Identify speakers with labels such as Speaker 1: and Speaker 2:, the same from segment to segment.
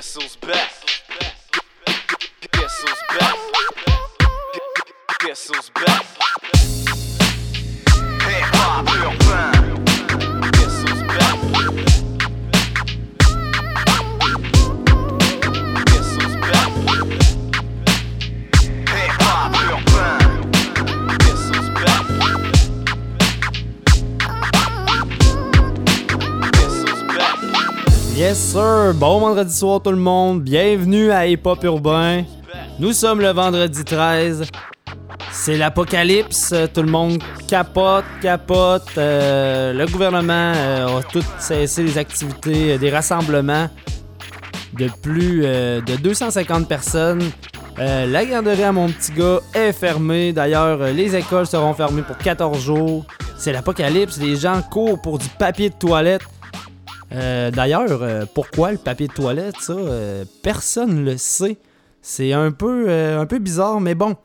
Speaker 1: Guess who's back?
Speaker 2: Bon vendredi soir tout le monde, bienvenue à Hip Hop Urbain. Nous sommes le vendredi 13. C'est l'apocalypse, tout le monde capote, capote. euh, le gouvernement euh, a tout cessé les activités, euh, des rassemblements de plus de 250 personnes. La garderie à mon petit gars est fermée. D'ailleurs, les écoles seront fermées pour 14 jours. C'est l'apocalypse, les gens courent pour du papier de toilette. Euh, D'ailleurs, euh, pourquoi le papier de toilette, ça, euh, personne le sait. C'est un peu, bizarre, mais bon.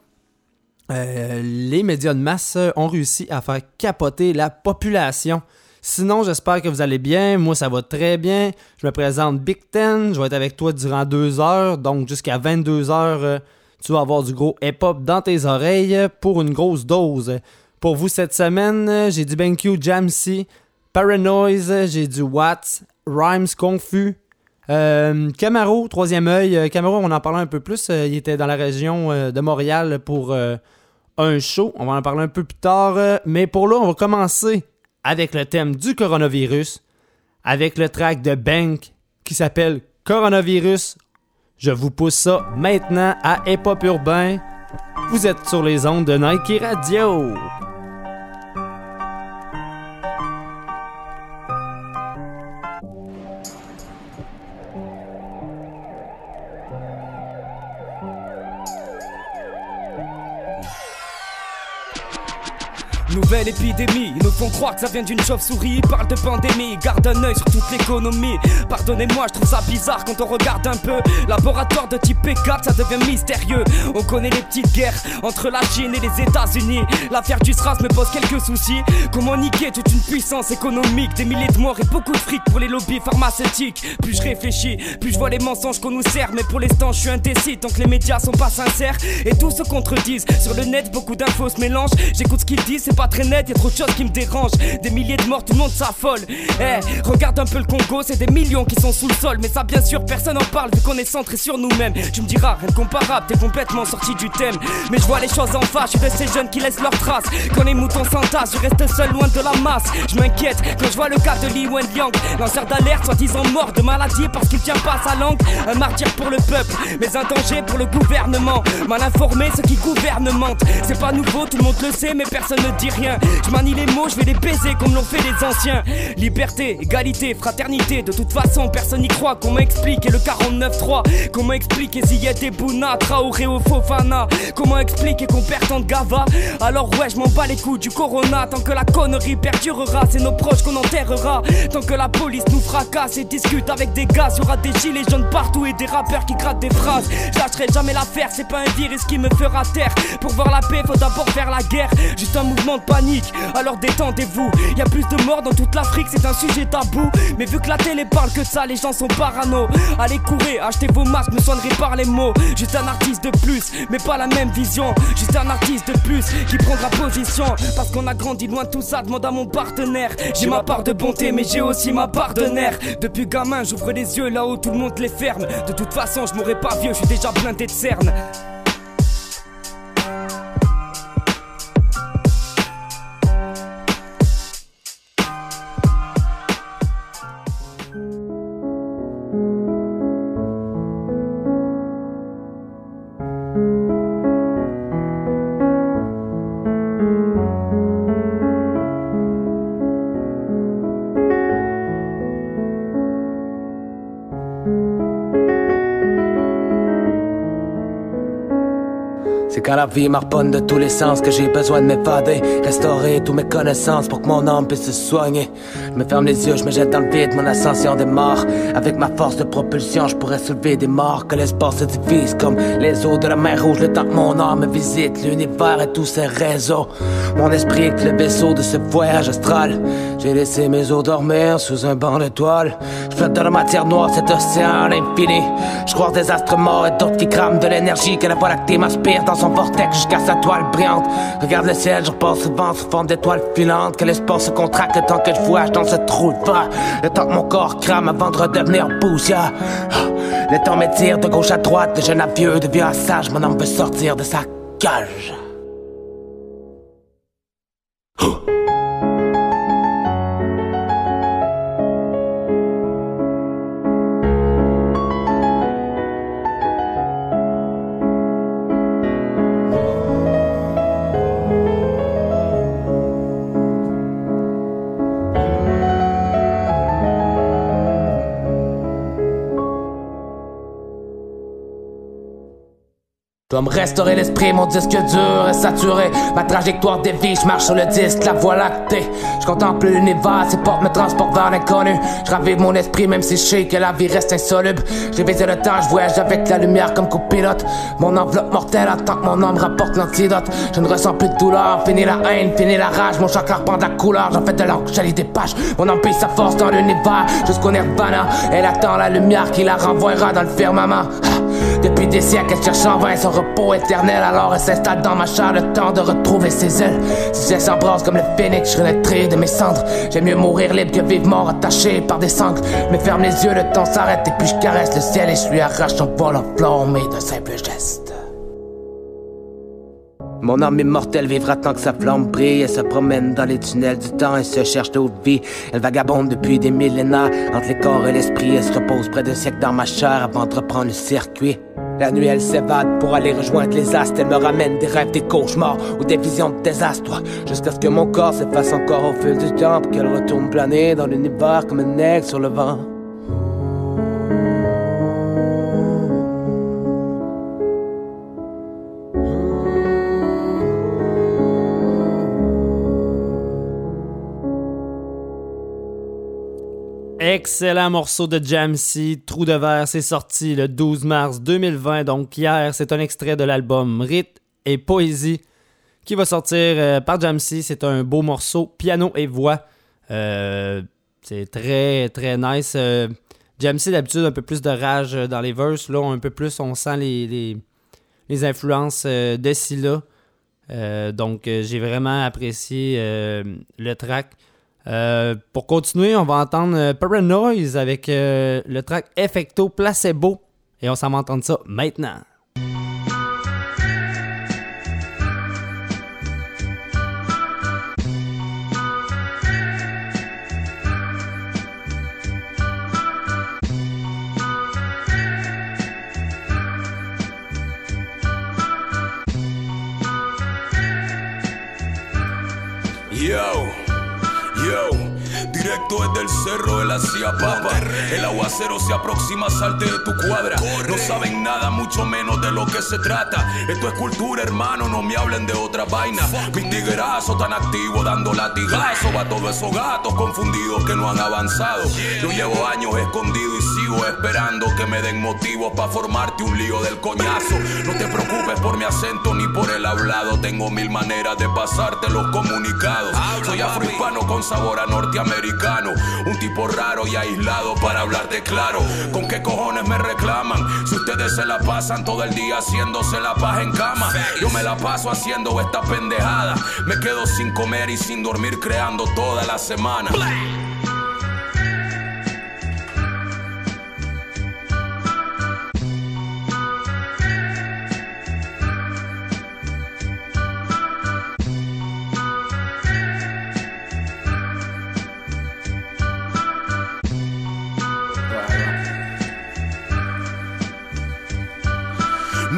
Speaker 2: Les médias de masse ont réussi à faire capoter la population. Sinon, j'espère que vous allez bien. Moi, ça va très bien. Je me présente Big Ten. Je vais être avec toi durant deux heures. Donc, jusqu'à 22 heures, tu vas avoir du gros hip-hop dans tes oreilles pour une grosse dose. Pour vous, cette semaine, j'ai du BenQ Jamsey, Paranoise, j'ai du Watts, Rhymes Confus, euh, Camaro, troisième œil. Euh, Camaro, on en parlait un peu plus. Euh, il était dans la région de Montréal pour un show. On va en parler un peu plus tard. mais pour là, on va commencer avec le thème du coronavirus, avec le track de Bank qui s'appelle Coronavirus. Je vous pousse ça maintenant à Hip Urbain. Vous êtes sur les ondes de Nike Radio.
Speaker 3: Nouvelle épidémie, ils nous font croire que ça vient d'une chauve-souris. Ils parlent de pandémie, garde un œil sur toute l'économie. Pardonnez-moi, je trouve ça bizarre quand on regarde un peu. Laboratoire de type P4, ça devient mystérieux. On connaît les petites guerres entre la Chine et les États-Unis. L'affaire du SRAS me pose quelques soucis. Comment niquer toute une puissance économique, des milliers de morts et beaucoup de fric pour les lobbies pharmaceutiques. Plus je réfléchis, plus je vois les mensonges qu'on nous sert. Mais pour l'instant, je suis indécis tant que les médias sont pas sincères et tous se contredisent. Sur le net, beaucoup d'infos se mélangent. J'écoute ce qu'ils disent, c'est pas très net, y a trop de choses qui me dérangent. Des milliers de morts, tout le monde s'affole. Eh, regarde un peu le Congo, c'est des millions qui sont sous le sol. Mais ça, bien sûr, personne en parle vu qu'on est centré sur nous-mêmes. Tu me diras, rien de comparable, t'es complètement sorti du thème. Mais je vois les choses en face, je suis ces jeunes qui laissent leurs traces. Quand les moutons s'entassent, je reste seul loin de la masse. Je m'inquiète quand je vois le cas de Li Wenliang, lanceur d'alerte, soi-disant mort de maladie parce qu'il tient pas sa langue. Un martyr pour le peuple, mais un danger pour le gouvernement. Mal informé, ceux qui gouvernent mentent. C'est pas nouveau, tout le monde le sait, mais personne ne dit Je manie les mots, je vais les baiser comme l'ont fait les anciens. Liberté, égalité, fraternité, de toute façon, personne n'y croit. Comment expliquer le 49-3 Comment expliquer Ziyech et Bouna, Traoré au Fofana Comment expliquer qu'on perd tant de gava Alors ouais, je m'en bats les coups du corona. Tant que la connerie perdurera, c'est nos proches qu'on enterrera. Tant que la police nous fracasse et discute avec des gars, y aura des gilets jaunes partout et des rappeurs qui grattent des phrases. Je lâcherai jamais l'affaire, c'est pas un virus qui me fera taire. Pour voir la paix, faut d'abord faire la guerre. Juste un mouvement de panique, alors détendez-vous. Y a plus de morts dans toute l'Afrique, c'est un sujet tabou. Mais vu que la télé parle que ça, les gens sont parano. Allez courir, achetez vos masques, me soignerez par les mots. Juste un artiste de plus, mais pas la même vision. Juste un artiste de plus qui prendra position. Parce qu'on a grandi loin de tout ça, demande à mon partenaire. J'ai ma part de bonté, mais j'ai aussi ma part de nerfs. Depuis gamin, j'ouvre les yeux là où tout le monde les ferme. De toute façon, je mourrai pas vieux, je suis déjà blindé de cernes.
Speaker 4: La vie m'harponne de tous les sens que j'ai besoin de m'évader, restaurer toutes mes connaissances pour que mon âme puisse se soigner. Je me ferme les yeux, je me jette dans le vide, mon ascension démarre. Avec ma force de propulsion, je pourrais soulever des morts, que l'espace se divise comme les eaux de la mer rouge, le temps que mon âme visite l'univers et tous ses réseaux. Mon esprit est le vaisseau de ce voyage astral. J'ai laissé mes os dormir sous un banc de Je de la matière noire, cet océan infini. Je croise des astres morts et d'autres qui crament de l'énergie que la voie lactée m'aspire dans son vortex jusqu'à sa toile brillante. Regarde le ciel, je repasse souvent sous forme d'étoiles filantes. Que l'espace se contracte temps que je voyage dans ce trou de vent. Le que mon corps crame avant de redevenir poussière. Le temps m'étire de gauche à droite, de jeune à vieux, de vieux à sage. Mon âme veut sortir de sa cage. Dois me restaurer l'esprit, mon disque dur est saturé. Ma trajectoire dévie, je marche sur le disque, la voie lactée. Je contemple l'univers, ses portes me transportent vers l'inconnu. Je ravive mon esprit, même si je sais que la vie reste insoluble. J'ai baisé le temps, je voyage avec la lumière comme copilote. Mon enveloppe mortelle attend que mon âme rapporte l'antidote. Je ne ressens plus de douleur, fini la haine, fini la rage. Mon chakra reprend de la couleur, j'en fais de l'encre, j'allie des pages. Mon empire sa force dans l'univers, jusqu'au nirvana. Elle attend la lumière qui la renvoyera dans le firmament. Depuis des siècles, elle cherche en vain son repos éternel. Alors elle s'installe dans ma chair le temps de retrouver ses ailes. Si elle s'embrasse comme le phénix, je renaîtrai de mes cendres. J'aime mieux mourir libre que vivre mort attaché par des sangles. Mais ferme les yeux, le temps s'arrête et puis je caresse le ciel et je lui arrache son vol enflammé d'un simple geste. Mon âme immortelle vivra tant que sa flamme brille. Elle se promène dans les tunnels du temps et se cherche d'autres vies. Elle vagabonde depuis des millénaires entre les corps et l'esprit. Elle se repose près d'un siècle dans ma chair avant de reprendre le circuit. La nuit, elle s'évade pour aller rejoindre les astres. Elle me ramène des rêves, des cauchemars ou des visions de désastre. Jusqu'à ce que mon corps s'efface encore au fil du temps qu'elle retourne planer dans l'univers comme un aigle sur le vent.
Speaker 2: Excellent morceau de Jamsey, Trou de verre, c'est sorti le 12 mars 2020, donc hier, c'est un extrait de l'album Rite et Poésie qui va sortir euh, par Jamsey. C'est un beau morceau, piano et voix. Euh, c'est très très nice. Euh, Jamsey d'habitude un peu plus de rage dans les verses, là un peu plus on sent les, les, influences de Scylla. donc j'ai vraiment apprécié le track. Euh, pour continuer, on va entendre euh, Paranoise avec euh, le track Effecto Placebo. Et on s'en va entendre ça maintenant.
Speaker 5: Directo desde el cerro de la Cia Papa. El aguacero se aproxima, salte de tu cuadra. No saben nada, mucho menos de lo que se trata. Esto es cultura, hermano, no me hablen de otra vaina. Mis tiguerazos tan activos, dando latigazo a todos esos gatos confundidos que no han avanzado. Yo llevo años escondido y sigo esperando que me den motivos para formarte un lío del coñazo. No te preocupes por mi acento ni por el hablado. Tengo mil maneras de pasarte los comunicados. Soy afrohispano con sabor a norteamericano. Un tipo raro y aislado para hablarte claro. ¿Con qué cojones me reclaman? Si ustedes se la pasan todo el día haciéndose la paz en cama. Yo me la paso haciendo esta pendejada. Me quedo sin comer y sin dormir creando toda la semana.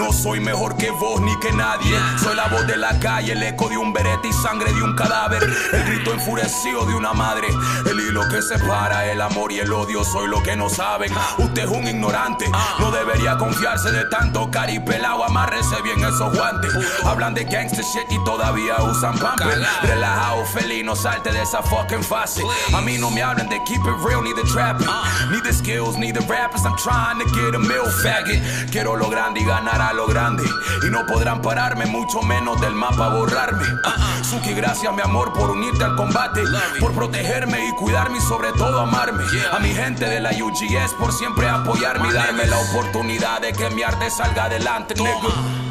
Speaker 5: No soy mejor que vos ni que nadie. Soy la voz de la calle, el eco de un berete y sangre de un cadáver. El grito enfurecido de una madre. El hilo que separa el amor y el odio. Soy lo que no saben. Usted es un ignorante. No debería confiarse de tanto caripelado. Amárrese bien esos guantes. Hablan de gangster shit y todavía usan pamper. Relajado, feliz, no salte de esa fucking fase. A mí no me hablen de keep it real ni de trapping. Ni de skills ni de rappers. I'm trying to get a mill faggot. Quiero lo grande y ganar a lo lo grande. Y no podrán pararme, mucho menos del mapa borrarme. Suki, gracias mi amor por unirte al combate, por protegerme y cuidarme y sobre todo amarme. A mi gente de la UGS por siempre apoyarme y darme la oportunidad de que mi arte salga adelante, nigga.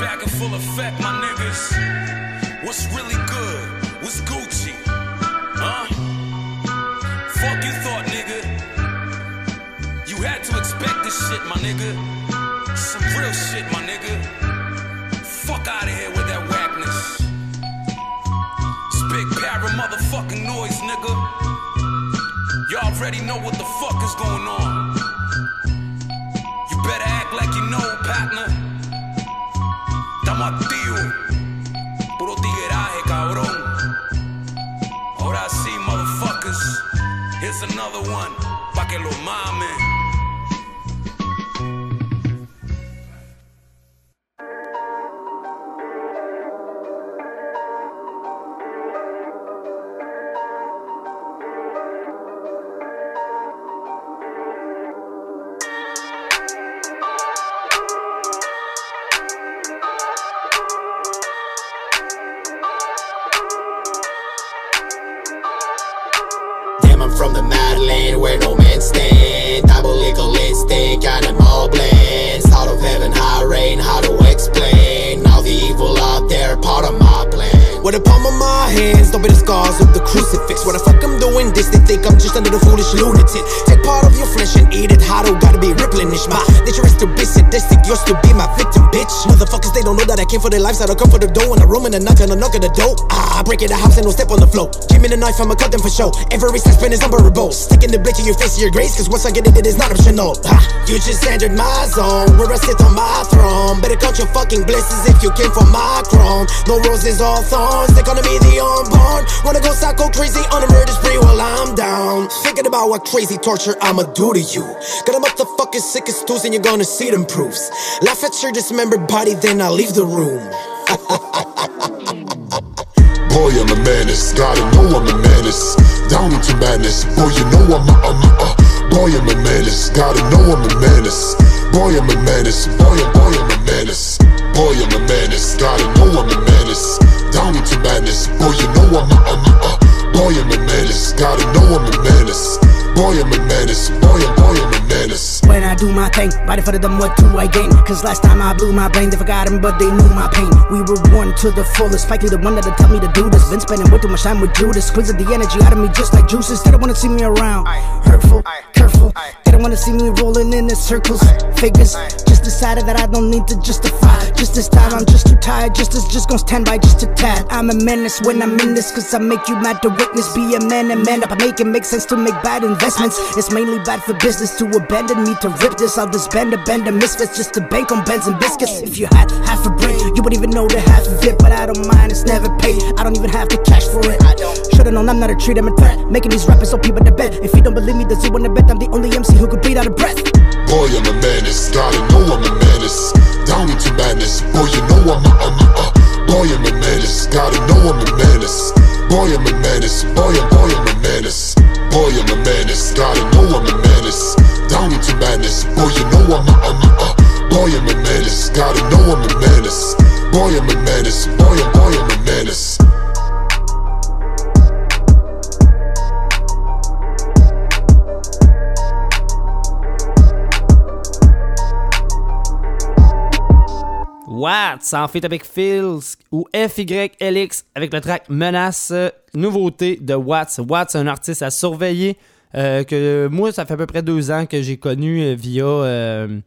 Speaker 5: Back in full effect, my niggas. What's really good? What's Gucci? This shit, my nigga. Some real shit, my nigga. Fuck out of here with that whackness. It's big para motherfucking noise, nigga. You already know what the fuck is going on. You better act like you know, partner. Estamos activos. Puro tigueraje, cabrón. Ahora sí, motherfuckers. Here's another one. Pa' que lo mamen.
Speaker 1: From the Madland where no man stand. With the palm of my hands, don't be the scars of the crucifix. What the fuck I'm doing this? They think I'm just another foolish lunatic. Take part of your flesh and eat it. How do gotta be replenished? My nature is to be sadistic, yours to be my victim, bitch. Motherfuckers, they don't know that I came for their lives. I don't come for the dough in a room and a knock and a knock at the door. Ah, I break it a house and no step on the floor. Give me the knife, I'ma cut them for show. Every spin is unbearable. Sticking the blade to your face, your grace, cause once I get it, it is not optional. Ha, you just entered my zone, where I sit on my throne. Better count your fucking blessings if you came from my crown. No roses, all thorns. They calling me the unborn. Wanna go psycho crazy on a murder spree while I'm down. Thinking about what crazy torture I'ma do to you. Got a motherfucking sick as stools and you're gonna see them proofs. Laugh at your dismembered body, then I'll leave the room.
Speaker 6: Boy, I'm a menace. Gotta know I'm a menace. Down into madness. Boy, you know I'm a, I'm a, uh. Boy, I'm a menace. Gotta know I'm a menace. Boy, I'm a menace. Boy, boy, I'm a menace. Boy, I'm a menace. Gotta know I'm a menace. Down into madness. Boy, you know I'm a, I'm a, uh. Boy, I'm a menace. Gotta know I'm a menace. Boy, I'm a menace. Boy, I'm, boy, I'm a menace.
Speaker 7: When I do my thing, body for them, what do I gain? Cause last time I blew my brain, they forgot him, but they knew my pain. We were born to the fullest, Spike the one that'll tell me to do this. Been spending way too much time with Judas, squeezing the energy out of me just like juices. They don't wanna see me around, hurtful, careful. They don't wanna see me rolling in the circles, figures. Just decided that I don't need to justify. Just this time, I'm just too tired, just as just gonna stand by just a tad. I'm a menace when I'm in this, cause I make you mad to witness. Be a man and man up, I make it make sense to make bad investments. It's mainly bad for business to abandon me to rip this. I'll disband a band of misfits just to bank on bends and biscuits. If you had half a brain, you wouldn't even know the half of it. But I don't mind, it's never paid. I don't even have the cash for it. i don't Should've known I'm not a treat, I'm a threat. Making these rappers so people to bet. If you don't believe me, then see when I bet I'm the only MC who could beat out of breath.
Speaker 6: Boy, I'm a menace. Gotta know I'm a menace. Down into madness. Boy, you know I'm a, I'm a, uh. Boy, I'm a menace. Gotta know I'm a menace. Boy, I'm a menace. Boy, I'm, boy, I'm a menace. Boy, I'm a menace. Gotta know I'm a menace. Down uh.
Speaker 2: En fait avec Phils ou FYLX avec le track Menace, nouveauté de Watts. Watts, un artiste à surveiller euh, que moi, ça fait à peu près deux ans que j'ai connu euh, via euh,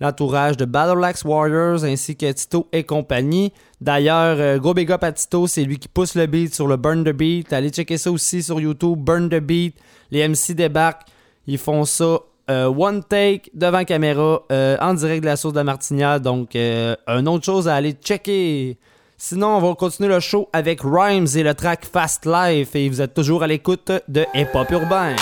Speaker 2: l'entourage de Battle Axe Warriors ainsi que Tito et compagnie. D'ailleurs, gros big up à Tito, c'est lui qui pousse le beat sur le Burn the Beat. Allez checker ça aussi sur YouTube, Burn the Beat. Les MC débarquent, ils font ça one take devant caméra en direct de la source de la. Donc, une autre chose à aller checker. Sinon, on va continuer le show avec Rhymes et le track Fast Life. Et vous êtes toujours à l'écoute de Hip Hop Urbain.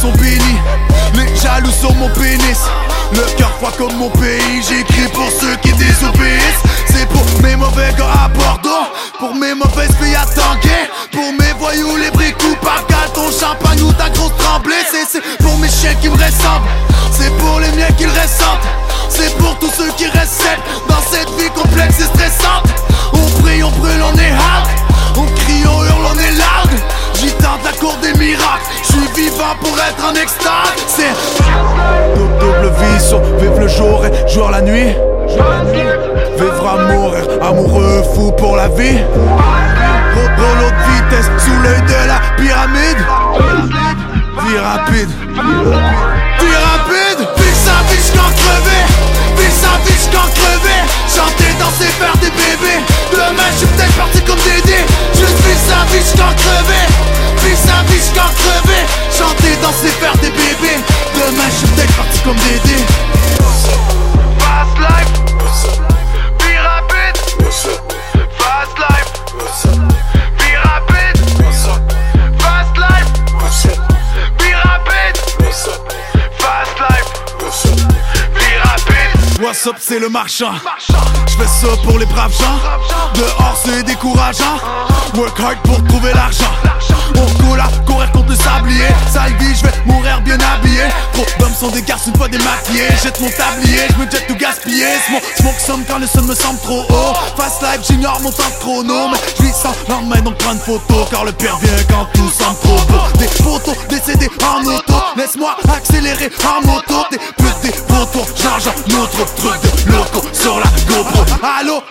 Speaker 8: Sont. Les jaloux sur mon pénis. Le cœur froid comme mon pays. J'écris pour ceux qui désobéissent. C'est pour mes mauvais gars à Bordeaux. Pour mes mauvaises filles à Tanguay. Pour mes voyous, les coupables. Cale ton champagne ou ta grosse tremblée. C'est pour mes chiens qui me ressemblent. C'est pour les miens qu'ils ressentent. C'est pour tous ceux qui restent dans cette vie complexe et stressante. On prie, on brûle, on est hard. On crie, on hurle, on est loud. J'y tente la cour des miracles. Je suis vivant pour être en extase. C'est double vie sur vivre le jour et jouer la nuit. Vivre amour, amoureux, fou pour la vie. Rollo de vitesse sous l'œil de la pyramide. Vie rapide. Danser, faire des bébés. Demain, je suis peut-être parti comme Dédé. Juste vis sa vie jusqu'en crever. Vis sa vie jusqu'en crever. Chanter, danser, faire des bébés. Demain, je suis peut-être parti comme Dédé. Fast life. Vie rapide. Fast life. Vie rapide. Fast life. What's up, c'est le marchand. Je fais ça pour les braves gens. Dehors, c'est décourageant. Work hard pour trouver l'argent. Courir contre le sablier. Sale vie, je vais mourir bien habillé. Trop d'hommes sont des garçons, une fois démaquillés. Jette mon tablier, je me jette tout gaspiller. Smoke, smoke somme quand le sun me semble trop haut. Fast life, j'ignore mon temps de chrono. Mais je vis sans lendemain, donc prends une photo. Car le pire vient quand tout semble trop beau. Des photos décédées en auto. Laisse-moi accélérer en moto. Des putes, des photos. Change notre truc de loco sur la GoPro. Allô,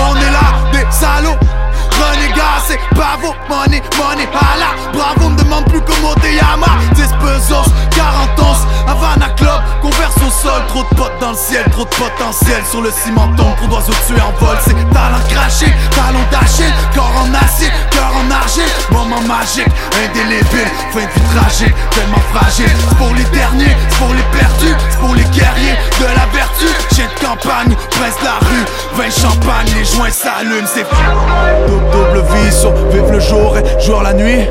Speaker 8: on est là, des salauds. Renégat, c'est bravo, money, money, hala. Bravo, me demande plus comment t'es Yama 10 pesos, 40 onces, Havana Club Converse au sol, trop de potes dans le ciel Trop de potentiel. Sur le cimenton Pour d'oiseaux tués en vol, c'est talent craché Talon d'Achille, corps en acier Cœur en argile, moment magique Indélébile, fin de vie tragique Tellement fragile, c'est pour les derniers C'est pour les perdus, c'est pour les guerriers. De la vertu, chien de campagne de la rue, vin champagne Les joints s'allument, c'est double vie sur vivre le jour et jouer la nuit.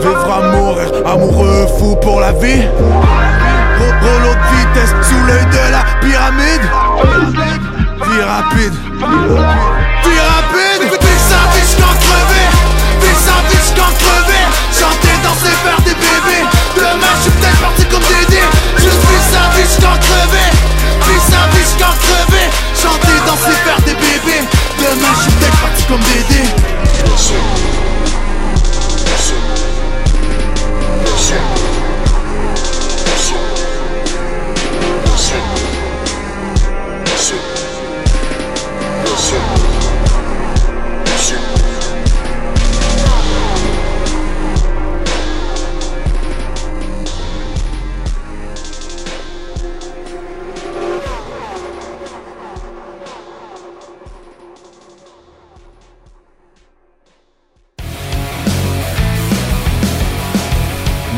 Speaker 8: Vivre amour, amoureux, fou pour la vie. Rollo de vitesse sous l'œil de la pyramide. Vie rapide. Vie rapide. Vis sa vie jusqu'en crever. Vis sa vie jusqu'en crever. Chanter, danser, faire des bébés. Demain, je suis peut-être parti comme Dédé. Juste vis sa vie jusqu'en crever. Vis sa vie jusqu'en crever. Chanter, danser, faire des bébés. Demain, je suis peut-être parti comme Dédé.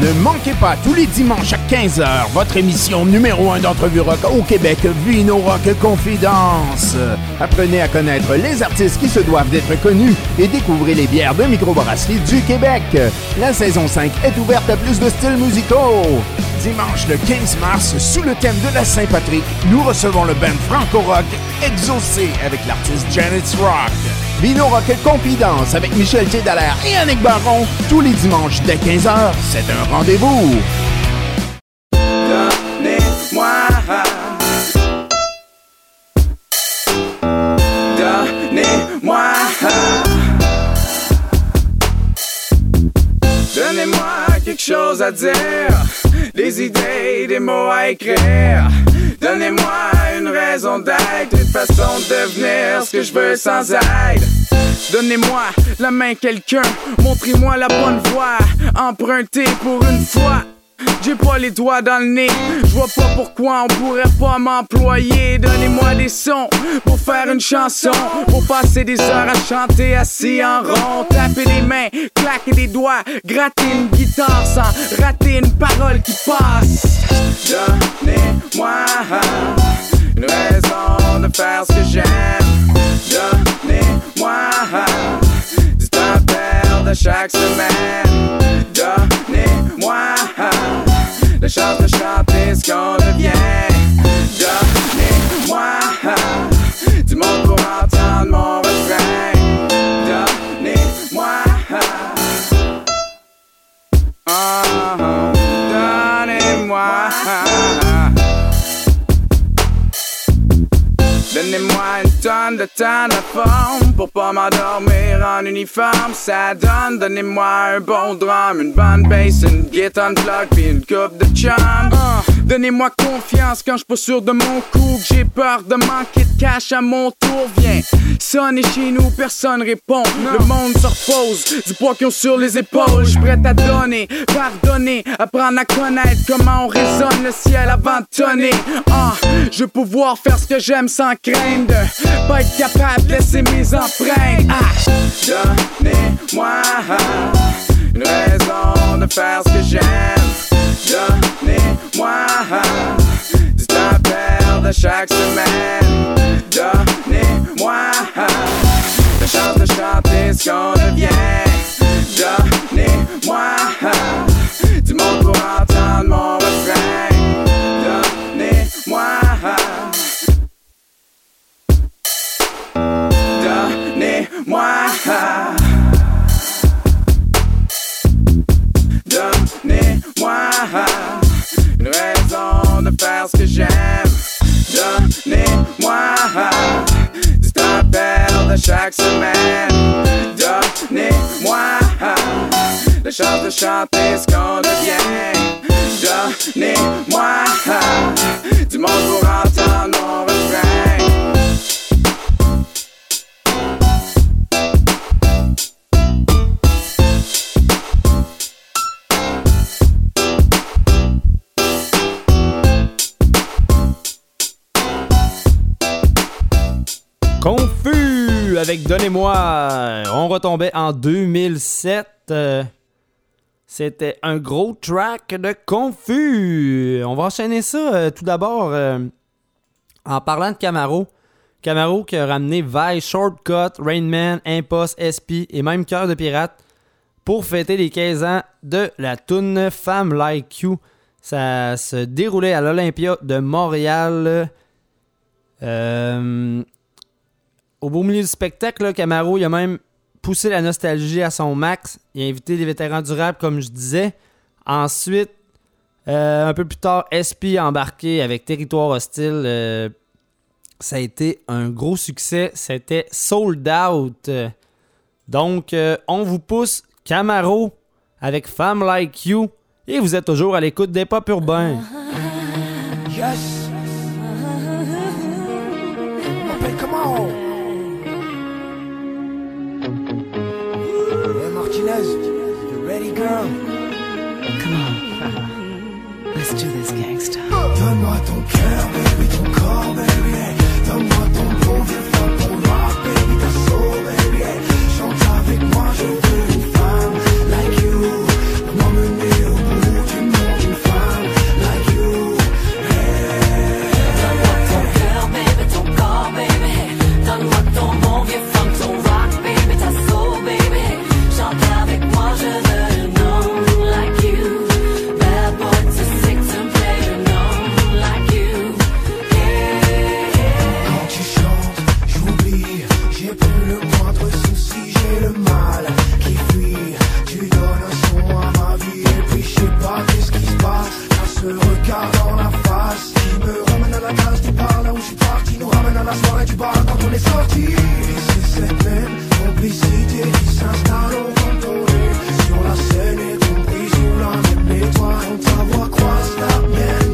Speaker 9: Ne manquez pas tous les dimanches à 15h votre émission numéro 1 d'entrevue rock au Québec, Vino Rock Confidence. Apprenez à connaître les artistes qui se doivent d'être connus et découvrez les bières de microbrasserie du Québec. La saison 5 est ouverte à plus de styles musicaux. Dimanche le 15 mars, sous le thème de la Saint-Patrick, nous recevons le band Franco Rock Exaucé avec l'artiste Janet's Rock. Vino Rock Confidence avec Michel Dallaire et Annick Baron tous les dimanches dès 15h. C'est un rendez-vous.
Speaker 10: Donnez-moi Donnez-moi Donnez-moi quelque chose à dire Des idées, des mots à écrire. Donnez-moi une raison d'être Une façon de devenir ce que je veux sans aide. Donnez-moi la main quelqu'un. Montrez-moi la bonne voie. Empruntez pour une fois j'ai pas les doigts dans le nez, je vois pas pourquoi on pourrait pas m'employer. Donnez-moi des sons pour faire une chanson, pour passer des heures à chanter assis en rond, taper des mains, claquer des doigts, gratter une guitare sans rater une parole qui passe. Donnez-moi une raison de faire ce que j'aime. Donnez-moi du temps à perdre chaque semaine. La chance de chanter de temps de forme pour pas m'endormir en uniforme. Ça donne, donnez-moi un bon drum, une bonne bass, une guitare unplugged puis une coupe de chum. Uh, Donnez-moi confiance quand je suis pas sûr de mon coup, que j'ai peur de manquer de cash à mon tour. Viens, sonne chez nous, personne répond. Le monde se repose, du poids qu'ils ont sur les épaules. Je suis prêt à donner, pardonner, apprendre à connaître comment on résonne le ciel avant de tonner. Ah, je veux pouvoir faire ce que j'aime sans craindre pas être capable de laisser mes empreintes. Ah, donnez-moi une raison de faire ce que j'aime. Donnez-moi du temps à perdre chaque semaine. Donnez-moi la chance de chanter ce qu'on devient. Donnez-moi du monde pour entendre mon refrain. Donnez-moi. Donnez-moi. Donnez-moi une raison de faire ce que j'aime. Donnez-moi du temps à perdre chaque semaine. Donnez-moi la chance de chanter ce qu'on devient. Donnez-moi du monde pour entendre mon refrain.
Speaker 2: Confus avec Donnez-moi. On retombait en 2007. euh, C'était un gros track de Confus. On va enchaîner ça euh, tout d'abord euh, en parlant de Camaro. Camaro qui a ramené Vi, Shortcut, Rainman, Impost, SP et même Cœur de Pirate pour fêter les 15 ans de la tune Femme Like You. Ça se déroulait à l'Olympia de Montréal. Euh, au beau milieu du spectacle, Camaro, il a même poussé la nostalgie à son max. Il a invité des vétérans du rap, comme je disais. Ensuite, euh, un peu plus tard, SP a embarqué avec Territoire Hostile. Euh, ça a été un gros succès. C'était sold out. Donc, euh, on vous pousse Camaro avec Femme Like You. Et vous êtes toujours à l'écoute des pop urbains.
Speaker 11: Yes. Hey Martinez, you ready girl?
Speaker 12: Come on. Let's do this gangsta.
Speaker 11: Donne-moi ton cœur, baby, ton corps, baby. hey. Donne-moi ton bon vieux femme, ton rock, baby, ta soul, baby. hey. Chante avec la soirée du bar quand on est sorti. Et c'est cette même complicité qui s'installe au. Sur la scène et compris sous la même étoile. Ta voix croise la mienne,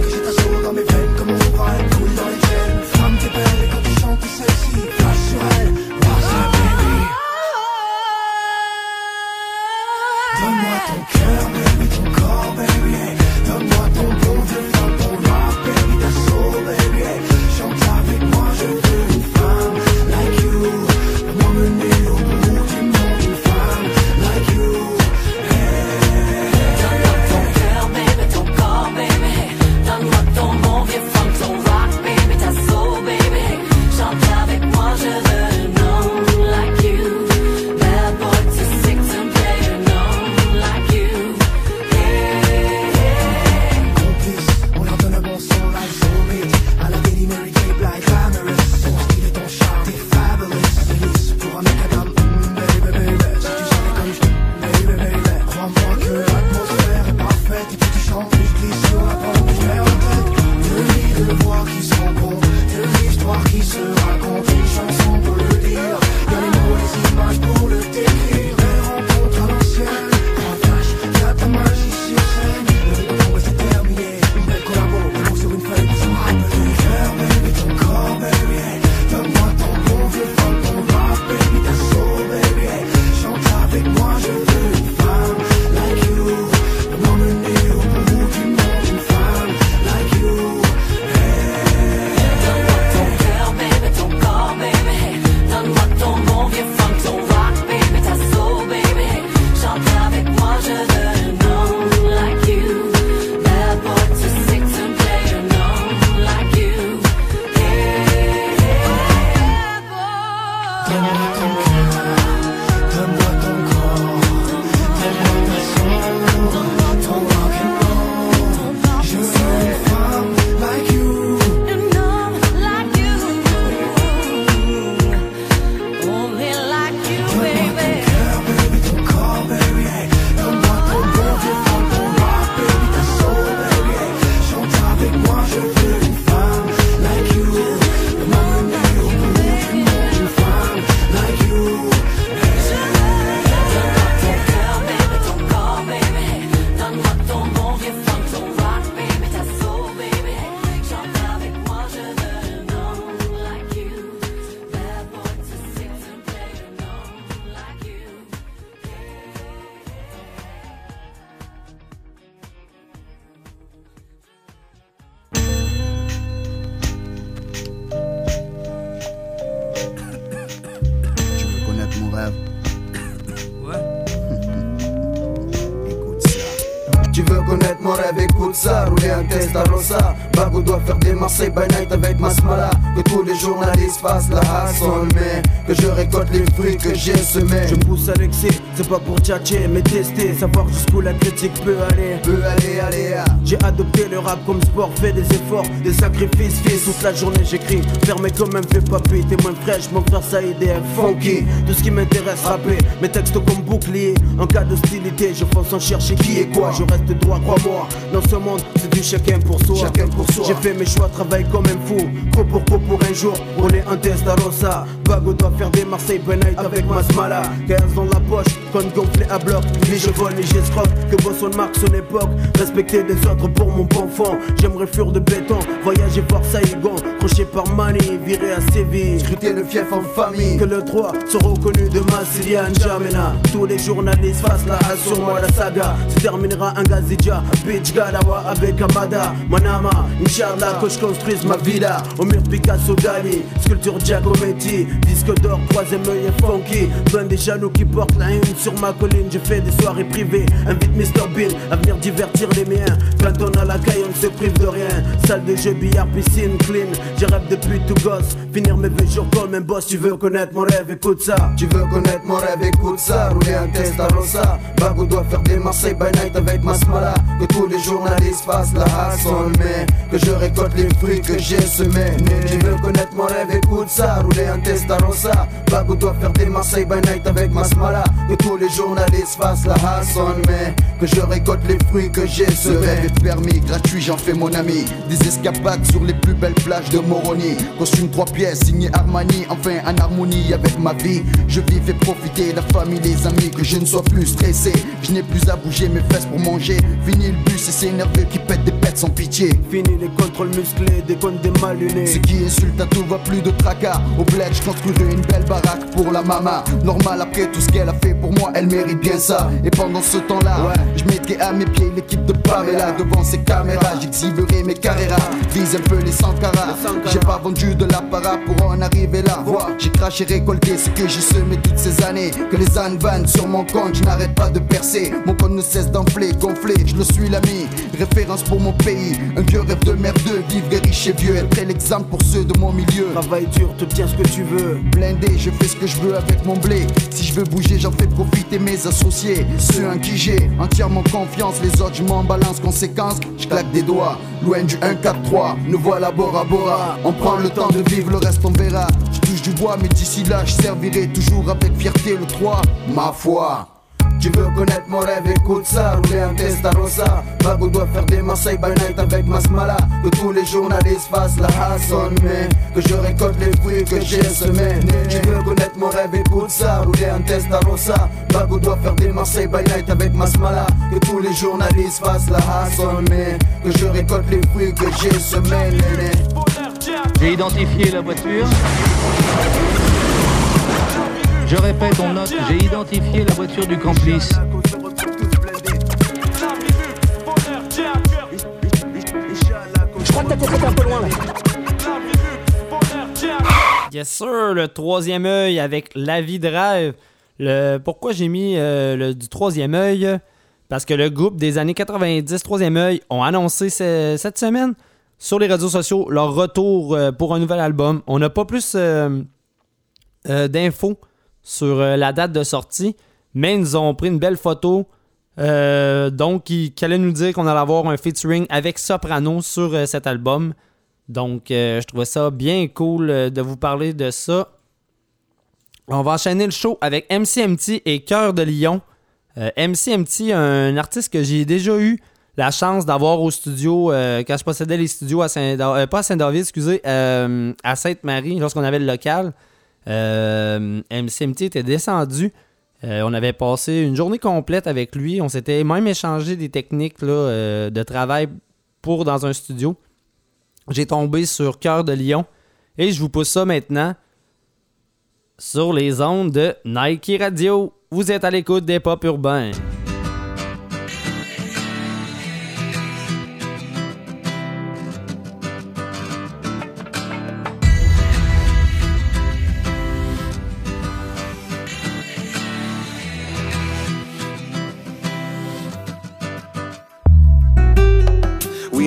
Speaker 11: Je
Speaker 13: pousse à l'excès, c'est pas pour tchatcher mais tester. Savoir jusqu'où la critique peut aller.
Speaker 14: Peut aller, aller, ah.
Speaker 13: J'ai adopté le rap comme sport, fait des efforts, des sacrifices Fils, toute la journée j'écris, fermé comme un fait papier. T'es moins fraîche, mon frère ça est funky. Tout ce qui m'intéresse, rapper, mes textes comme bouclier. En cas d'hostilité, je fonce en chercher qui est quoi. Je reste droit, crois-moi, dans ce monde c'est du chacun pour soi.
Speaker 14: Chacun pour soi.
Speaker 13: J'ai fait mes choix, travaille comme un fou. Trop pour coup pour un jour, rouler un Testarossa Vago doit faire des Marseille night avec Masmala. 15 dans la poche, compte gonflé à bloc. Ni je vole, ni j'escroque, que Bosson marque son époque. Respecter des autres pour mon bon fond J'aimerais fuir de béton, voyager voir Saïgon Croché par Mani, viré à Séville.
Speaker 14: Scruter le fief en famille.
Speaker 13: Que le droit soit reconnu de Massilia N'Djamena. Tous les journalistes fassent la sur moi la saga. Se terminera un Gazidja, Bitch Galawa avec Amada Manama, Inch'Allah que je construise ma villa. Au mur Picasso Dali, sculpture Giacometti. Disque d'or, troisième œil et funky. Plein des jaloux qui portent la une sur ma colline. J'ai fait des soirées privées, invite Mr Bean à venir divertir les miens. Quand on a la caille on ne se prive de rien. Salle de jeu, billard, piscine, clean J'ai rêve depuis tout gosse, finir mes vieux jours comme un boss Tu veux connaître mon rêve, écoute ça.
Speaker 14: Tu veux connaître mon rêve, écoute ça. Rouler un Testarossa Bago doit faire des Marseille by night avec Masmala Que tous les journalistes fassent la hustle Mais que je récolte les fruits que j'ai semés Tu veux connaître mon rêve, écoute ça Rouler un Testarossa Bago doit faire des Marseille by night avec Masmala Que tous les journalistes fassent la hustle Mais que je récolte les fruits que j'ai
Speaker 15: Ce rêve
Speaker 14: semés
Speaker 15: est permis, gratuit, j'en fais mon ami. Des escapades sur les plus belles plages de Moroni. Costume trois pièces, signé Armani, enfin en harmonie avec ma vie. Je vis, fais profiter la famille, les amis, que je ne sois plus stressé. Je n'ai plus à bouger mes fesses pour manger. Fini le bus et c'est nerveux qui pète des pètes sans pitié.
Speaker 13: Fini les contrôles musclés, des comptes des mal lunés
Speaker 15: Ce qui insulte à tout va plus de tracas. Au bled, je construirai une belle baraque pour la mama. Normal après tout ce qu'elle a fait pour moi, elle mérite bien ça. Et pendant ce temps-là, je mettrai à mes pieds l'équipe de Pamela. Devant ces caméras, j'exhiberai mes carreras. Vise un peu les Sankara. J'ai pas vendu de l'apparat pour en arriver là. Vois, j'ai craché, récolté ce que j'ai semé toutes ces années. Que les ânes vannent sur mon compte, je n'arrête pas de percer. Mon compte ne cesse d'enfler, gonfler, je le suis l'ami. Référence pour mon pays, un vieux rêve de merdeux. Vivre riche et vieux, être l'exemple pour ceux de mon milieu.
Speaker 13: Travaille dur, te tiens ce que tu veux
Speaker 15: Blindé, je fais ce que je veux avec mon blé. Si je veux bouger, j'en fais profiter mes associés. Ceux en qui j'ai entièrement confiance, les autres, je m'en balance. Conséquence, je claque des doigts. Loin du 1-4-3, nous voilà Bora Bora. On prend le temps de vivre, le reste on verra. Je touche du bois, mais d'ici là, je servirai toujours avec fierté le 3. Ma foi.
Speaker 14: Tu veux connaître mon rêve, écoute ça Rouler un Testarossa Bago doit faire des Marseille by night avec Masmala. Que tous les journalistes fassent la hassonne Mais que je récolte les fruits que j'ai semés. Tu veux connaître mon rêve, écoute ça Rouler un Testarossa Bago doit faire des Marseille by night avec Masmala. Que tous les journalistes fassent la hassonne Mais que je récolte les fruits que j'ai semés.
Speaker 16: J'ai identifié la voiture. Je répète, on note, j'ai identifié la voiture du complice.
Speaker 13: Je crois que t'as peut-être un peu loin là
Speaker 2: Yes sir, le troisième œil avec La vie de rêve. Le, pourquoi j'ai mis euh, le, du troisième œil? Parce que le groupe des années 90, troisième œil, ont annoncé ce- cette semaine sur les réseaux sociaux leur retour euh, pour un nouvel album. On n'a pas plus euh, euh, d'infos sur euh, la date de sortie, mais ils nous ont pris une belle photo. euh, donc, qui, qui allait nous dire qu'on allait avoir un featuring avec Soprano sur euh, cet album. Donc, je trouvais ça bien cool de vous parler de ça. On va enchaîner le show avec MCMT et Cœur de Lion. MCMT, un artiste que j'ai déjà eu la chance d'avoir au studio quand je possédais les studios à Saint euh, pas à Saint-David, excusez, à Sainte-Marie, lorsqu'on avait le local. Euh, MCMT était descendu. Euh, on avait passé une journée complète avec lui. On s'était même échangé des techniques euh, de travail pour dans un studio. J'ai tombé sur Cœur de Lion et je vous pousse ça maintenant sur les ondes de Nike Radio. Vous êtes à l'écoute des pop urbains.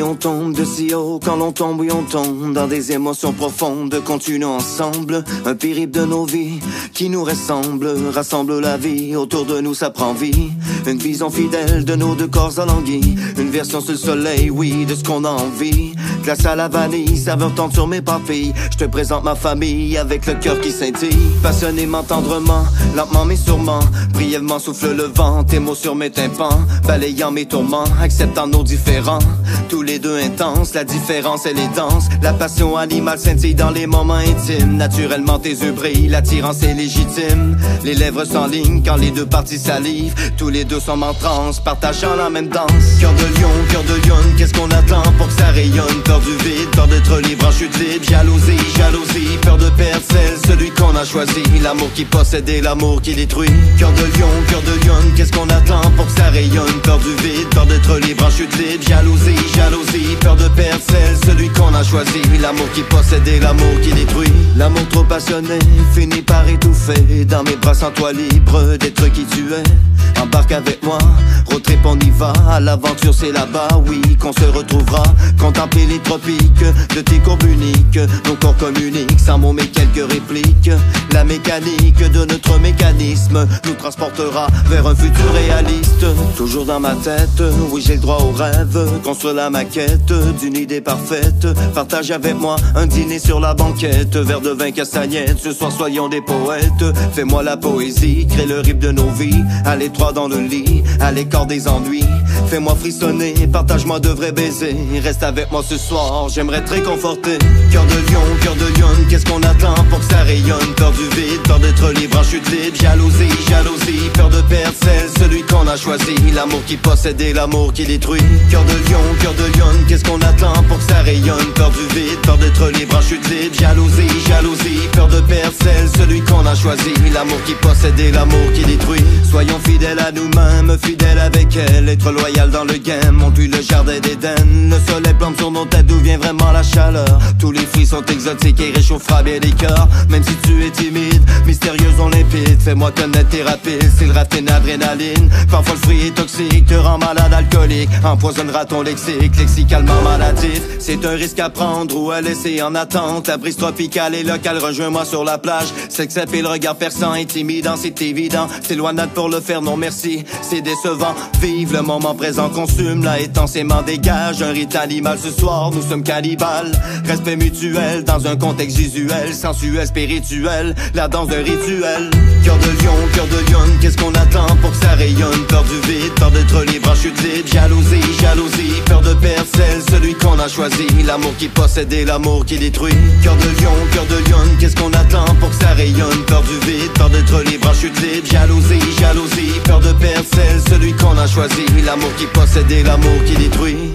Speaker 17: L'on tombe de si haut, quand l'on tombe, oui on tombe dans des émotions profondes, continuons ensemble, un périple de nos vies qui nous ressemble, rassemble la vie, autour de nous ça prend vie, une vision fidèle de nos deux corps alanguis, une version sur le soleil, oui, de ce qu'on a envie, glace à la vanille, saveur tente sur mes papilles, je te présente ma famille avec le cœur qui scintille, passionnément, tendrement, lentement mais sûrement, brièvement souffle le vent, tes mots sur mes tympans, balayant mes tourments, acceptant nos différends, tous les deux intenses, la différence elle est dense, la passion animale scintille dans les moments intimes, naturellement tes yeux brillent, l'attirance est légitime, les lèvres s'enlignent quand les deux parties salivent, tous les deux sont en transe, partageant la même danse, cœur de lion, cœur de lionne, qu'est-ce qu'on attend pour que ça rayonne, peur du vide, peur d'être libre en chute libre, jalousie, jalousie, peur de perdre celle, celui qu'on a choisi, l'amour qui possède et l'amour qui détruit, cœur de lion, cœur de lionne, qu'est-ce qu'on attend pour que ça rayonne, peur du vide, peur d'être libre en chute libre, jalousie, jalousie, peur de perdre celle, celui qu'on a choisi, l'amour qui possède et l'amour qui détruit, l'amour trop passionné finit par étouffer, dans mes bras sans toi libre d'être qui tu es, embarque avec moi, road trip on y va, l'aventure c'est là-bas, oui, qu'on se retrouvera, contempler les tropiques, de tes courbes uniques, nos corps communiquent, sans mots mais quelques répliques, la mécanique de notre mécanisme nous transportera vers un futur réaliste, toujours dans ma tête, oui j'ai le droit au rêve, construire la maquette d'une idée parfaite, partage avec moi un dîner sur la banquette, verre de vin castagnette, ce soir soyons des poètes, fais-moi la poésie, crée le rythme de nos vies, à l'étroit dans le lit, à l'écart des ennuis, fais-moi frissonner, partage-moi de vrais baisers, reste avec moi ce soir, j'aimerais te réconforter, cœur de lion, cœur de lionne, qu'est-ce qu'on attend pour que ça rayonne, peur du vide, peur d'être libre en chute libre, jalousie, jalousie, peur de perdre celle, celui qu'on a choisi, l'amour qui possède et l'amour qui détruit, cœur de lion, cœur de lionne, qu'est-ce qu'on attend pour que ça rayonne, peur du vide, peur d'être libre en chute libre, jalousie, jalousie, peur de perdre celle, celui qu'on a choisi, l'amour qui possède et l'amour qui détruit, soyons fidèles à nous-mêmes, fidèles avec elle, être loyal dans le game, on tue le jardin d'Éden, le soleil plante sur nos têtes d'où vient vraiment la chaleur, tous les fruits sont exotiques et réchauffera bien les cœurs, même si tu es timide, mystérieuse on limpide, fais-moi connaître tes rapides, c'est le rafine adrénaline, parfois le fruit est toxique, te rend malade alcoolique, empoisonnera ton lexique, lexicalement maladif, c'est un risque à prendre ou à laisser en attente, la brise tropicale et locale, rejoins-moi sur la plage, s'accepter le regard perçant, intimidant, c'est évident, c'est loin d'être pour le faire, non merci, c'est décevant, vive le moment présent, consume la intensément dégage, un rite animal ce soir, nous sommes cannibales, respect mutuel dans un contexte visuel, sensuel, spirituel, la danse d'un rituel, cœur de lion, cœur de lionne, qu'est-ce qu'on attend pour que ça rayonne, peur du vide, peur d'être libre chute jalousie, jalousie, peur de perdre celle, celui qu'on a choisi, l'amour qui possède et l'amour qui détruit, cœur de lion, cœur de qu'est-ce qu'on attend pour que ça rayonne, peur du vide, peur d'être libre en chute libre, jalousie, jalousie, peur de perdre celle, celui qu'on a choisi, l'amour qui possède et l'amour qui détruit.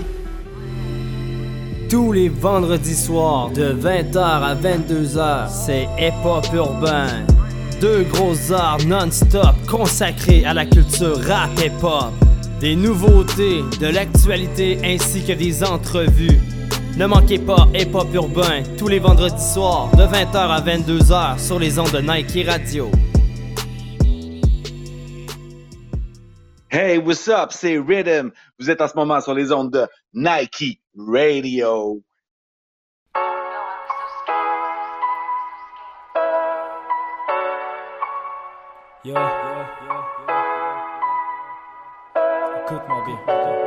Speaker 2: Tous les vendredis soirs de 20h à 22h, c'est Hip Hop Urbain. Deux grosses heures non-stop consacrées à la culture rap hip hop. Des nouveautés, de l'actualité ainsi que des entrevues. Ne manquez pas Hip Hop Urbain tous les vendredis soirs de 20h à 22h sur les ondes de Nike Radio.
Speaker 18: Hey, what's up? C'est Rhythm. Vous êtes en ce moment sur les ondes de Nike Radio.
Speaker 19: Yo, yo, yo, yo. Écoute-moi bien.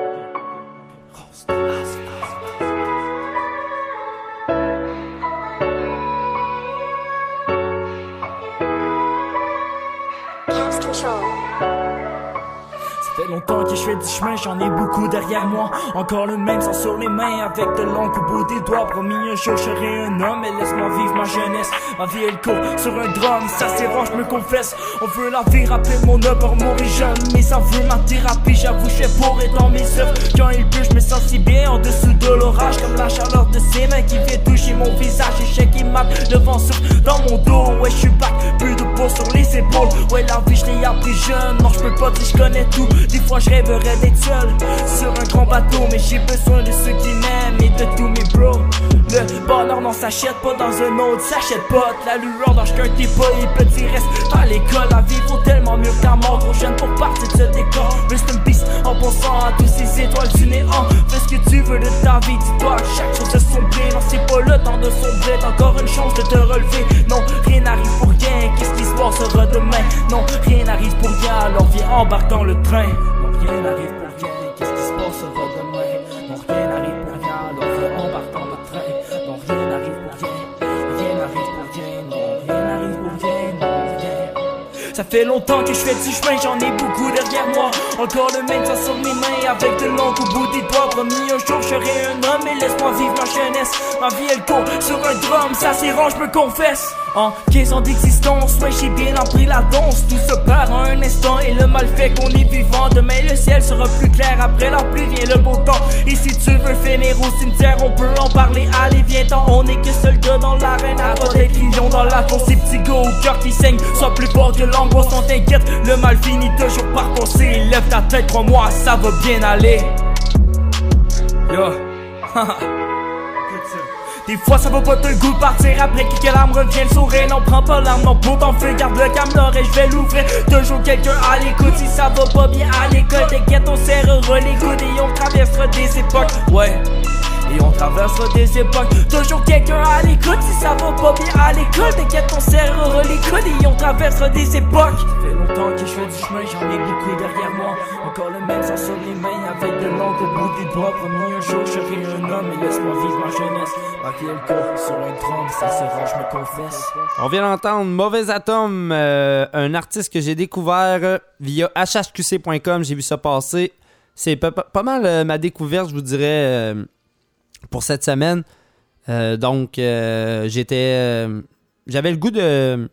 Speaker 19: Longtemps que je fais du chemin, j'en ai beaucoup derrière moi. Encore le même sang sur les mains, avec de l'encre au bout des doigts. Promis un jour je serai un homme, et laisse-moi vivre ma jeunesse. Ma vie elle court sur un drum, ça rare, je me confesse. On veut la vie, rappeler mon œuvre, mourir jeune. Mais ça veut ma thérapie, j'avoue, je pour être dans mes œuvres. Quand il pleut, je me sens si bien en dessous de l'orage. Comme la chaleur de ses mains qui vient toucher mon visage. Échec qui mate, le vent souffle dans mon dos. Ouais, je suis back, plus de peau sur les épaules. Ouais, la vie, je l'ai appris jeune, non, je peux pas dire je connais tout. Je rêverais d'être seul sur un grand bateau, mais j'ai besoin de ceux qui m'aiment et de tous mes bros. Le bonheur n'en s'achète pas dans un autre, s'achète pas la lueur dans chacun t'es pas et petit reste à l'école. La vie vaut tellement mieux que mort, trop jeune pour partir de ce décor. Rest in peace en pensant à tous ces étoiles du néant. Fais ce que tu veux de ta vie, dis-toi que chaque chose de son bien. Non, c'est pas le temps de sombrer, t'as encore une chance de te relever. Non, rien n'arrive pour rien, qu'est-ce qui se passera demain? Non, rien n'arrive pour rien, alors viens embarque dans le train. Non, rien n'arrive fait longtemps que je fais du chemin, j'en ai beaucoup derrière moi. Encore le même ça sur mes mains, avec de l'encre au bout des doigts. Promis un jour je serai un homme, et laisse-moi vivre ma jeunesse. Ma vie elle court sur un drum, ça c'est je me confesse. En 15 ans d'existence, ouais j'ai bien appris la danse. Tout se perd en un instant, et le mal fait qu'on est vivant. Demain le ciel sera plus clair, après la pluie vient le beau temps. Et si tu veux finir au cimetière, on peut en parler. Allez, viens-t'en, on est que seul gars dans l'arène. Arrête d'être lion dans la fosse, ces petits au cœur qui saigne. Sois plus fort que l'angoisse, t'inquiète. Le mal finit toujours par passer. Lève ta tête, crois-moi, ça va bien aller. Yo. Des fois ça vaut pas te le goût de partir après que l'âme revienne sourire Non prends pas l'arme, non pour t'en feu Garde le calme et je vais l'ouvrir Toujours quelqu'un à l'écoute si ça va pas bien à l'école T'inquiète on serrera les coudes et on traversera des époques Ouais on traversera des époques. Toujours quelqu'un à l'écoute Si ça va pas bien à l'école T'inquiète on serrera les coudes Et on traversera des époques. Ça fait longtemps que je fais du chemin J'en ai beaucoup derrière moi. Encore le même sang sur les mains Avec de l'encre au bout des doigts Promis un jour je serai un homme Et laisse-moi vivre ma jeunesse. Ma vie elle sur un trône Ça rare je me confesse.
Speaker 2: On vient d'entendre Mauvais Atome, euh, un artiste que j'ai découvert euh, via hhqc.com. J'ai vu ça passer. C'est pas mal euh, ma découverte, je vous dirais, euh, pour cette semaine. Euh, donc, euh, j'étais. euh, J'avais le goût de,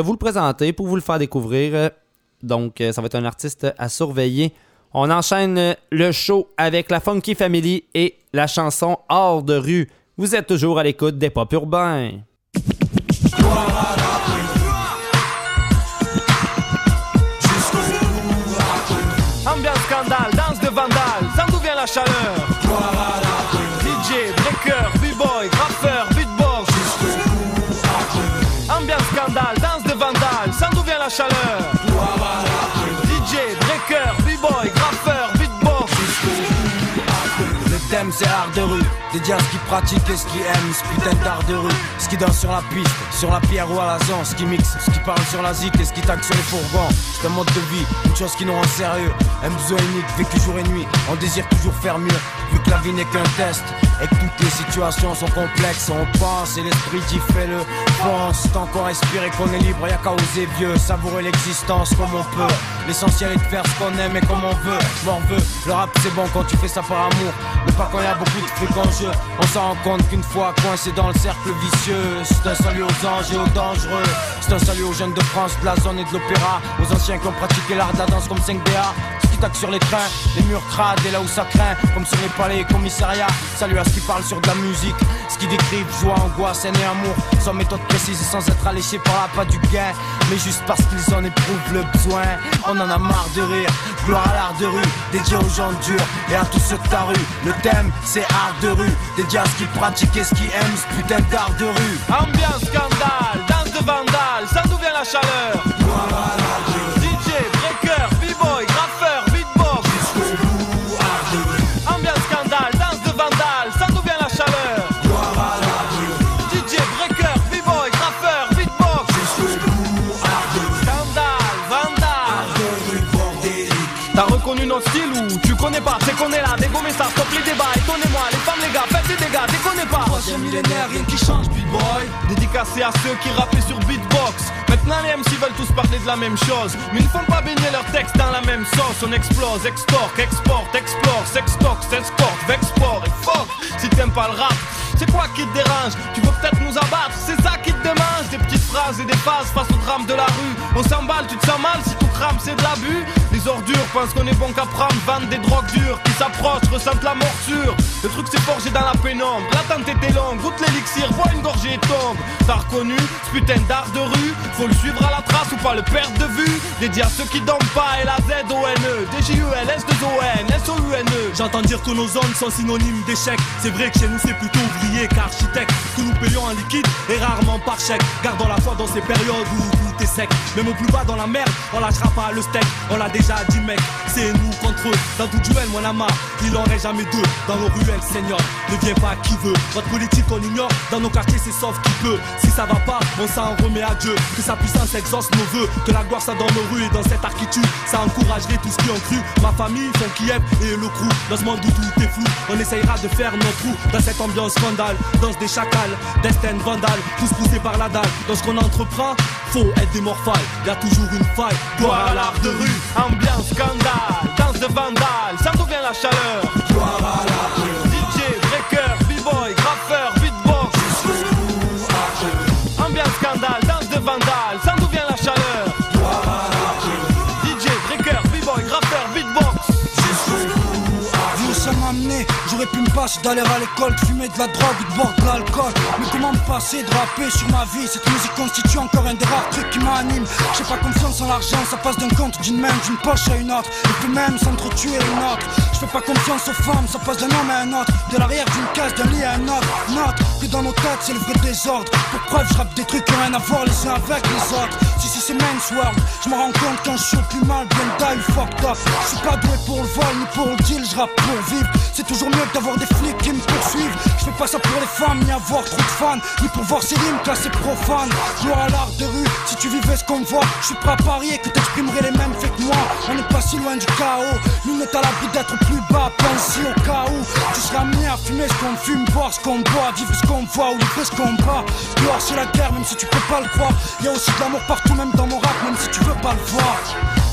Speaker 2: vous le présenter pour vous le faire découvrir. Donc, ça va être un artiste à surveiller. On enchaîne le show avec la Funky Family et la chanson Hors de rue. Vous êtes toujours à l'écoute des pop urbains.
Speaker 20: Ambiance scandale, danse de vandale, ça d'où vient la chaleur Danse de vandale, ça d'où vient la chaleur
Speaker 21: C'est art de rue, dédié à ce qui pratique et ce qui aime, ce putain d'art de rue, ce qui danse sur la piste, sur la pierre ou à la zone, ce qui mixe, ce qui parle sur la zik et ce qui taxe sur les fourgons. C'est un mode de vie, une chose qui nous rend sérieux, un besoin unique, vécu jour et nuit, on désire toujours faire mieux, vu que la vie n'est qu'un test, et que toutes les situations sont complexes, on pense et l'esprit qui fait le pense, tant qu'on respire et qu'on est libre, y'a qu'à oser vieux, savourer l'existence comme on peut, l'essentiel est de faire ce qu'on aime et comme on veut, m'en veut, le rap c'est bon quand tu fais ça par amour, mais quand y a beaucoup de fric en jeu, on s'en rend compte qu'une fois coincé dans le cercle vicieux, c'est un salut aux anges et aux dangereux, c'est un salut aux jeunes de France, de la zone et de l'opéra, aux anciens qui ont pratiqué l'art de la danse comme 5DA, ce qui taque sur les trains, les murs crades et là où ça craint, comme sur les palais et commissariats, salut à ce qui parle sur de la musique, ce qui décrivent joie, angoisse, haine et amour, sans méthode précise et sans être alléché par la pas du gain, mais juste parce qu'ils en éprouvent le besoin, on en a marre de rire, gloire à l'art de rue, dédié aux gens durs et à tous ceux de ta rue, le thème c'est art de rue, à ce qui pratique et ce qui aime, ce putain d'art de rue.
Speaker 20: Ambiance tu connais pas C'est qu'on est là, dégommez ça, stop les débats Étonnez-moi, les femmes, les gars, faites des dégâts, déconnez pas.
Speaker 21: Troisième millénaire, rien qui change, beatboy
Speaker 20: Dédicacé à ceux qui rappaient sur beatbox. Maintenant les MC veulent tous parler de la même chose Mais ils ne font pas baigner leurs textes dans la même sauce. On explose, extorque, exporte, explore Sextox, s'escorte, vexport et fuck. Si t'aimes pas le rap, c'est quoi qui te dérange? Tu veux peut-être nous abattre, c'est ça qui te démange. Des petites phrases et des phases face au drame de la rue. On s'emballe, tu te sens mal si tout c'est de l'abus. Les ordures pensent qu'on est bon qu'à prendre, vendent des drogues dures qui s'approchent, ressentent la morsure. Le truc s'est forgé dans la pénombre, l'attente était longue, goûte l'élixir, bois une gorgée et tombe. T'as reconnu ce putain d'art de rue Faut le suivre à la trace ou pas le perdre de vue. Dédié à ceux qui dorment pas, L A Z O N E, D J U L S 2 O N S O U N E.
Speaker 22: J'entends dire que nos zones sont synonymes d'échec. C'est vrai que chez nous c'est plutôt ouvrier qu'architecte. Que nous payons en liquide et rarement par chèque. Gardons la foi dans ces périodes où sec. Même au plus bas dans la merde, on lâchera pas le steak. On l'a déjà dit mec, c'est nous contre eux. Dans tout duel, mon ama, il en reste jamais deux. Dans nos ruelles, Seigneur, ne viens pas qui veut. Votre politique on ignore, dans nos quartiers c'est sauf qui peut. Si ça va pas, on s'en remet à Dieu. Que sa puissance exauce nos voeux. Que la gloire ça dans nos rues et dans cette architecture, ça encouragerait tout ce qui ont cru. Ma famille, son Kiev et le crew. Dans ce monde où tout est flou, on essayera de faire notre trou. Dans cette ambiance scandale, danse des chacals, destin vandale, tous poussés par la dalle. Dans ce qu'on entreprend, faut être des morphales. Y a toujours une faille, gloire à l'art de rue.
Speaker 20: Ambiance scandale, de vandale, ça d'où vient la chaleur. DJ, breaker, b-boy, graffeur, beatbox. Ambiance scandale, danse de vandale, ça d'où vient la chaleur. DJ, breaker, b-boy, graffeur, beatbox.
Speaker 23: Vous ça m'a amené, j'aurais pu me d'aller à l'école, de fumer de la drogue ou de boire de l'alcool. Mais comment me passer de rapper sur ma vie? Cette musique constitue encore un des rares trucs qui m'anime. J'ai pas confiance en l'argent, ça passe d'un compte, d'une main, d'une poche à une autre. Et puis même s'entretuer une autre. Je pas confiance aux femmes, ça passe d'un homme à un autre. De l'arrière d'une case, d'un lit à un autre. Note que dans nos têtes, c'est le vrai désordre. Pour preuve, je rappe des trucs qui ont rien à voir les uns avec les autres. Si, si, c'est men's world, je me rends compte quand je suis plus mal, bien die, fucked up. Je suis pas doué pour le vol ni pour le deal, je rappe pour vivre. C'est toujours mieux que d'avoir des flics qui me poursuivent. Je fais pas ça pour les femmes, ni avoir trop de fans, ni pour voir ces rimes classées profanes. Gloire à l'art de rue, si tu vivais ce qu'on voit, je suis prêt à parier que t'exprimerais les mêmes faits que moi. On n'est pas si loin du chaos, nous n'est à l'abri d'être plus bas, pense au cas où tu seras amené à fumer ce qu'on fume, boire ce qu'on boit, vivre ce qu'on voit ou livrer ce qu'on bat. Gloire c'est la guerre, même si tu peux pas le croire. Y a aussi de l'amour partout, même dans mon rap, même si tu veux pas le voir.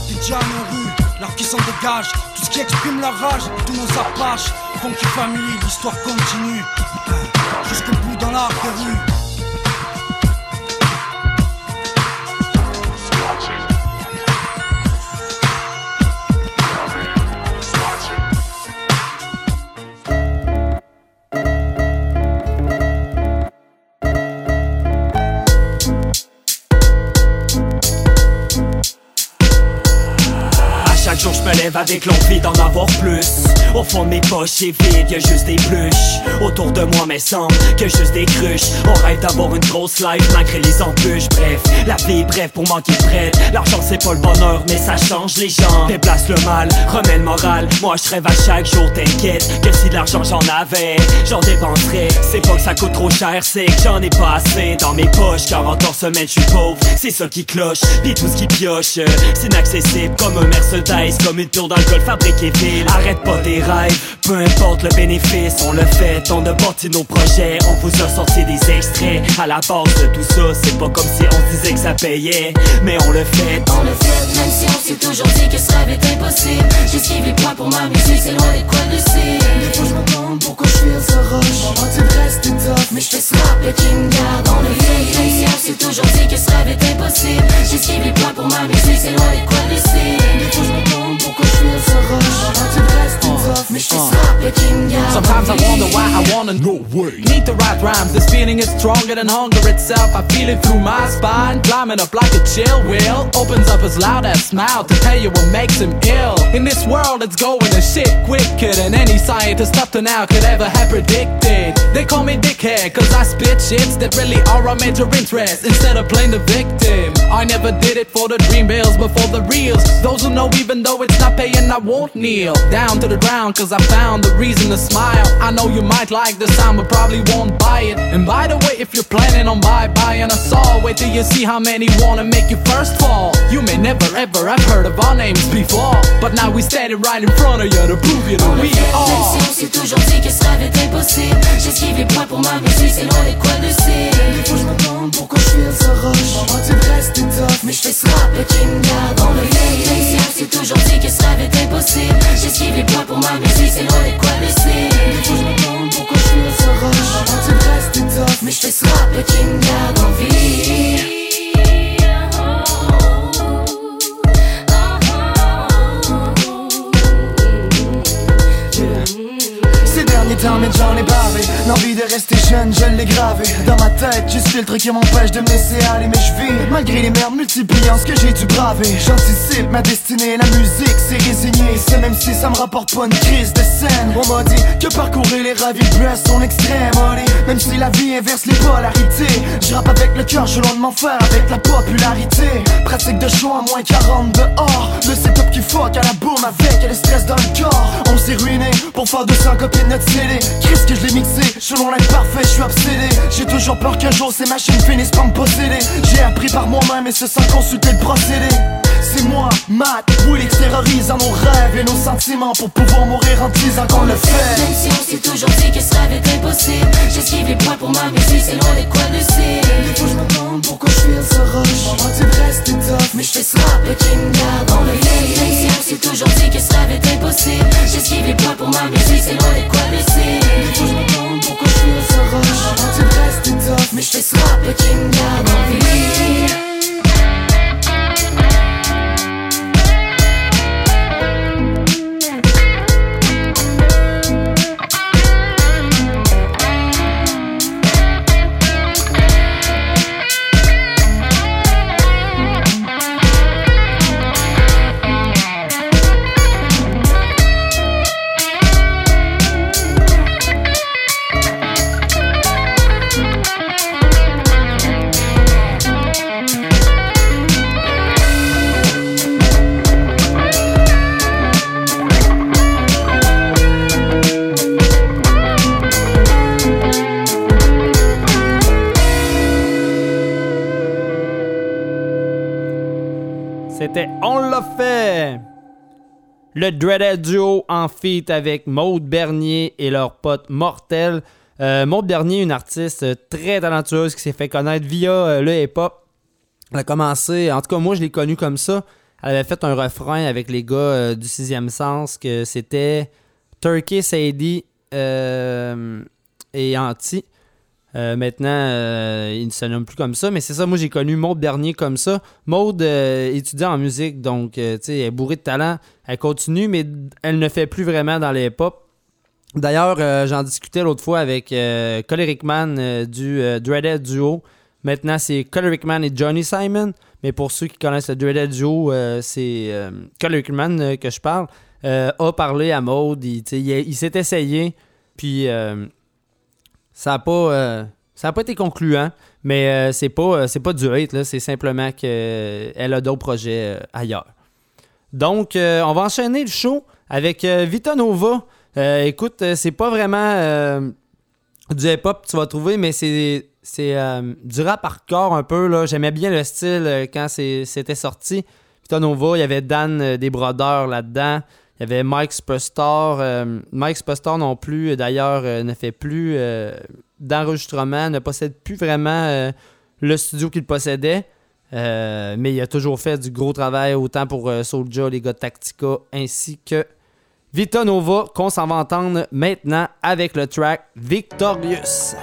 Speaker 23: DJ nos rues, l'art qui s'en dégage, tout ce qui exprime la rage, tous nos apaches. Funky Family, l'histoire continue. Jusqu'au bout dans l'art de rue.
Speaker 24: Lève avec l'envie d'en avoir plus Au fond de mes poches c'est vide, y'a juste des pluches Autour de moi mais semble que juste des cruches. On rêve d'avoir une grosse life malgré les embûches. Bref, la vie est brève pour manquer de prête L'argent c'est pas le bonheur mais ça change les gens. Déplace le mal, remets le moral. Moi je rêve à chaque jour t'inquiète Que si de l'argent j'en avais, j'en dépenserais. C'est pas que ça coûte trop cher, c'est que j'en ai pas assez. Dans mes poches, 40 heures semaine je suis pauvre. C'est ça qui cloche, pis tout ce qui pioche. C'est inaccessible comme un Mercedes Comme une tour golf fabriquée ville. Arrête pas tes rêves, peu importe le bénéfice On le fait, on a bâti nos projets. On vous a sorti des extraits. À la base de tout ça, c'est pas comme si on se disait que ça payait. Mais on le fait,
Speaker 12: On le fait, même si on s'est toujours dit que ce rêve est impossible. J'esquive les points pour ma musique, c'est loin des coins de cible.
Speaker 11: Des fois je me demande pourquoi je suis à roche. Maman tu de rester tough
Speaker 12: Mais je fais ce rap qui me garde On le fait, même si on s'est toujours dit que ce rêve est impossible. J'esquive les points pour ma musique, c'est loin des coins de cible.
Speaker 11: Des fois je me demande pourquoi je suis à roche. De rester tough
Speaker 12: Mais je fais ce rap qui
Speaker 25: Sometimes I wonder why I wanna No way. Need the right rhymes. This feeling is stronger than hunger itself. I feel it through my spine Climbing up like a chill wheel. Opens up his loud ass smile To tell you what makes him ill. In this world it's going to shit quicker Than any scientist up to now could ever have predicted. They call me dickhead Cause I spit shits That really are our major interest Instead of playing the victim. I never did it for the dream bills But for the reals. Those who know even though it's not paying I won't kneel. Down to the ground Cause I found the reason to smile I know you might like the sound But probably won't buy it And by the way if you're planning on buy buying a saw Wait till you see how many wanna make you first fall You may never ever have heard of our names before But now we standing right in front of you To prove you that we
Speaker 12: Même si on
Speaker 25: are
Speaker 12: s'est toujours dit que ce rêve est impossible. J'esquive les points pour ma musique, c'est loin des coins de cible.
Speaker 11: Des fois je me demande pourquoi je suis à sa roche Maman oh, tu de rester tough
Speaker 12: Mais je fais ce rap qui me garde On le fait, même si toujours dit que ce rêve est impossible. J'esquive les points pour ma ma musique, c'est loin des
Speaker 11: je je tu
Speaker 12: mais je fais ce rap me en vie.
Speaker 11: Rester jeune, je l'ai gravé. Dans ma tête, ce filtre qui m'empêche de me laisser aller Mais je vis, malgré les merdes multipliant ce que j'ai dû braver. J'anticipe ma destinée, la musique c'est résigné. C'est même si ça me rapporte pas une crise de scène. On m'a dit que parcourir les ravis sont extrêmes allez. Même si la vie inverse les polarités. Je rappe avec le cœur, je loin de m'en faire avec la popularité. Pratique de show à moins 40 dehors. Le setup qui fuck à la boum avec le stress dans le corps. On s'est ruiné pour faire 200 copies de notre Qu'est-ce que je l'ai mixé, selon l'imparfait, je suis obsédé. J'ai toujours peur qu'un jour ces machines finissent par me posséder. J'ai appris par moi-même et ce sans consulter le procédé c'est moi, Matt, oui, terrorisant nos rêves et nos sentiments pour pouvoir mourir en disant qu'on le fait.
Speaker 12: Même si on s'est toujours dit que ce rêve est impossible J'esquive les points pour ma musique, c'est loin des coins de cible
Speaker 11: Des fois je me demande pourquoi je feel ce rush. On dit de rester tough,
Speaker 12: Mais je fais rap qui me garde en le fil Même si on s'est toujours dit que ce rêve est impossible J'esquive les points pour ma musique, c'est loin des coins de
Speaker 11: Des fois je
Speaker 12: cible
Speaker 11: me demande pourquoi je feel ce rush. On dit de rester tough,
Speaker 12: Mais je fais rap qui me garde en vie
Speaker 2: C'était Le Dreaded Duo en feat avec Maude Bernier et leur pote Mortel. Euh, Maude Bernier, une artiste très talentueuse qui s'est fait connaître via euh, le hip-hop. Elle a commencé, en tout cas moi je l'ai connue comme ça. Elle avait fait un refrain avec les gars euh, du sixième sens que c'était Turkey, Sadie euh, et Anti. Euh, maintenant, euh, il ne se nomme plus comme ça, mais c'est ça, moi j'ai connu Maude Bernier comme ça. Maude euh, en musique, donc euh, elle est bourrée de talent. Elle continue, mais elle ne fait plus vraiment dans les hip-hop. D'ailleurs, j'en discutais l'autre fois avec Coleric Man euh, du Dreaded Duo. Maintenant, c'est Coleric Man et Johnny Simon. Mais pour ceux qui connaissent le Dreaded Duo, c'est Coleric Man euh, que je parle. A parlé à Maude. Il, il, s'est essayé. Puis ça n'a pas, euh, pas été concluant. Mais euh, c'est pas, euh, pas du hate. C'est simplement qu'elle a d'autres projets euh, ailleurs. Donc, euh, on va enchaîner le show avec euh, Vita Nova. Euh, écoute, euh, c'est pas vraiment euh, du hip-hop tu vas trouver, mais c'est euh, du rap hardcore un peu. J'aimais bien le style euh, quand c'était sorti. Vita Nova, il y avait Dan euh, des Brodeurs là-dedans. Il y avait Mike Superstar. euh, Mike Superstar non plus, euh, d'ailleurs, euh, ne fait plus d'enregistrement, ne possède plus vraiment le studio qu'il possédait. Mais il a toujours fait du gros travail, autant pour Soulja, les gars Tactica, ainsi que Vita Nova, qu'on s'en va entendre maintenant avec le track Victorious.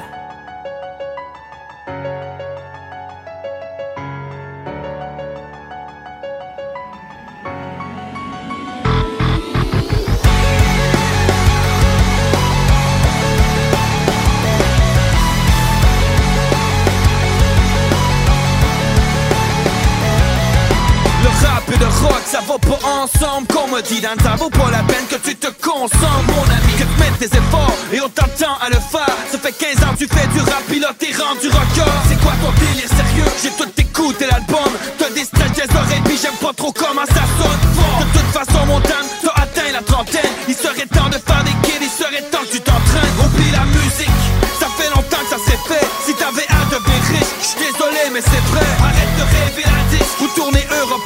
Speaker 20: Pas ensemble. Qu'on me dit Dan, ça vaut pas la peine que tu te consommes, mon ami. Que tu mettes tes efforts et on t'attend à le faire. Ça fait 15 ans que tu fais du rap, pilote t'es rendu rocker. C'est quoi ton délire sérieux? J'ai tout écouté l'album. T'as des stages des oreilles, puis j'aime pas trop comment ça sonne fort. De toute façon, mon Dan, t'as atteint la trentaine. Il serait temps de faire des kills, il serait temps que tu t'entraînes. Oublie la musique, ça fait longtemps que ça s'est fait. Si t'avais de devenir riche, j'suis désolé, mais c'est vrai. Arrête de rêver la disque ou tournée européenne.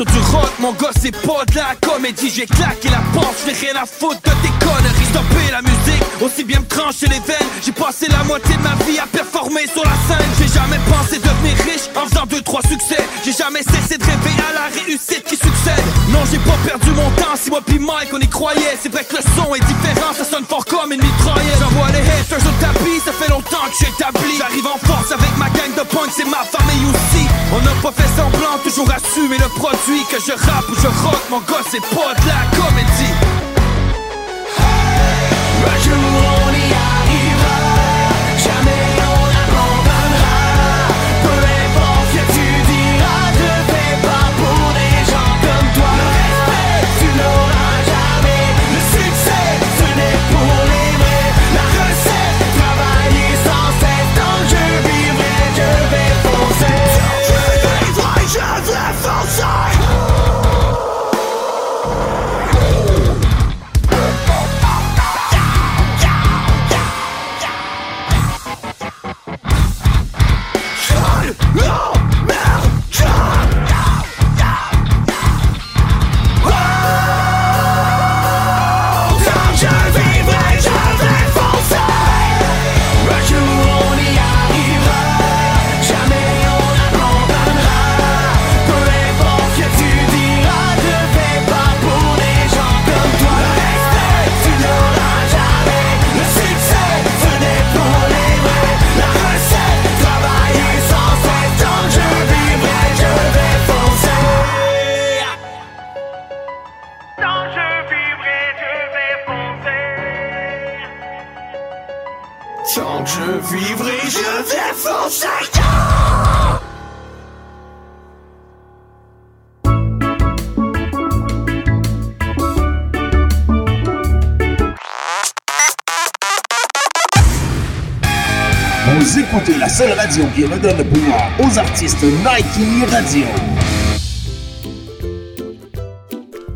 Speaker 11: Surtout
Speaker 26: mon gosse c'est pas de la comédie. J'ai claqué la porte, j'ai rien à foutre de tes conneries. Stopper la musique, aussi bien me trancher les veines. J'ai passé la moitié de ma vie à performer sur la scène. J'ai jamais pensé devenir riche en faisant deux trois succès. J'ai jamais cessé de rêver à la réussite qui succède. Non j'ai pas perdu mon temps, si moi pis Mike on y croyait C'est vrai que le son est différent, ça sonne fort comme une mitraillette. J'envoie les haters au tapis, ça fait longtemps que j'ai établi J'arrive en force avec ma gang de punk, c'est ma famille aussi. On n'a pas fait semblant, toujours assumer le produit Que je rappe ou je rock, mon gars c'est pas de la comédie
Speaker 9: seule radio qui redonne le pouvoir aux artistes Nike Radio.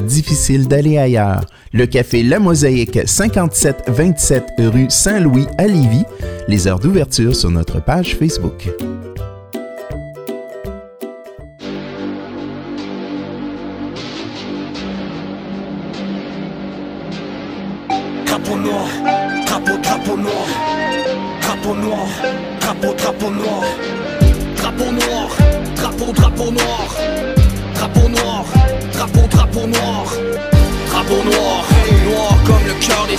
Speaker 9: difficile d'aller ailleurs. Le café La Mosaïque, 5727 rue Saint-Louis à Lévis. Les heures d'ouverture sur notre page Facebook.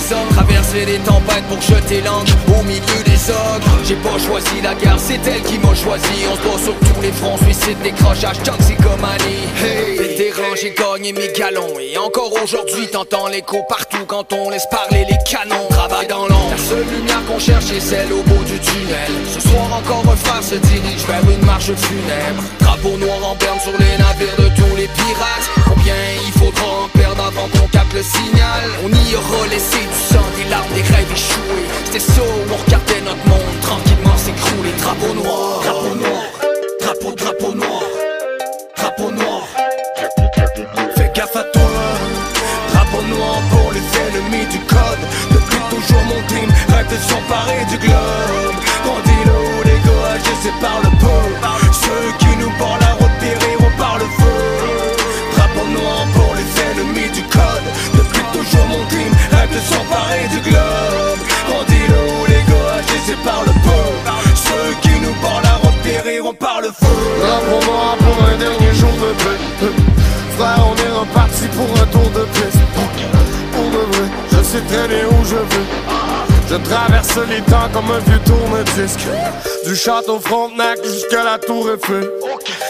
Speaker 12: Traverser les tempêtes pour jeter l'encre au milieu des ogres. J'ai pas choisi la guerre, c'est elle qui m'a choisi. On se bat sur tous les fronts, suicide, décrochage, toxicomanie. Hey, vétéran, j'ai gagné mes galons. Et encore aujourd'hui, t'entends l'écho partout quand on laisse parler les canons. Travail dans l'ombre, la seule lumière qu'on cherche est celle au bout du tunnel. Ce soir encore un frère se dirige vers une marche funèbre. Drapeau noir en berne sur les navires de tous les pirates. Combien il faudra en perdre avant qu'on le signal On y aura laissé du sang, des larmes, des rêves échoués. C'était ça où on regardait notre monde tranquillement s'écrouler. Drapeau noir, drapeau noir, drapeau, drapeau noir, drapeau noir. Fais gaffe à toi, drapeau noir pour les ennemis du code. Depuis toujours mon team rêve de s'emparer du globe. Drapeau noir pour
Speaker 27: un dernier jour de paix. Frère, on est reparti pour un tour de piste Pour de vrai, je sais très bien où je veux Je traverse les temps comme un vieux tourne-disque Du château Frontenac jusqu'à la tour Eiffel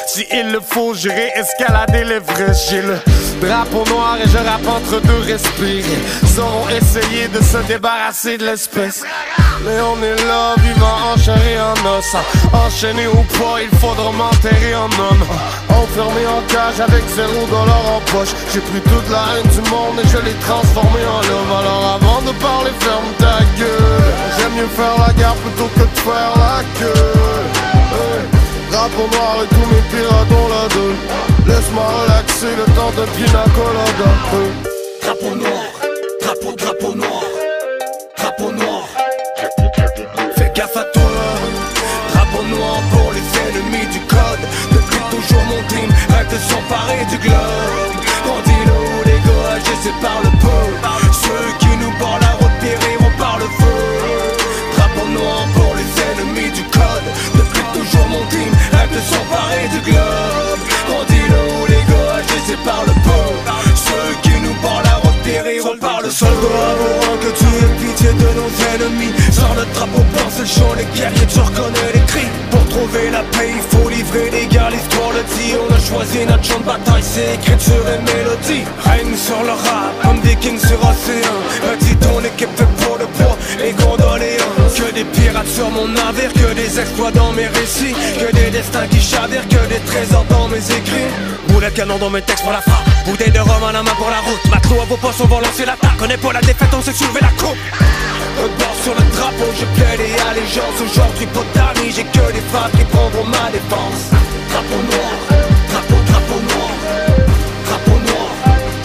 Speaker 27: Si il le faut, j'irai escalader l'Everest J'ai le Drapeau noir et je rappe entre deux respires. Ils auront essayé de se débarrasser de l'espèce. Mais on est là, vivant en chair et en os. Enchaîné ou pas, il faudra m'enterrer en homme. Enfermé en cage avec zéro dollar en poche. J'ai pris toute la haine du monde et je l'ai transformé en love. Alors avant de parler, ferme ta gueule. J'aime mieux faire la guerre plutôt que de faire la queue. Hey. Drapeau noir et tous mes pirates ont la deux. Laisse-moi relaxer le temps de pina colada. Hey.
Speaker 24: Drapeau noir, drapeau, drapeau noir,
Speaker 21: de s'emparer du globe. Haut les agissés par le peu Ceux qui nous barrent la route périront par le feu. Drapeau noir pour les ennemis du code. Depuis toujours mon team rêve de s'emparer du globe. Haut les agissés par le peu Ceux qui par le feu avant que tu aies pitié de nos ennemis. Sans le drapeau blanc, c'est champ, les guerriers, tu reconnais les cris. Pour trouver la paix, il faut livrer des gars, l'histoire le dit. On a choisi notre champ de bataille, c'est écriture et mélodie Règne sur le rap, comme des kings sur océan. Redis ton équipe fait pour le poids et des pirates sur mon navire, que des exploits dans mes récits Que des destins qui chavirent, que des trésors dans mes écrits. Boulet de canon dans mes textes pour la frappe. Bouteille de rhum à la main pour la route. Matelot à vos postes, on va lancer l'attaque On est pour la défaite, on sait soulever la coupe. Un bord sur le drapeau, je plaide et allégeance. Aujourd'hui, pas d'amis, j'ai que des femmes qui prendront ma défense. Drapeau noir, drapeau, drapeau noir. Drapeau noir,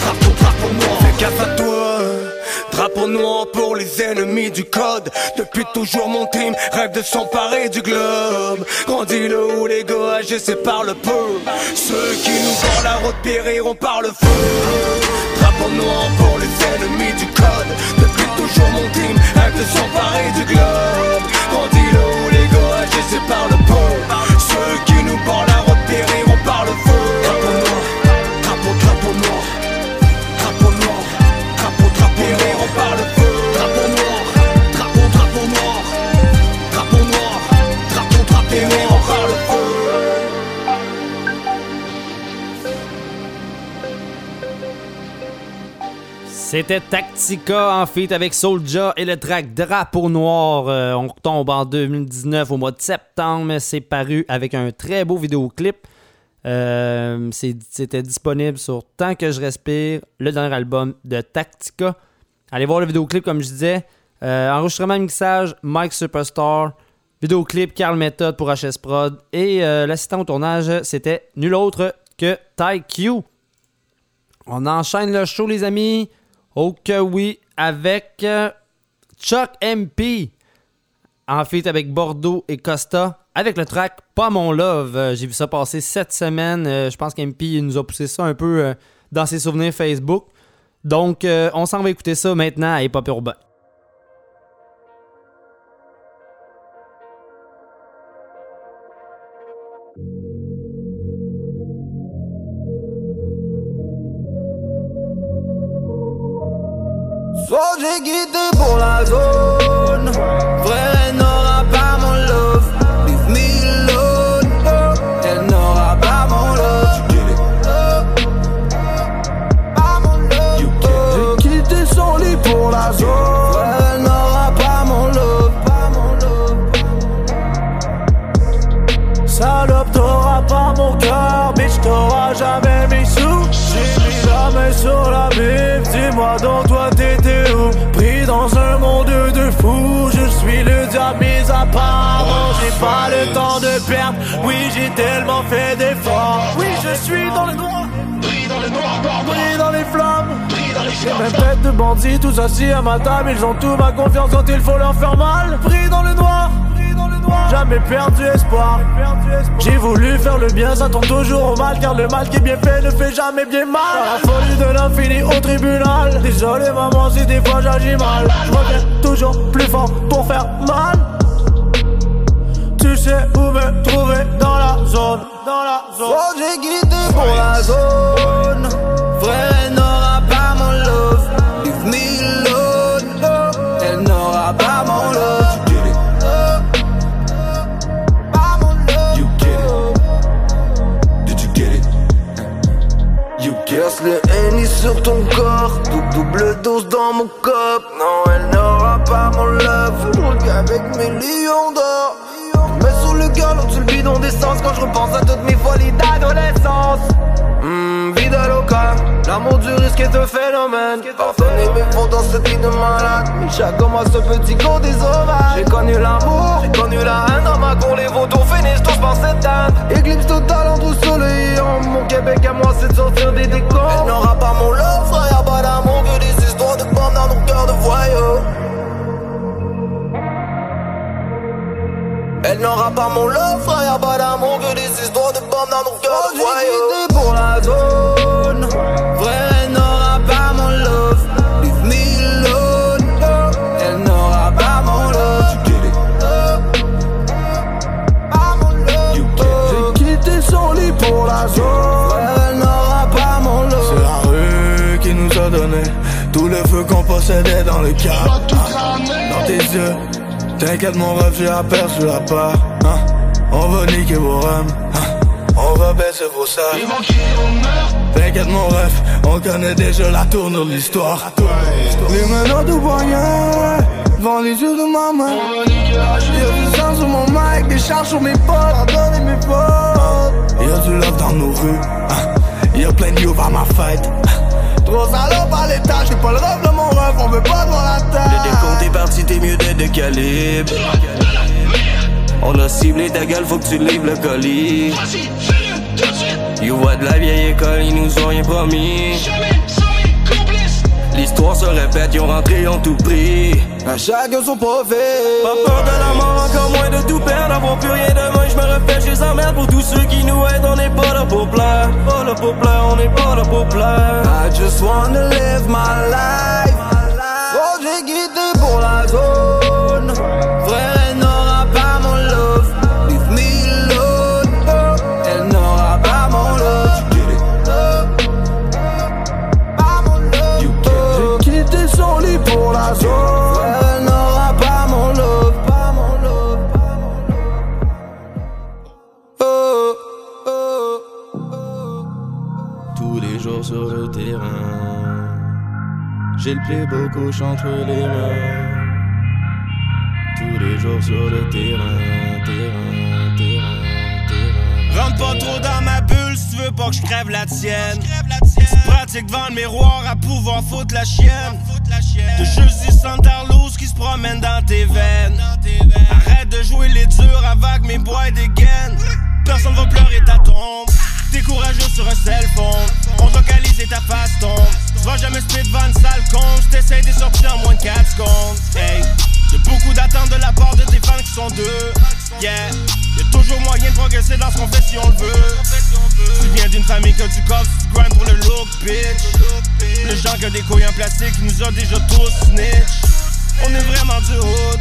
Speaker 21: drapeau, drapeau noir. Fais gaffe à Drapeau noir pour les ennemis du code. Depuis toujours mon team rêve de s'emparer du globe. Grandis le haut les agissés par le peu. Ceux qui nous font la route périront par le feu. Drapeau noir pour les ennemis du code. Depuis toujours mon team rêve de s'emparer du globe. Grandis le haut les agissés par le peu. Ceux qui nous barrent la route périront par le feu
Speaker 2: C'était Tactica en feat avec Soulja et le track Drapeau Noir. Euh, on retombe en 2019 au mois de septembre. C'est paru avec un très beau vidéoclip. Euh, C'était disponible sur Tant que je respire, le dernier album de Tactica. Allez voir le vidéoclip comme je disais. Euh, enregistrement et mixage, Mike Superstar. Vidéoclip, Carl Method pour HS Prod. Et l'assistant au tournage, c'était nul autre que Ty Q. On enchaîne le show, les amis. Oh que oui, avec euh, Chuck MP. En fait, avec Bordeaux et Costa. Avec le track Pas mon love. Euh, J'ai vu ça passer cette semaine. Euh, je pense qu'MP nous a poussé ça un peu dans ses souvenirs Facebook. Donc, on s'en va écouter ça maintenant à Hip Hop.
Speaker 28: Soit j'ai quitté pour la zone j'ai pas le temps de perdre Oui, j'ai tellement fait d'efforts Oui, je suis dans le noir Pris dans le noir, pris dans les flammes J'ai même tête de bandits, tous assis à ma table Ils ont tout ma confiance quand il faut leur faire mal Pris dans le noir Jamais perdu espoir. J'ai voulu faire le bien, ça tombe toujours au mal. Car le mal qui est bien fait ne fait jamais bien mal. Dans la folie de l'infini au tribunal. Désolé, maman, si des fois j'agis mal. Je reviens toujours plus fort pour faire mal. Sais où me trouver dans la zone. Dans la zone. Oh, j'ai quitté pour la zone. Frère, elle n'aura pas mon love. Leave me alone. oh. Elle n'aura pas mon love.
Speaker 21: You get it? Did you get it? You get
Speaker 28: Yes, le N
Speaker 29: sur ton corps, Dou- double dose dans mon cop. Non, elle n'aura pas mon love, avec mes lions d'or. Le galop, tu le bidon d'essence quand je repense à toutes mes folies d'adolescence. Vida loca, l'amour du risque est un phénomène. Pardonnez mes fautes dans cette vie de malade. Micha commence ce petit go des orages. J'ai connu l'amour, j'ai connu la haine dans ma cour. Les vautours finissent tous par s'éteindre. Éclipse totale entre le soleil et. Mon Québec à moi, c'est de sortir des décors. Elle n'aura pas mon love, frère, y'a pas d'amour que des histoires de pommes dans nos cœurs de voyous. Elle n'aura pas mon love, frère, y'a pas d'amour que des histoires de bombes dans nos cœurs de voyous. pour la zone, frère, elle n'aura pas mon love. Leave me alone, elle n'aura pas mon love. Pas mon love. J'ai quitté son lit pour la zone, frère, elle n'aura pas mon love.
Speaker 8: C'est la rue qui nous a donné tout le feu qu'on possédait dans le cadre. Dans tes yeux, t'inquiète mon rêve, j'ai aperçu la part. hein. On va niquer vos rêves, hein. on va baisser vos salles. T'inquiète mon rêve, on connaît déjà la tournure de l'histoire. Les mains tout poignet, devant les yeux de ma main. Y'a du sang sur mon mic, des charges sur mes potes, pardonnez mes potes. Y'a du love dans nos rues, hein. y'a plein de youth à ma fête. Trop salope à l'étage, j'ai pas le rêve on veut pas devant la tête.
Speaker 29: Le décompte est parti, t'es mieux d'être de calibre. On a ciblé ta gueule, faut que tu livres le colis. You vois de la vieille école, ils nous ont rien promis. L'histoire se répète, ils ont rentré, ils ont tout pris. À chacun son profit. Pas peur de la mort, encore moins de tout perdre. D'avoir plus rien demain, je me refais, je les emmerde pour tous ceux qui nous aident. On n'est pas là pour plaire, pas là pour plaire, on n'est pas là pour plaire. I just wanna live my life.
Speaker 8: Couche entre les mains. Tous les jours sur le terrain, terrain, terrain, terrain.
Speaker 28: Rentre pas trop dans ma bulle si tu veux pas que je crève la tienne. Tu pratiques devant le miroir à pouvoir foutre la chienne. De juste des Santarlos qui se promènent dans tes veines. Arrête de jouer les durs avec mes bois et des gaines. Personne va pleurer ta tombe. T'es courageux sur un cell phone. On localise et ta face tombe. Vas jamais split une sale con. J't'essaye de sortir en moins de 4 secondes. Hey. Y'a beaucoup d'attentes de la part de tes fans qui sont deux. Yeah. Y'a toujours moyen de progresser dans ce qu'on fait si on le veut. Tu viens d'une famille que tu coffres, tu pour le look, bitch. Le genre que des couilles en plastique qui nous a déjà tous snitch. On est vraiment du hood.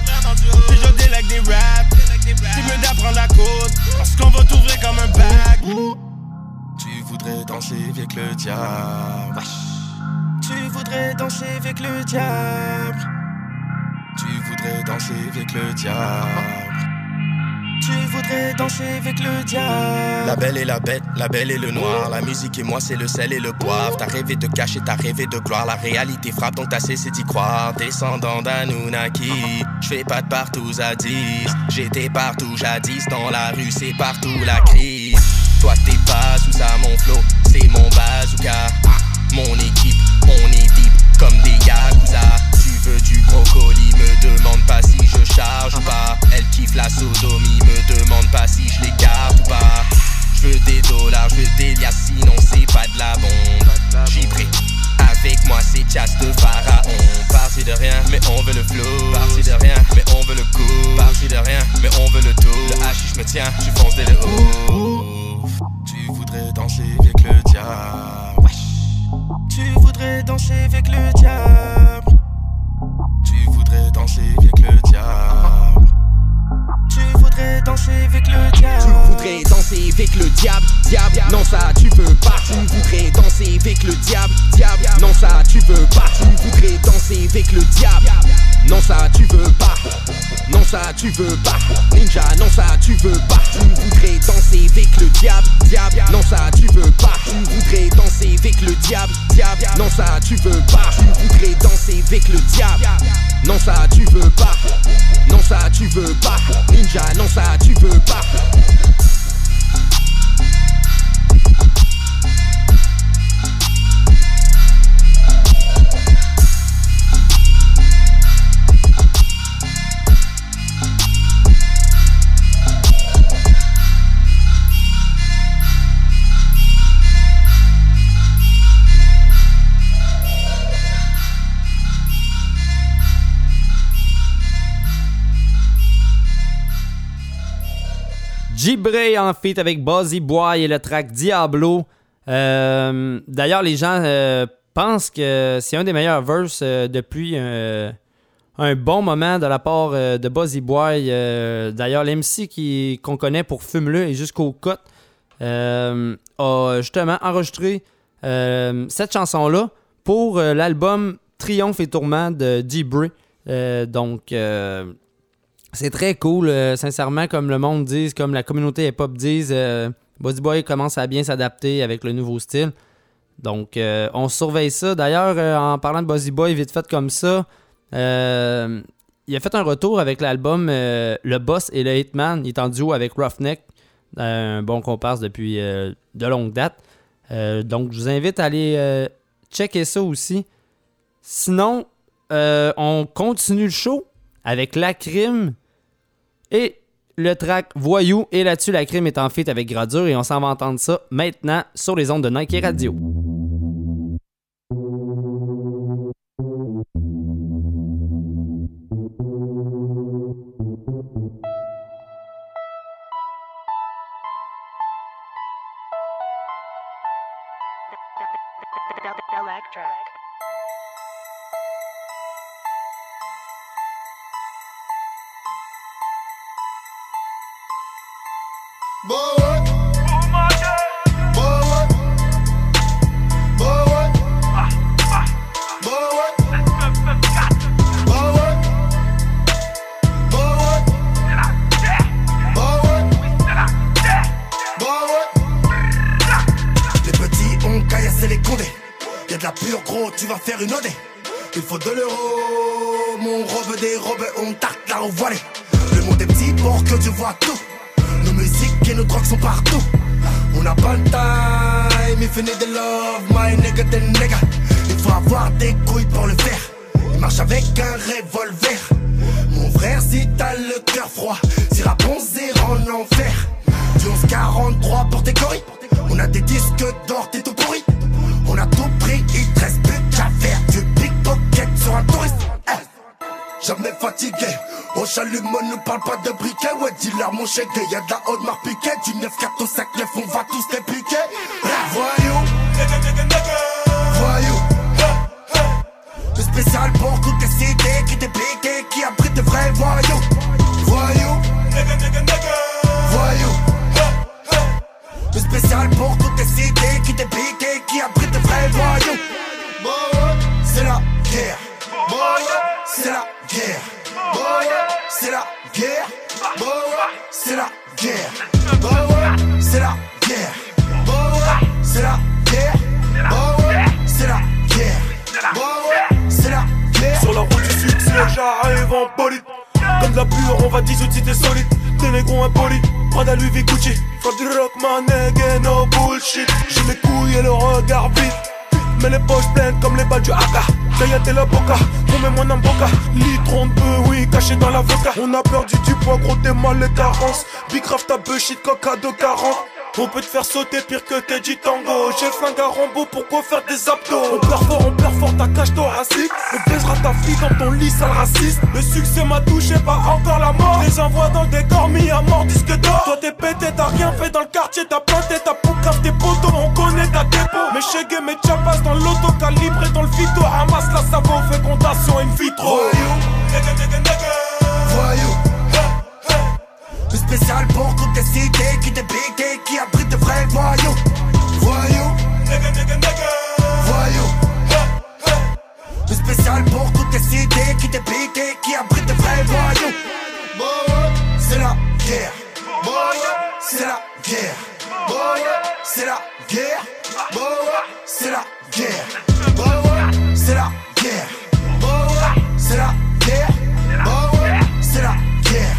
Speaker 28: Déjà délègue des raps. C'est mieux d'apprendre la côte. Parce qu'on va t'ouvrir comme un bac.
Speaker 8: Tu voudrais danser avec le diable.
Speaker 28: Voudrais danser avec le diable.
Speaker 8: Tu voudrais danser avec le diable.
Speaker 28: Tu voudrais danser avec le diable.
Speaker 8: La belle et la bête, la belle et le noir. La musique et moi, c'est le sel et le poivre. T'as rêvé de cacher, t'as rêvé de gloire. La réalité frappe, donc t'as cessé d'y croire. Descendant d'Anunnaki, je fais pas de partout à 10. J'étais partout jadis, dans la rue, c'est partout la crise. Toi, t'es pas sous ça, mon flow, c'est mon bazooka. Mon équipe, on est deep comme des yakuza. Tu veux du brocoli, me demande pas si je charge ou pas. Elle kiffe la sodomie, me demande pas si je l'écarte ou pas. Je veux des dollars, je veux des liasses, sinon c'est pas de la bombe. J'y prie. Avec moi c'est chasse de pharaon Parti de rien mais on veut le flow Parti de rien mais on veut le coup Parti de rien mais on veut le tout Le hashish me tient, je fonce dès le haut Tu voudrais danser avec le diable
Speaker 28: Tu voudrais danser avec le diable.
Speaker 8: Tu voudrais danser avec le diable
Speaker 28: Tu voudrais danser avec le diable.
Speaker 30: Tu voudrais danser avec le diable, diable, non ça tu veux pas. Tu voudrais danser avec le diable, diable, non ça tu veux pas. Tu voudrais danser avec le diable, non ça tu veux pas. Non ça tu veux pas. Ninja, non ça tu veux pas. Tu voudrais danser avec le diable, diable, non ça tu veux pas. Tu voudrais danser avec le diable, diable. Non, ça tu veux pas. Tu voudrais danser avec le diable. Non, ça tu veux pas. Non, ça tu veux pas. Ninja, non, ça tu veux pas.
Speaker 2: Gibré en feat avec Buzzy Boy et le track Diablo. Euh, D'ailleurs, les gens euh, pensent que c'est un des meilleurs verses euh, depuis un bon moment de la part de Buzzy Boy. D'ailleurs, l'MC qu'on connaît pour Fume-le et jusqu'au cut euh, a justement enregistré cette chanson-là pour l'album Triomphe et Tourment de Gibré. Euh, donc, c'est très cool, euh, sincèrement, comme le monde dit, comme la communauté hip-hop dit, euh, Body Boy commence à bien s'adapter avec le nouveau style. Donc, euh, on surveille ça. D'ailleurs, euh, en parlant de Buzzy Boy, vite fait comme ça, il a fait un retour avec l'album Le Boss et le Hitman. Il est en duo avec Roughneck, un bon comparse depuis de longue date. Donc, je vous invite à aller checker ça aussi. Sinon, on continue le show avec La Crime et le track Voyou. Et là-dessus, La Crime est en feat avec Gradure et on s'en va entendre ça maintenant sur les ondes de Nike Radio.
Speaker 8: conocerte ya faire
Speaker 28: sauter pire que Teddy Tango. J'ai flingue à Rambo, pourquoi faire des abdos? On perd fort, on perd fort, ta cage thoracique On baisera ta fille dans ton lit, sale raciste. Le succès m'a touché, pas encore la mort. Les envoie dans le décor, mis à mort, disque d'or. Toi t'es pété, t'as rien fait dans le quartier T'as planté ta poucave, tes potos, on connaît ta dépôt. Mes chégués, mes chapas dans l'auto calibré dans le phyto Ramasse la savon, fécondation in vitro.
Speaker 8: Voyou. Le spécial pour toutes les cités qui qui abritent de vrais voyous. Voyou. Voyou. Le spécial pour toutes les cités qui dépiquent, qui abritent de vrais voyous. C'est la guerre. C'est la guerre. C'est la guerre. C'est la
Speaker 15: guerre. C'est la guerre. C'est la guerre. C'est la guerre.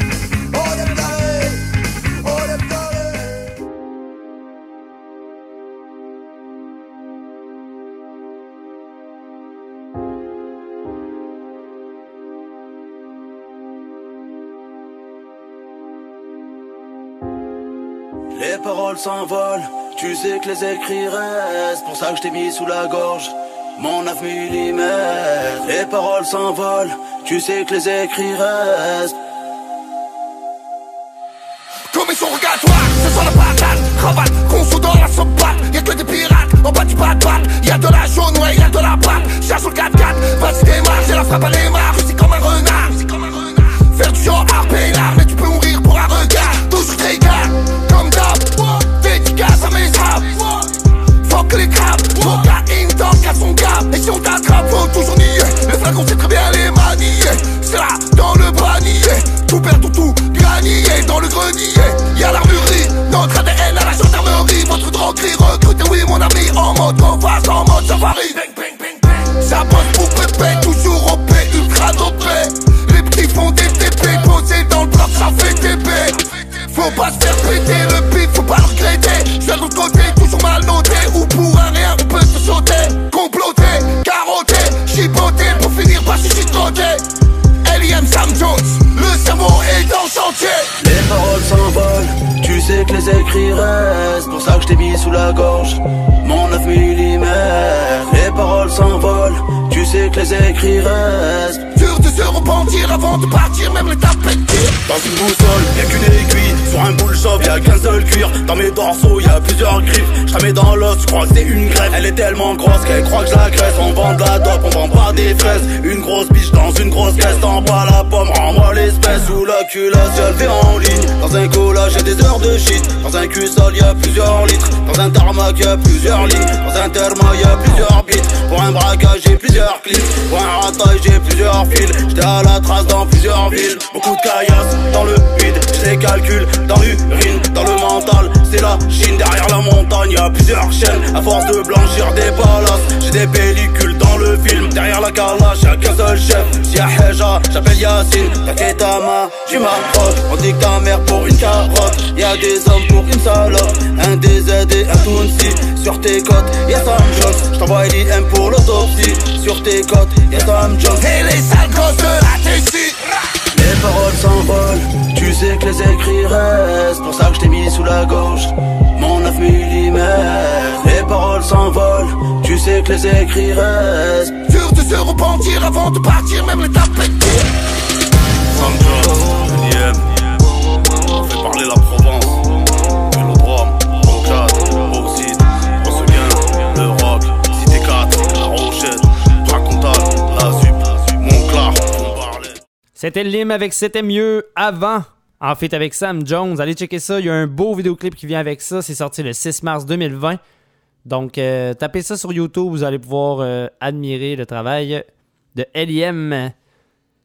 Speaker 31: paroles s'envolent, tu sais que les écrits restent. Pour ça que je t'ai mis sous la gorge. Mon 9 mm. Les paroles s'envolent, tu sais que les écrits restent.
Speaker 15: Commission rogatoire, ce sont la patate. Cravate, conso dans la soapate Y'a que des pirates, en bas du bas de Y'a de la jaune, ouais, y'a de la batte Cherche sur le 4x4, vas-y démarre J'ai la frappe à l'émarre, je suis comme un renard Faire du genre peinard Mais tu peux mourir pour un regard. Toujours gars, comme d'hab. Dédicace à mes sables Fuck les crabes, cocaïne tant qu'à son gab Et si on t'attrape, faut toujours nier. Les flags on sait très bien les manier. C'est là, dans le panier. Tout perd tout, tout gagné Dans le grenier, y'a l'armurerie. Notre ADN à la gendarmerie. Votre droguerie recrutée, oui mon ami En mode face, en mode safari Ça bosse pour pépé, toujours OP, ultra dopé Petits font des TP Posés dans le bloc, ça fait TP faut pas se faire péter le pif, faut pas le regretter. Je viens de côté, toujours mal noté. Ou pour un rien, on peut se sauter. Comploter, carotter, chipoter pour finir par se chicoter. Sam Jones, le cerveau est en chantier.
Speaker 31: Les paroles s'envolent, tu sais que les écrits restent. Pour ça que je t'ai mis sous la gorge mon 9 mm. Les paroles s'envolent, tu sais que les écrits restent.
Speaker 15: Dur de se repentir avant de partir, même les tapettes
Speaker 29: Dans une boussole, y'a qu'une aiguille. Sur un boule shop, y'a qu'un seul cuir. Dans mes dorsaux, y'a plusieurs griffes. Mets dans l'os, je crois que c'est une greffe. Elle est tellement grosse qu'elle croit que je la graisse. On vend de la dope, on vend pas des fraises. Une grosse biche dans une grosse caisse. T'en bas la pomme, rends-moi l'espèce. Sous la culasse, y'a le V en ligne. Dans un collage, y'a des heures de shit. Dans un cul sale, y'a plusieurs litres. Dans un tarmac, y'a plusieurs lignes. Dans un therma, y'a plusieurs bits. Pour un braquage, j'ai plusieurs clips. Pour un ratage, j'ai plusieurs fils. J'étais à la trace dans plusieurs villes. Beaucoup de caillasse dans le vide. J'ai des calculs dans l'urine, dans le mental. C'est la Chine derrière la montagne. Y'a plusieurs chaînes. À force de blanchir des palaces, j'ai des pellicules dans le film. Derrière la calache, y'a qu'un seul chef. Y'a Heja, j'appelle Yacine. T'inquiète à ma, tu m'approches. On dit ta mère pour une carotte. Y'a des hommes pour une salope. Un DZ et un Tounsi. Sur tes côtes, y'a Sam Jones. J't'envoie l'IM pour l'autopsie. Sur tes côtes, y'a Sam Jones.
Speaker 15: Et les sales gosses de la
Speaker 31: paroles s'envolent, tu sais que les écrits restent. Pour ça que je t'ai mis sous la gorge mon 9 mm. Les paroles s'envolent, tu sais que les écrits restent.
Speaker 15: Dur de se repentir avant de partir, même les tapettes
Speaker 29: Sam Jones, fait parler la Provence.
Speaker 2: C'était Lim avec C'était mieux avant. En fait, avec Sam Jones. Allez checker ça. Il y a un beau vidéoclip qui vient avec ça. C'est sorti le 6 mars 2020. Donc, euh, tapez ça sur YouTube. Vous allez pouvoir euh, admirer le travail de L.I.M.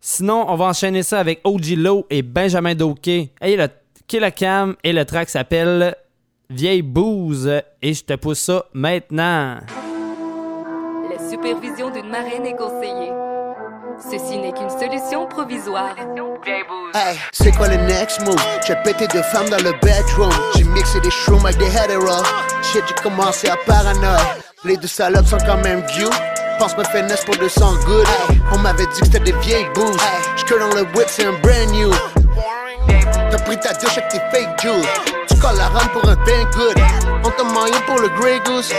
Speaker 2: Sinon, on va enchaîner ça avec OG Low et Benjamin Doké. Et le Kill Cam et le track s'appelle Vieille Bouse. Et je te pousse ça maintenant.
Speaker 32: La supervision d'une marraine est conseillée. Ceci n'est qu'une solution provisoire.
Speaker 33: Hey, c'est quoi le next move? J'ai pété deux femmes dans le bedroom. J'ai mixé des shrooms avec des hetero. Shit, j'ai commencé à paranoïa. Les deux salopes sont quand même cute. Pense me finesse pour 200 good. Hey, on m'avait dit que c'était des vieilles booze. J'que dans le whip, c'est un brand new. T'as pris ta douche avec tes fake jewels. Tu colles la rame pour un bain good. On t'a maillé pour le Grey Goose.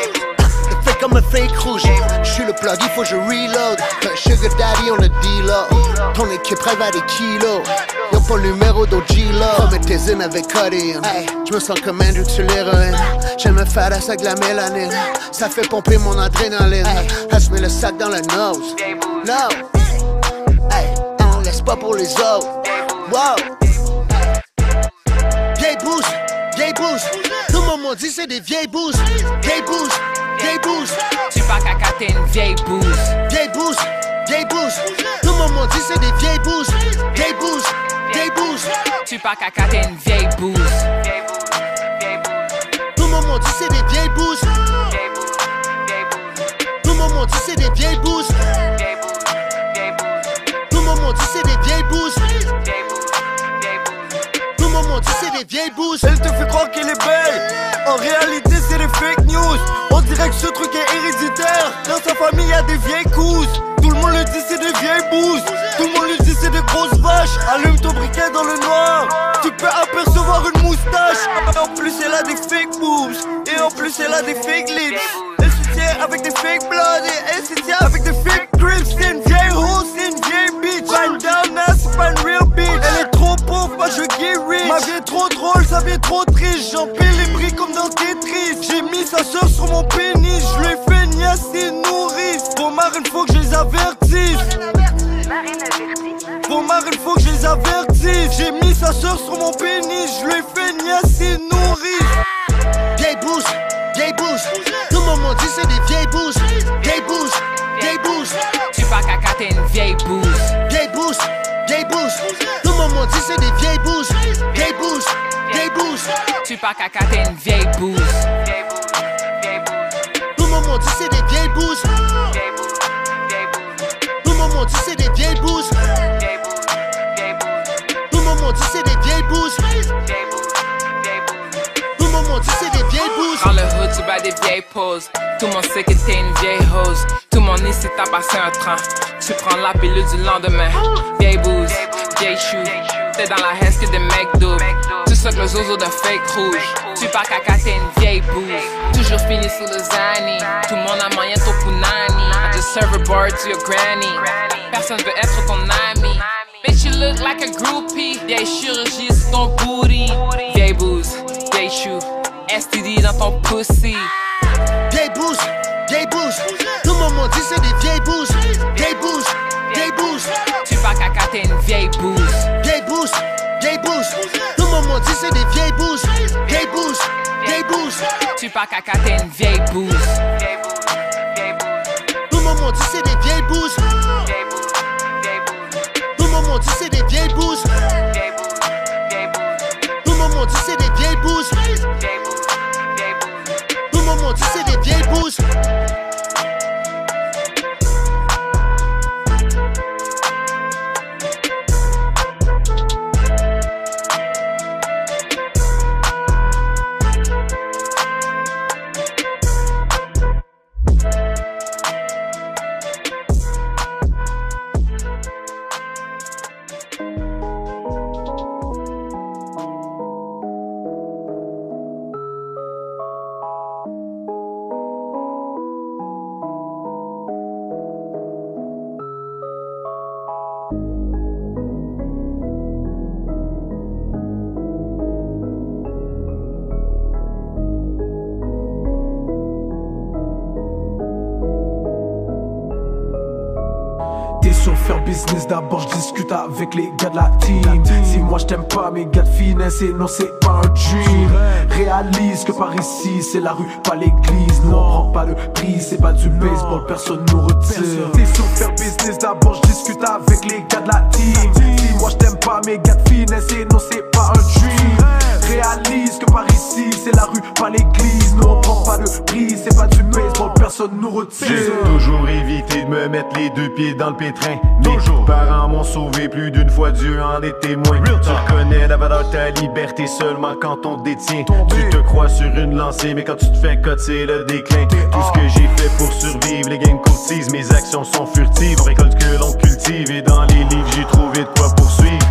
Speaker 33: Comme un fake rouge. Je suis le plug, il faut que je reload. Un sugar daddy, on le deal Ton équipe rêve à des kilos. Y'a pas le numéro d'Ogila. Remets tes zines avec codeine. Je me sens comme Andrew sur l'héroïne. J'aime me faire la sac de la mélanine. Ça fait pomper mon adrénaline. Elle se met le sac dans la nose. No. Hey, on laisse pas pour les autres. Wow. Vieille bouche, vieille bouche. Tout le monde dit c'est des vieilles bouches. Vieille bouche, vieille bouche.
Speaker 19: Tu pas caca, t'es une vieille bouse.
Speaker 33: Vieille bouche, vieille bouche. Tout le monde m'a dit c'est des vieilles bouches. Vieille bouche, vieille bouche.
Speaker 19: Tu pas caca, t'es une vieille bouse.
Speaker 33: Tout le monde m'a dit c'est des vieilles bouches. Tout le monde m'a dit c'est des vieilles bouches. Tout le monde m'a dit c'est des vieilles bouches. C'est des vieilles bouches.
Speaker 28: Elle te fait croire qu'elle est belle. En réalité, c'est des fake news. On dirait que ce truc est héréditaire. Dans sa famille, y a des vieilles cousses. Tout le monde le dit, c'est des vieilles bouses. Tout le monde le dit, c'est des grosses vaches. Allume ton briquet dans le noir. Tu peux apercevoir une moustache. En plus, elle a des fake boobs. Et en plus, elle a des fake lips. Elle se tient avec des fake blood. Et elle se tient avec des fake grips. C'est une vieille hoe, c'est une vieille bitch. Pas une real bitch. Pauvre, moi je get rich. Ma vie est trop drôle, ça vient trop triste. J'en paie les prix comme dans Tetris. J'ai mis sa soeur sur mon pénis. Je lui ai fait niasser nourrice. Pour marine, faut que je les avertisse. Pour marine, faut que je les avertisse. J'ai mis sa soeur sur mon pénis. Je lui ai fait niasser nourrice.
Speaker 33: Vieille bouche, vieille bouche. Tout le monde dit c'est des vieilles bouches. Vieille bouche, vieille bouche.
Speaker 19: Tu pas caca, t'es une vieille bouse.
Speaker 33: Vieille bouche, vieille bouche. Dit c'est des vieilles bouches. Vieille bouche, vieille bouche.
Speaker 19: Tu pas caca, t'es une vieille bouse.
Speaker 33: Tout le monde dit c'est des vieilles bouches. Tout le monde dit c'est des vieilles bouches. Tout le monde dit c'est des vieilles bouches. Tout le monde dit c'est des vieilles bouches.
Speaker 19: Dans le hood, tu bats des vieilles poses. Tout le monde sait que t'es une vieille hose. Tout le monde ici t'a passé un train. Tu prends la pilule du lendemain. Vieille bouse, vieille chou. T'es dans la que des mecs doubles. Tu que le zozo de fake rouge. Tu pas caca, t'es une vieille bouse. Toujours fini sous le zani. Tout le monde a moyen ton punani. I just serve a bar to your granny. Personne veut être ton ami. Bitch, you look like a groupie. Vieille chirurgie sur ton booty. Vieille bouse, vieille chou. STD dans ton pussy.
Speaker 33: Vieille bouche, vieille bouche. Tout le monde dit c'est des vieilles bouches. Vieille bouche, vieille bouche.
Speaker 19: Tu pas caca, t'es une vieille bouse.
Speaker 33: Vieille bouche, vieille bouche. Tout le monde m'a dit c'est des vieilles bouches. Vieille bouche, vieille bouche.
Speaker 19: Tu pas caca, t'es une vieille bouse.
Speaker 33: Tout le monde m'a dit c'est des vieilles bouches. Tout le monde m'a dit c'est des vieilles bouches. Tout le monde m'a dit c'est des vieilles bouches. Tout le monde m'a dit c'est des vieilles bouches.
Speaker 34: Je discute avec les gars de la team. Si moi je t'aime pas, mes gars de finesse, et non c'est pas un dream. Réalise que par ici c'est la rue, pas l'église. Non, on prend pas le prix, c'est pas du baseball, personne nous retire. T'es sur faire business, d'abord je discute avec les gars de la team. Si moi je t'aime pas, mes gars de finesse, et non c'est pas un dream. Réalise que par ici c'est la rue, pas l'église. Non, on prend pas le prix, c'est pas du baseball, personne nous retire.
Speaker 35: J'ai toujours évité de me mettre les deux pieds dans le pétrin. Mes parents m'ont sauvé plus d'une fois, Dieu en est témoin. Tu reconnais la valeur de ta liberté seulement quand on te détient. Tu te crois sur une lancée, mais quand tu te fais cote, c'est le déclin. Tout ce que j'ai fait pour survivre, les games courtisent, mes actions sont furtives. On récolte que l'on cultive et dans les livres, j'ai trouvé de quoi poursuivre.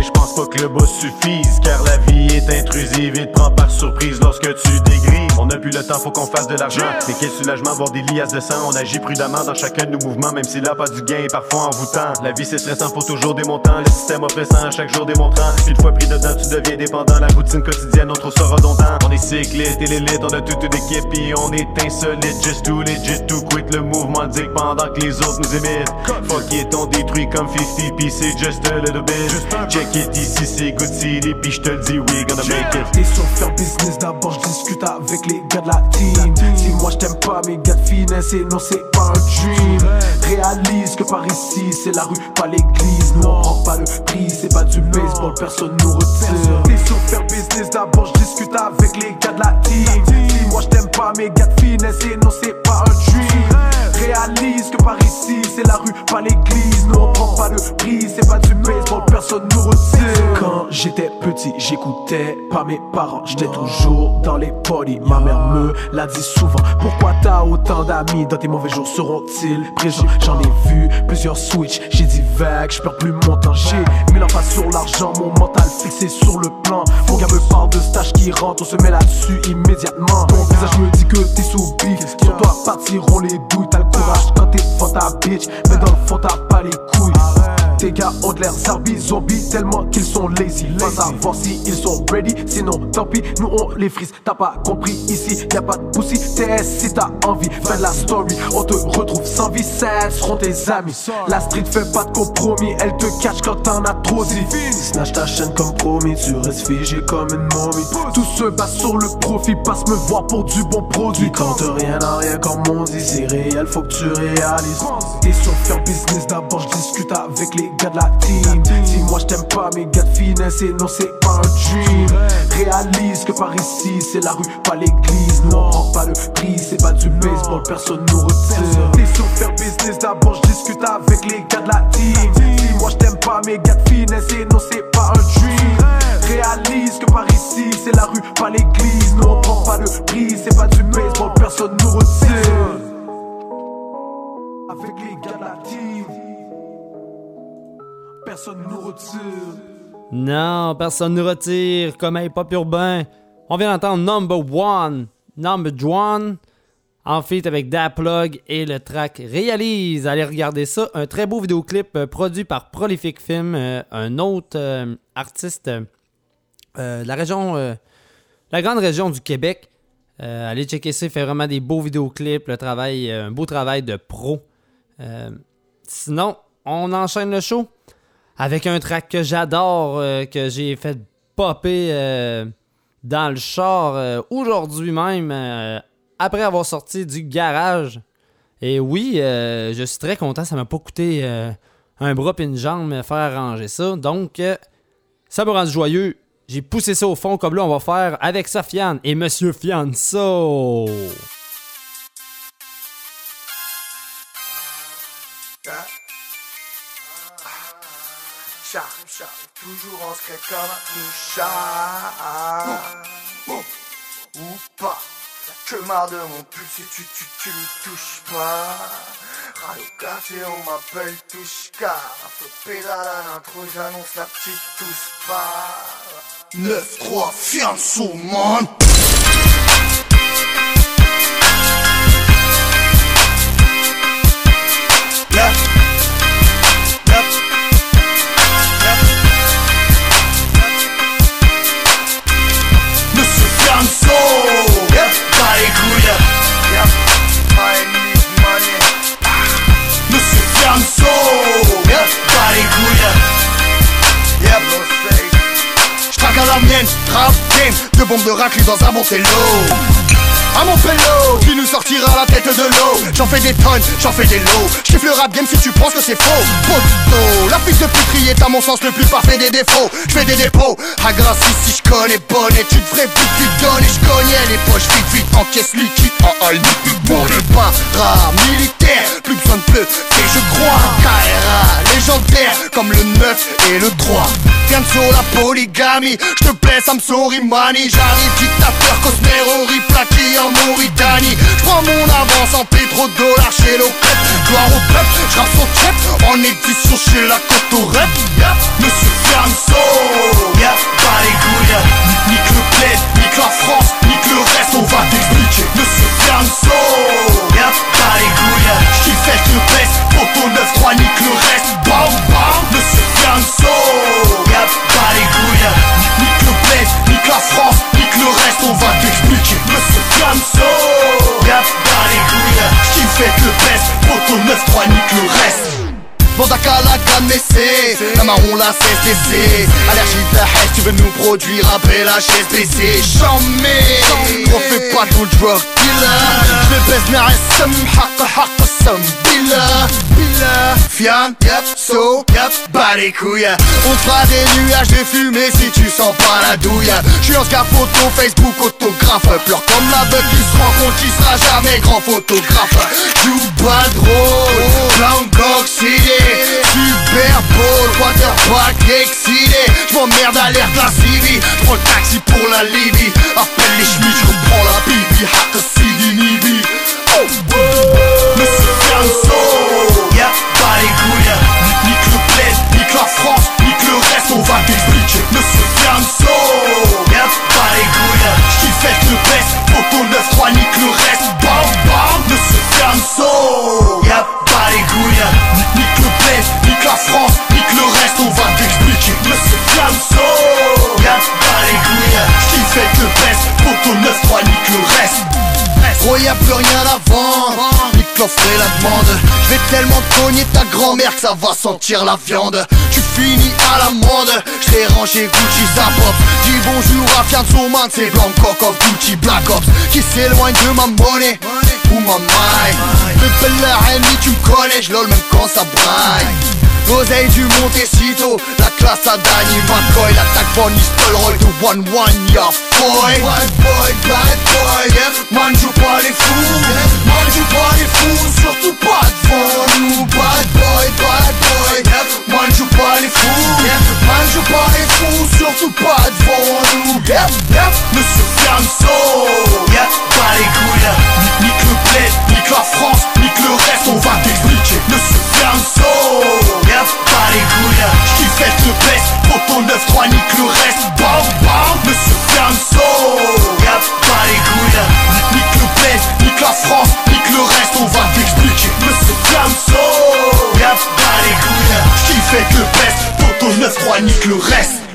Speaker 35: Mais je pense pas que le boss suffise. Car la vie est intrusive et te prend par surprise lorsque tu dégrives. On a plus le temps, faut qu'on fasse de l'argent. Mais quel soulagement, voir des liasses de sang. On agit prudemment dans chacun de nos mouvements, même si là pas du gain, parfois envoûtant. La vie c'est stressant, faut toujours des montants. Le système oppressant, chaque jour démontrant. Une fois pris dedans, tu deviens dépendant. La routine quotidienne, on trouve ça redondant. On est cycliste et l'élite, on a toute une équipe, puis on est insolite. Just too legit, to quit le mouvement dick pendant que les autres nous imitent. Fuck it, on détruit comme 50, puis c'est just a little bit. Check it ici, c'est good city, puis je te le dis, we gonna make it.
Speaker 34: T'es sur faire business d'abord, je discute avec les gars de la team. Si moi je t'aime pas, mes gars de finesse, et non, c'est pas un dream. Réalise que par ici, c'est la rue, pas l'église. Nous on prend pas le prix, c'est pas du baseball, personne nous retire. T'es sur faire business d'abord, je discute avec les gars de la team. Si moi je t'aime pas, mes gars de finesse, et non, c'est pas un dream. Réalise que par ici, c'est la rue, pas l'église. Nous on prend pas le prix, c'est pas du personne. Quand j'étais petit, j'écoutais pas mes parents, j'étais toujours dans les polis. Ma mère me l'a dit souvent. Pourquoi t'as autant d'amis dans tes mauvais jours? Seront-ils présents? J'en ai vu plusieurs switch, j'ai dit vague, je perds plus mon temps. J'ai mis l'emphase sur l'argent, mon mental fixé sur le plan. Mon gars me parle de stage qui rentre, on se met là-dessus immédiatement. Ton visage me dit que t'es sous bif, sur toi partiront les douilles. T'as le courage quand t'es devant ta bitch, mais dans le fond t'as pas les couilles. Tes gars ont l'air zombies, zombies tellement qu'ils sont lazy. Pas savoir si ils sont ready, sinon tant pis, nous on les frise. T'as pas compris ici, y a pas de pussy. TS si t'as envie, fais de la story. On te retrouve sans vie, ça seront tes amis. La street fait pas de compromis, elle te catch quand t'en as trop dit. Snatch ta chaîne comme promis, tu restes figé comme une momie. Tout se base sur le profit, passe me voir pour du bon produit. Tente rien à rien comme on dit, c'est réel, faut que tu réalises. T'es sur faire business d'abord, je discute avec les gars de la team. Si moi je t'aime pas, mes gars de finesse, et non, c'est pas un dream. Réalise que par ici, c'est la rue, pas l'église. Nous on prend pas le prix, c'est pas du baseball, personne nous retire. T'es sur faire business d'abord, je discute avec les gars de la team. Si moi je t'aime pas, mes gars de finesse, et non, c'est pas un dream. Réalise que par ici, c'est la rue, pas l'église. Nous on prend pas le prix, c'est pas du baseball, personne nous retire. Avec les gars de la team, personne nous retire.
Speaker 2: Non, personne ne retire comme un pop urbain. On vient d'entendre Number One, Number One, en feat avec Daplug et le track Réalise. Allez regarder ça. Un très beau vidéoclip euh, produit par Prolific Film, euh, un autre euh, artiste de la région, la grande région du Québec. Allez checker ça, il fait vraiment des beaux vidéoclips, le travail, un beau travail de pro. Sinon, on enchaîne le show avec un track que j'adore, euh, que j'ai fait popper euh, dans le char euh, aujourd'hui même, après avoir sorti du garage. Et oui, je suis très content, ça m'a pas coûté un bras et une jambe faire arranger ça. Donc, ça me rend joyeux. J'ai poussé ça au fond, comme là on va faire avec Sofiane et Monsieur Fianso.
Speaker 11: Toujours en secret comme un chat. Ou pas. Que marre de mon pull si tu, tu, tu lui touches pas. Radio quartier, on m'appelle Touchka. Faut pédale à l'intro, j'annonce la petite touche pas.
Speaker 15: 9-3, fiançon, man. Deux bombes de raclée dans un montello. À mon pélo, qui nous sortira la tête de l'eau. J'en fais des tonnes, j'en fais des lots. J'kiffe le rap game si tu penses que c'est faux. La fils de puterie est à mon sens le plus parfait des défauts. J'fais des dépôts, à grâce si je connais bonne Et tu devrais plus tu donnes et j'cognais les poches vite vite en caisse liquide En hall bon le militaire Plus besoin de peu, et je crois KRA légendaire comme le 9 et le 3 Viens sur la polygamie, je te plais, ça me sourit mani J'arrive dictateur, Cosmero, plaqué en Mauritanie. J'prends mon avance en pétrodollars chez l'Ocrep Gloire au peuple, j'rappe son chef. En édition chez la côte au rep. Monsieur Fianso, yeah, pas les le reste on va t'expliquer Ne se so Y'a les couilles fait le best 9-3 nique le reste. Bam bam. Ne les Nique le Nique la France. Nique le reste on va t'expliquer Monsieur les fait le best Proto 9-3 nique le reste. essai La marron la CSTC Allergie de la hache tu veux nous produire après la HSBC Chamé On fait pas ton drug dealer Je vais baisse ناعي السم حق حق السم Bila Bila Fiam Yep So Yep Bah les couilles On te fera des nuages de fumée si tu sens pas la douille Je suis en scar photo Facebook autographe Pleure comme la bête qui se rend compte qu'il sera jamais grand photographe Joue pas drôle Bangkok City Super Bowl Quarterback excité J'm'emmerde à l'air de la Syrie J'prends le taxi pour la Libye. Appelle les chemises, j'reprends la bibi. Nibi. Oh Monsieur Fianso Y'a pas les couilles. Nique le bled, nique la France Nique le reste, on va Monsieur Fianso Y'a pas les couilles. Être le Y'a plus rien à vendre. Nique l'offre et la demande. Je vais tellement cogner ta grand-mère que ça va sentir la viande. Tu finis à l'amende. Je t'ai rangé Gucci sa pop Dis bonjour à Fianso man C'est Blanco of Gucci Black Ops. Qui s'éloigne de ma monnaie Ou ma maille. De belle Henry tu me connais Je même quand ça braille L'oseille du Montecito, la classe à Danny McCoy L'attaque von Nistelrooy de 1-1, one, one, ya yeah, boy Bad boy, bad boy, yeah. man pas les fous yeah. Man pas les fous, surtout pas devant nous Bad boy, bad boy, yeah. man pas les fous yeah. Man pas les fous, surtout pas devant nous yeah, yeah. Monsieur Fiamso, yeah. pas les couilles. Nique le bled, nique la France, nique le reste, on va t'expliquer Monsieur Fiamso 9, pas les couilles J'ti fais te baisse, pour ton 9-3 nique le reste. Bam bam, monsieur Fermso 9, pas les couilles Nique, nique le bled, nique la France, nique le reste. On va t'expliquer, monsieur Fermso 9, pas les couilles J'ti fais te baisse, pour ton 9-3 nique le reste.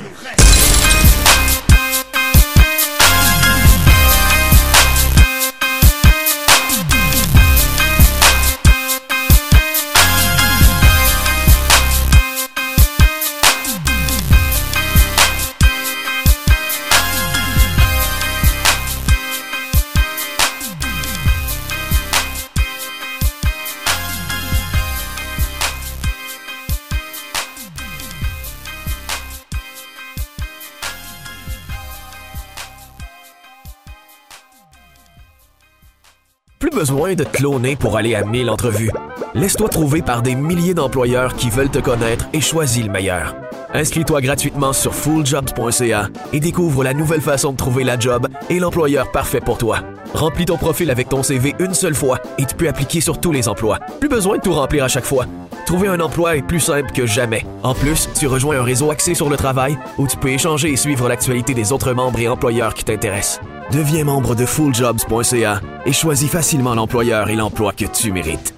Speaker 36: Plus besoin de te cloner pour aller à 1000 entrevues. Laisse-toi trouver par des milliers d'employeurs qui veulent te connaître et choisis le meilleur. Inscris-toi gratuitement sur fulljobs.ca et découvre la nouvelle façon de trouver la job et l'employeur parfait pour toi. Remplis ton profil avec ton CV une seule fois et tu peux appliquer sur tous les emplois. Plus besoin de tout remplir à chaque fois. Trouver un emploi est plus simple que jamais. En plus, tu rejoins un réseau axé sur le travail où tu peux échanger et suivre l'actualité des autres membres et employeurs qui t'intéressent. Deviens membre de fulljobs.ca et choisis facilement l'employeur et l'emploi que tu mérites.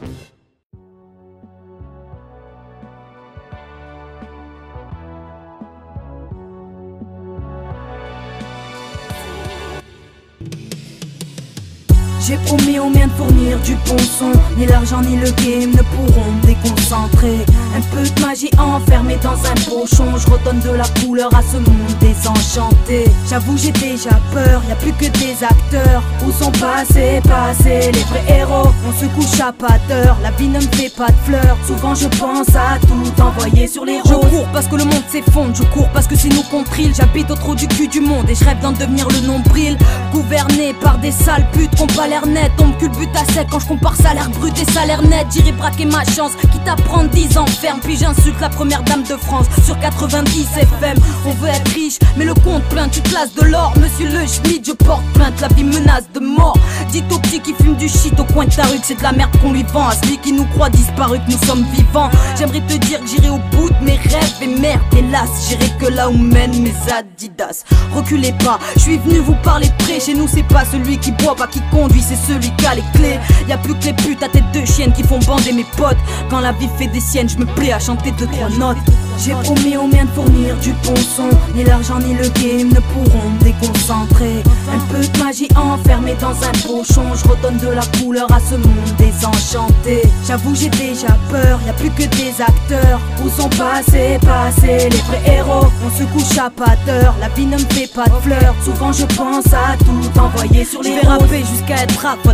Speaker 37: J'ai promis aux miens de fournir du bon son. Ni l'argent ni le game ne pourront me déconcentrer. Un peu de magie enfermée dans un pochon Je redonne de la couleur à ce monde désenchanté. J'avoue j'ai déjà peur, y a plus que des acteurs. Où sont passés, passés les vrais héros? On se couche à pas d'heure, la vie ne me fait pas de fleurs. Souvent je pense à tout envoyer sur les roses. Je cours parce que le monde s'effondre, je cours parce que c'est nous contre île J'habite au trou du cul du monde et je rêve d'en devenir le nombril. Gouverné par des sales putes qu'on pas l'air net On me culbute à sec quand je compare salaire brut et salaire net. J'irai braquer ma chance, quitte à prendre 10 ans. Ferme Puis j'insulte la première dame de France. Sur 90 FM On veut être riche, mais le compte plein, tu te lasses de l'or. Monsieur le schmidt, je porte plainte, la vie menace de mort. Dites au petit qui fume du shit au coin de ta rue c'est de la merde qu'on lui vend. À celui qui nous croit disparu que nous sommes vivants. J'aimerais te dire que j'irai au bout de mes rêves et merde hélas J'irai que là où mènent mes adidas. Reculez pas, je suis venu vous parler de près. Chez nous c'est pas celui qui boit, pas qui conduit, c'est celui qui a les clés. Y a plus que les putes à tête de chienne qui font bander mes potes. Quand la vie fait des siennes, je me plais à chanter deux trois notes J'ai promis aux miens de fournir du bon son Ni l'argent ni le game ne pourront me déconcentrer. Un peu de magie enfermée dans un pochon Je redonne de la couleur à ce monde désenchanté. J'avoue j'ai déjà peur, y a plus que des acteurs. Où sont passés, passés les vrais héros? On se couche à pas d'heure, la vie ne me fait pas de fleurs. Souvent je pense à tout envoyer sur les vais rapper jusqu'à être rapon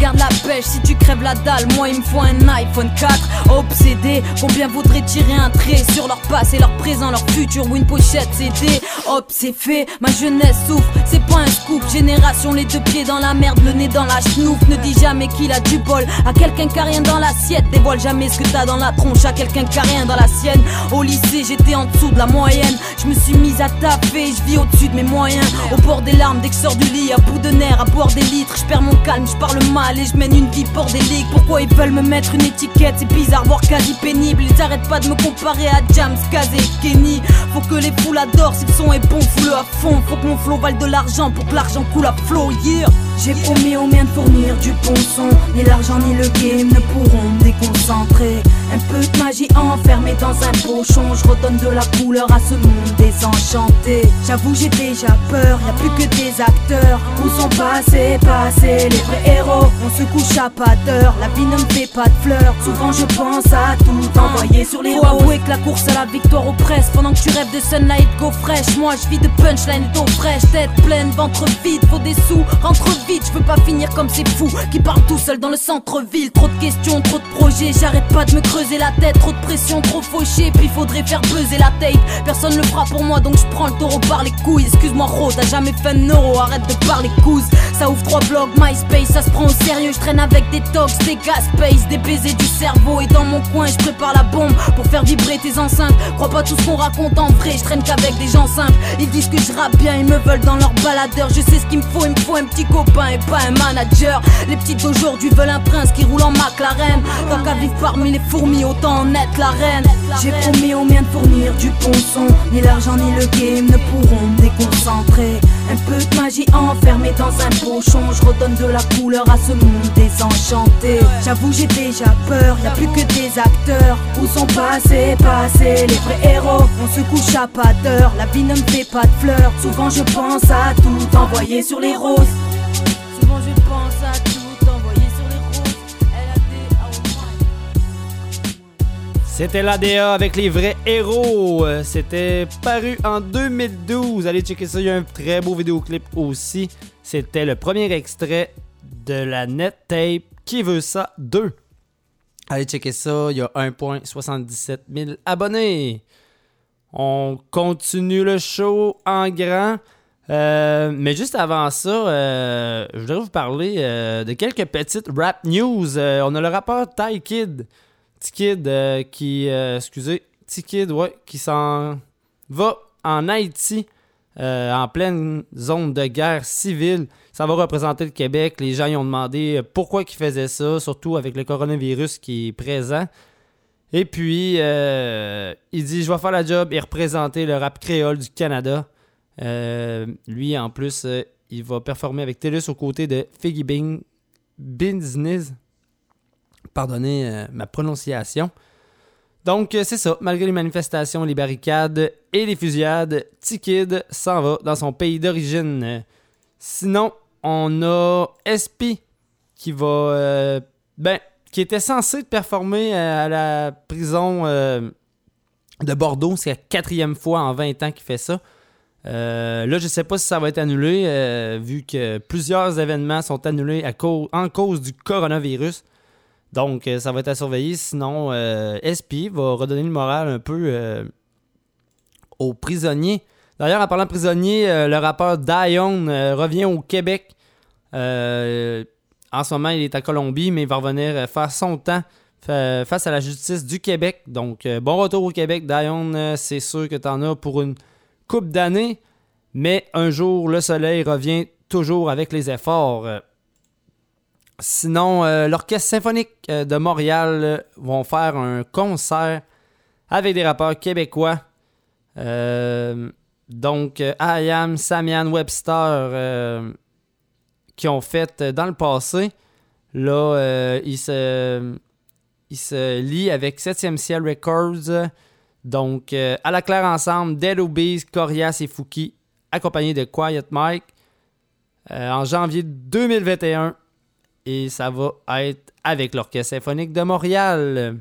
Speaker 37: Garde la pêche. Si tu crèves la dalle Moi il me faut un iPhone 4 Obsédé, combien voudrait tirer un trait Sur leur passé, leur présent, leur futur. Ou une pochette CD Hop c'est fait, ma jeunesse souffre. C'est pas un scoop, génération les deux pieds dans la merde Le nez dans la chenouf, ne dis jamais qu'il a du bol. À quelqu'un qui a rien dans l'assiette Dévoile jamais ce que t'as dans la tronche. À quelqu'un qui a rien dans la sienne. Au lycée j'étais en dessous de la moyenne. Je me suis mise à taper, je vis au-dessus de mes moyens. Au bord des larmes dès que sors du lit À bout de nerfs, à boire des litres. Je perds mon calme, je parle mal et je mène une vie bordélique. Pourquoi ils veulent me mettre une étiquette? C'est bizarre, voire quasi pénible. Ils arrêtent pas de me comparer à James, Faut que les foules adorent, si le son est bon, fous-le à fond. Faut que mon flow vale de l'argent pour que l'argent coule à flot, yeah. J'ai promis aux miens de fournir du bon son. Ni l'argent ni le game ne pourront me déconcentrer Un peu de magie enfermée dans un pochon Je redonne de la couleur à ce monde désenchanté. J'avoue j'ai déjà peur, y a plus que des acteurs. Où sont passés, passés les vrais héros? On se couche à pas d'heure, la vie ne me fait pas de fleurs. Souvent je pense à tout envoyer sur les Faut avouer que la course à la victoire oppresse Pendant que tu rêves de sunlight go fresh. Moi je vis de punchline d'eau fraîche. Tête pleine, ventre vide, faut des sous. Rentre vite, je veux pas finir comme ces fous Qui parlent tout seul dans le centre-ville. Trop de questions, trop de projets J'arrête pas de me creuser la tête Trop de pression, trop fauché Puis faudrait faire buzzer la tape Personne le fera pour moi donc je prends le taureau par les couilles. Excuse-moi Ro, t'as jamais fait un euro Arrête de parler couze. Ça ouvre trois blogs, MySpace Ça se prend au sérieux, je traîne avec des tox, des gas space Des baisers du cerveau. Et dans mon coin je prépare la bombe Pour faire vibrer tes enceintes. Crois pas tout ce qu'on raconte en vrai Je traîne qu'avec des gens simples. Ils disent que je rappe bien Ils me veulent dans leur baladeur. Je sais ce qu'il me faut, il me faut un petit copain Et pas un manager. Les petites d'aujourd'hui veulent un prince qui roule en McLaren Tant qu'à vivre parmi les fourmis Autant être la reine. J'ai promis aux miens de fournir du bon son Ni l'argent ni le game ne pourront me déconcentrer. Un peu de magie enfermée dans un pochon Je redonne de la couleur à ce monde désenchanté. J'avoue j'ai déjà peur, y a plus que des acteurs. Où sont passés, passés les vrais héros? On se couche à pas d'heure, la vie ne me fait pas de fleurs. Souvent je pense à tout envoyer sur les roses
Speaker 2: C'était l'ADA avec les vrais héros. Euh, C'était paru en 2012. Allez checker ça, il y a un très beau vidéoclip aussi. C'était le premier extrait de la net tape Qui veut ça 2. Allez checker ça, il y a 1.77 000 abonnés. On continue le show en grand. Euh, mais juste avant ça, euh, je voudrais vous parler de quelques petites rap news. On a le rappeur Ty Kid. T-Kid euh, qui. euh, excusez. Ouais, qui s'en va en Haïti. euh, en pleine zone de guerre civile. Ça va représenter le Québec. Les gens y ont demandé pourquoi il faisait ça, surtout avec le coronavirus qui est présent. Et puis, il dit Je vais faire la job et représenter le rap créole du Canada. Lui, en plus, il va performer avec TELUS aux côtés de Figgy Bing Business. Pardonnez euh, ma prononciation. Donc, euh, c'est ça. Malgré les manifestations, les barricades et les fusillades, T-Kid s'en va dans son pays d'origine. Euh, Sinon, on a SP qui va. ben, qui était censé performer à la prison de Bordeaux. C'est la quatrième fois en 20 ans qu'il fait ça. Là, je sais pas si ça va être annulé, vu que plusieurs événements sont annulés à cause, en cause du coronavirus. Donc, euh, ça va être à surveiller. Sinon, euh, SP va redonner le moral un peu euh, aux prisonniers. D'ailleurs, en parlant de prisonniers, le rappeur Dion revient au Québec. En ce moment, il est à Colombie, mais il va revenir faire son temps fa- face à la justice du Québec. Donc, bon retour au Québec, Dion. c'est sûr que tu en as pour une coupe d'années. Mais un jour, le soleil revient toujours avec les efforts. Sinon, euh, l'Orchestre symphonique euh, de Montréal euh, vont faire un concert avec des rappeurs québécois. Donc, IAM, Samian, Webster, qui ont fait dans le passé. Là, ils, se, ils se lient avec 7e Ciel Records. Donc, à la claire ensemble, Dead Obeez, Corias et Fouki, accompagnés de Quiet Mike. En janvier 2021, et ça va être avec l'Orchestre symphonique de Montréal.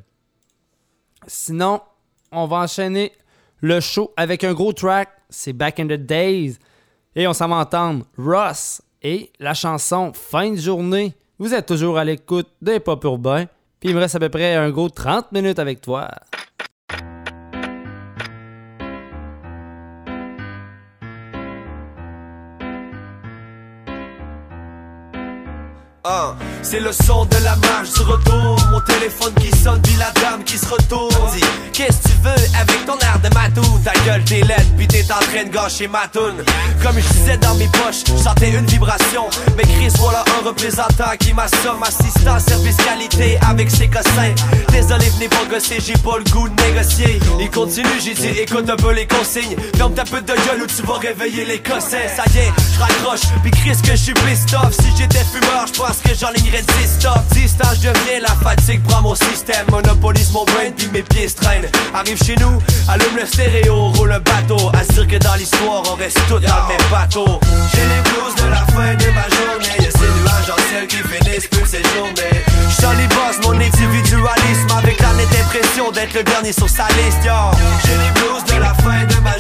Speaker 2: Sinon, on va enchaîner le show avec un gros track, c'est Back in the Days. Et on s'en va entendre Ross et la chanson Fin de journée. Vous êtes toujours à l'écoute des pop urbains. Puis il me reste à peu près un gros 30 minutes avec toi.
Speaker 38: Ah, c'est le son de la marche du retour. Mon téléphone qui sonne puis la dame qui se retourne. Qu'est-ce que tu veux avec ton air de matou? Ta gueule t'es laide puis t'es en train de gâcher ma toune. Comme je disais dans mes poches, sentais une vibration. Mais Chris voilà un représentant qui m'assomme. Assistant service qualité avec ses cossins. Désolé venez pas gosser, j'ai pas le goût de négocier. Il continue, j'ai dit écoute un peu les consignes. Ferme ta pute de gueule ou tu vas réveiller les cossins. Ça y est, je raccroche. Puis Chris que je suis pissed Si j'étais fumeur, je pense que j'enlignerais 10 stop 10 ans, je deviens la fatigue prend mon système. Monopolise mon brain puis mes pieds se traînent. Arrive chez nous, allume le stéréo, roule un bateau. Dire que dans l'histoire on reste tous dans le même bateau. J'ai les blues de la fin de ma journée. Y'a ces nuages en ciel qui finissent plus ces journées. J'sens les boss, mon individualisme Avec la nette impression d'être le dernier sur sa liste. J'ai les blues de la fin de ma journée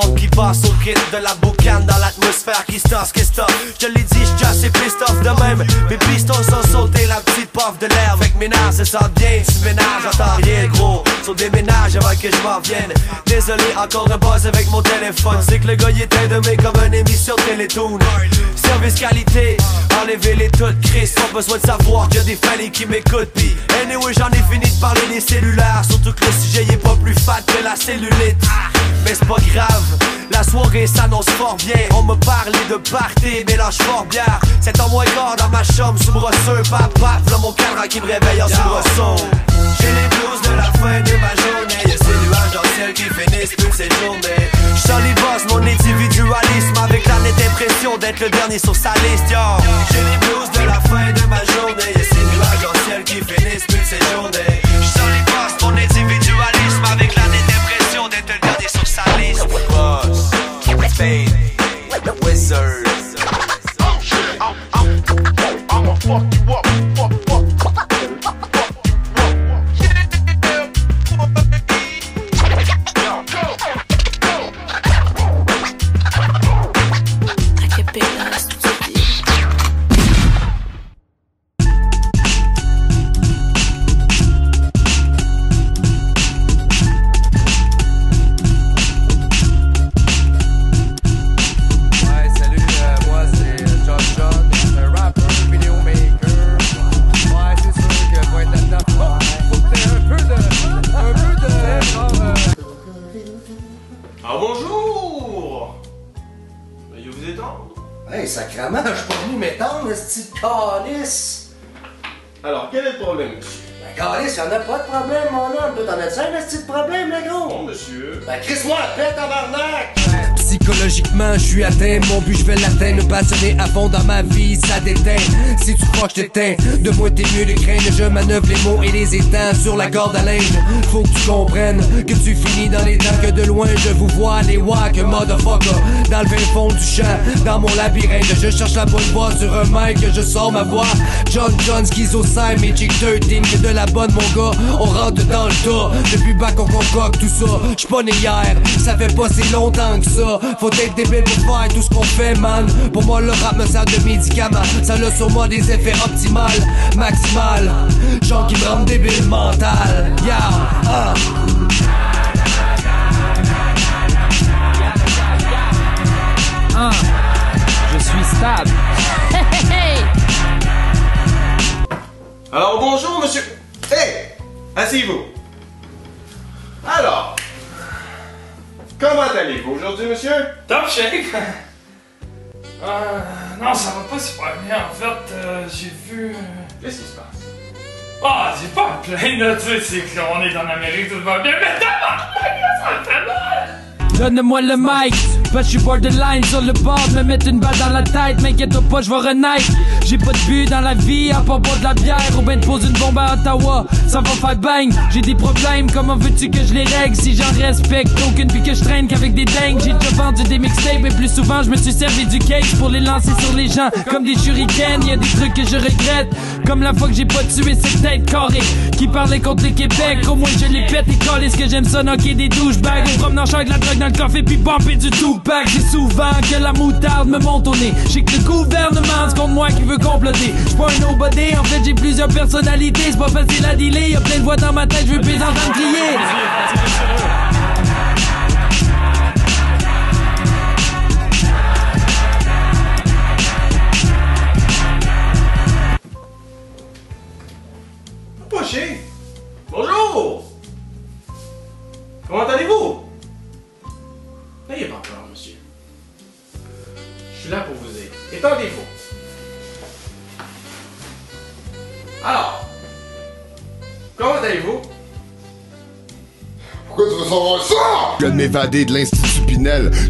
Speaker 38: qui passent au kit de la boucane Dans l'atmosphère qui se tasse, qui stop Je l'ai dit, j'suis assez pissed de même. Mes pistons sont sautés, la petite puff de l'air Avec mes nerfs se sentent bien, tu ménages, j'entends rien gros Sur des ménages avant que je m'en vienne. Désolé, encore un buzz avec mon téléphone. C'est que le gars il était de mes comme une émission Télétoon. Service qualité, enlevez les toutes Chris Pas besoin de savoir qu'il y a des fallets qui m'écoutent. Pis anyway j'en ai fini de parler des cellulaires. Surtout que le sujet il est pas plus fat que la cellulite. Mais c'est pas grave, la soirée s'annonce fort bien. On me parlait de party, mélange fort bière. C'est en moins dans ma chambre, sous brosseux Pap pap, là mon cadre qui me réveille en soubresaut J'ai les blues de la fin de ma journée. Y'a ces nuages dans ciel qui finissent plus ces journées. J'sens les boss, mon individualisme. Avec la nette impression d'être le dernier sur sa liste. J'ai les blues de la fin de ma journée. Y'a ces nuages dans ciel qui finissent plus ces journées Fade, Wizard.
Speaker 11: Oh, I'ma fuck you up,
Speaker 39: petit calice.
Speaker 20: Alors, quel est le problème,
Speaker 39: calice, y'en a pas de problème, mon homme. Toi, t'en as-tu un, petit problème, le gros?
Speaker 20: Non, monsieur.
Speaker 39: Ben, crisse-moi la paix, tabarnak!
Speaker 21: Psychologiquement, je suis atteint, mon but je vais l'atteindre, passionné à fond dans ma vie, ça déteint. Si tu crois que je t'éteins, de moi t'es mieux de craindre, je manœuvre les mots et les étangs sur la corde à linge. Faut que tu comprennes que tu finis dans les dents, que de loin je vous vois les wack, motherfucker. Dans le fin fond du champ, dans mon labyrinthe, je cherche la bonne voie sur un mic, je sors ma voix. John John, schizocyme, Magic 13, que de la bonne mon gars, on rentre dans le tas. Depuis bac on concocte tout ça, j'suis pas né hier, ça fait pas si longtemps que ça. Faut être débile pour faire tout ce qu'on fait, man. Pour moi, le rap me sert de médicament. Ça a sur moi des effets optimales, maximal. Genre qui me rendent débile mental. Yeah, ah.
Speaker 40: Un, je suis stable.
Speaker 20: Alors bonjour, monsieur. Asseyez-vous. Alors, comment allez-vous aujourd'hui, monsieur?
Speaker 41: Top shape! Euh, non, ça va pas super bien. En fait, euh, j'ai vu. euh,
Speaker 20: Qu'est-ce qui se passe?
Speaker 41: Ah, j'ai pas à plaindre, tu sais, c'est qu'on est en Amérique, tout va bien, mais ça fait mal!
Speaker 21: Donne-moi le mic,
Speaker 40: que je suis borderline sur le bord, me mettre une balle dans la tête. M'inquiète pas, je vais renaître. J'ai pas de but dans la vie, à part boire de la bière. Ou ben pose une bombe à Ottawa, ça va faire bang. J'ai des problèmes, comment veux-tu que je les règle si j'en respecte aucune puis que je traîne qu'avec des dingues? J'ai déjà vendu des mixtapes, mais plus souvent je me suis servi du cake pour les lancer sur les gens comme des shurikens. Y a des trucs que je regrette, comme la fois que j'ai pas tué cette tête carrée qui parlait contre le Québec. Au moins je les pète et colle. Est-ce que j'aime ça knocker des douchebags? Ou promenant avec la drogue dans le café puis bomber du Tupac. J'ai souvent que la moutarde me monte au. J'ai que le gouvernement c'est contre moi qui veut comploter. J'suis pas un nobody, en fait j'ai plusieurs personnalités. C'est pas facile à dealer, y a plein de voix dans ma tête, je veux plus entendre crier.
Speaker 42: Bonjour. Comment allez-vous? N'ayez pas peur, monsieur. Je suis là pour vous aider. Étendez-vous. Alors, comment allez-vous?
Speaker 6: Pourquoi tu veux savoir ça? Je viens de m'évader de l'Institut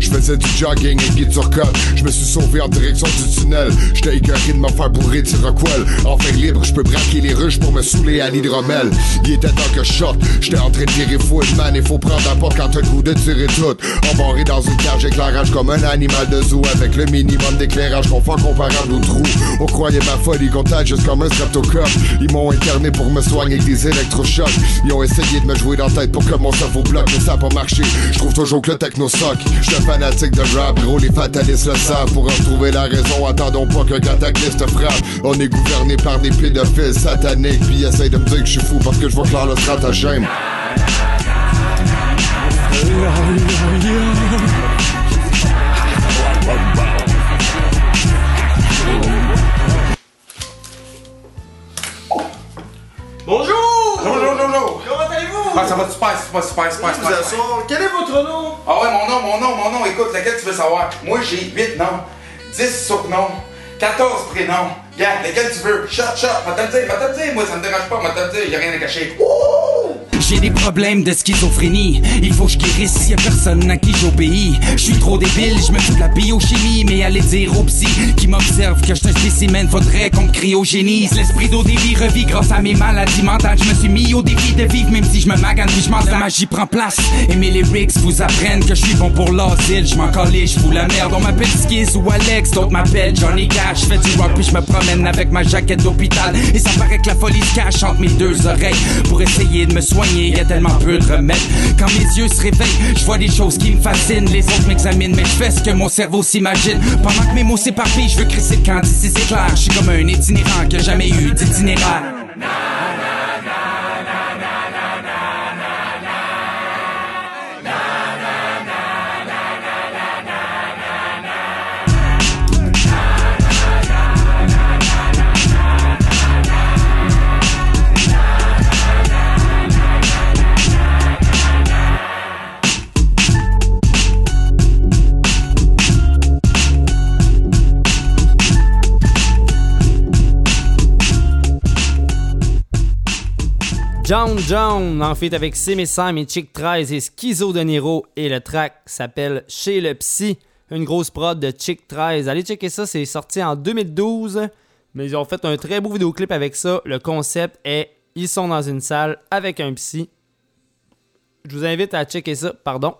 Speaker 6: Je faisais du jogging et Guy Turcotte. Je me suis sauvé en direction du tunnel. J'étais écœuré de me faire bourrer de Rockwell. Enfin libre, je peux braquer les ruches pour me saouler à l'hydromel. Il était temps que je sorte. J'étais en train de tirer full, man. Il faut prendre la porte quand t'as le goût de tirer tout. Embarré dans une cage éclairage comme un animal de zoo. Avec le minimum d'éclairage confort comparable au trou. On croyait ma folie contagieuse comme un streptocoque. Ils m'ont interné pour me soigner avec des électrochocs. Ils ont essayé de me jouer dans la tête pour que mon cerveau bloque, mais ça a pas marché. Je trouve toujours que le techno sock. J'suis un fanatique de rap, gros, les fatalistes le savent. Pour en trouver la raison, attendons pas qu'un cataclysme frappe. On est gouverné par des pédophiles sataniques, puis ils essayent de me dire que je suis fou parce que je vois clair le stratagème.
Speaker 42: Bonjour! Bonjour, bonjour!
Speaker 25: Ah, ça va super, super, super, super, super.
Speaker 42: Quel est votre nom?
Speaker 25: Ah ouais, mon nom, mon nom, mon nom, écoute, lequel tu veux savoir? Moi, j'ai 8 noms, 10 surnoms, 14 prénoms. Regarde, lequel tu veux? Shot, shot, va te le dire, va te le dire, moi, ça me dérange pas, va te le dire, y'a rien à cacher.
Speaker 40: J'ai des problèmes de schizophrénie. Il faut que je guérisse, y'a personne à qui j'obéis. Je suis trop débile, je me fous de la biochimie. Mais aller dire au psy qui m'observe que je suis un spécimen, faudrait qu'on me cryogénise. L'esprit d'Odévie revit grâce à mes maladies mentales. Je me suis mis au défi de vivre, même si je me magane puis je La magie prend place. Et mes lyrics vous apprennent que je suis bon pour l'asile. Je m'en je fous la merde. On m'appelle Skiz ou Alex, d'autres m'appellent Johnny Cash. Je fais du rock puis je me promène avec ma jaquette d'hôpital. Et ça paraît que la folie se cache entre mes deux oreilles. Pour essayer de me soigner, y a tellement peu de remèdes. Quand mes yeux se réveillent, je vois des choses qui me fascinent. Les autres m'examinent, mais je fais ce que mon cerveau s'imagine. Pendant que mes mots s'éparpillent, je veux crisser le camp d'ici c'est clair. Je suis comme un itinérant qui a jamais eu d'itinéraire.
Speaker 2: John John, en fait avec Sim et Sam et Chick 13 et Schizo de Niro et le track s'appelle Chez le Psy, une grosse prod de Chick 13. Allez checker ça, c'est sorti en 2012, mais ils ont fait un très beau vidéoclip avec ça. Le concept est ils sont dans une salle avec un psy. Je vous invite à checker ça, pardon.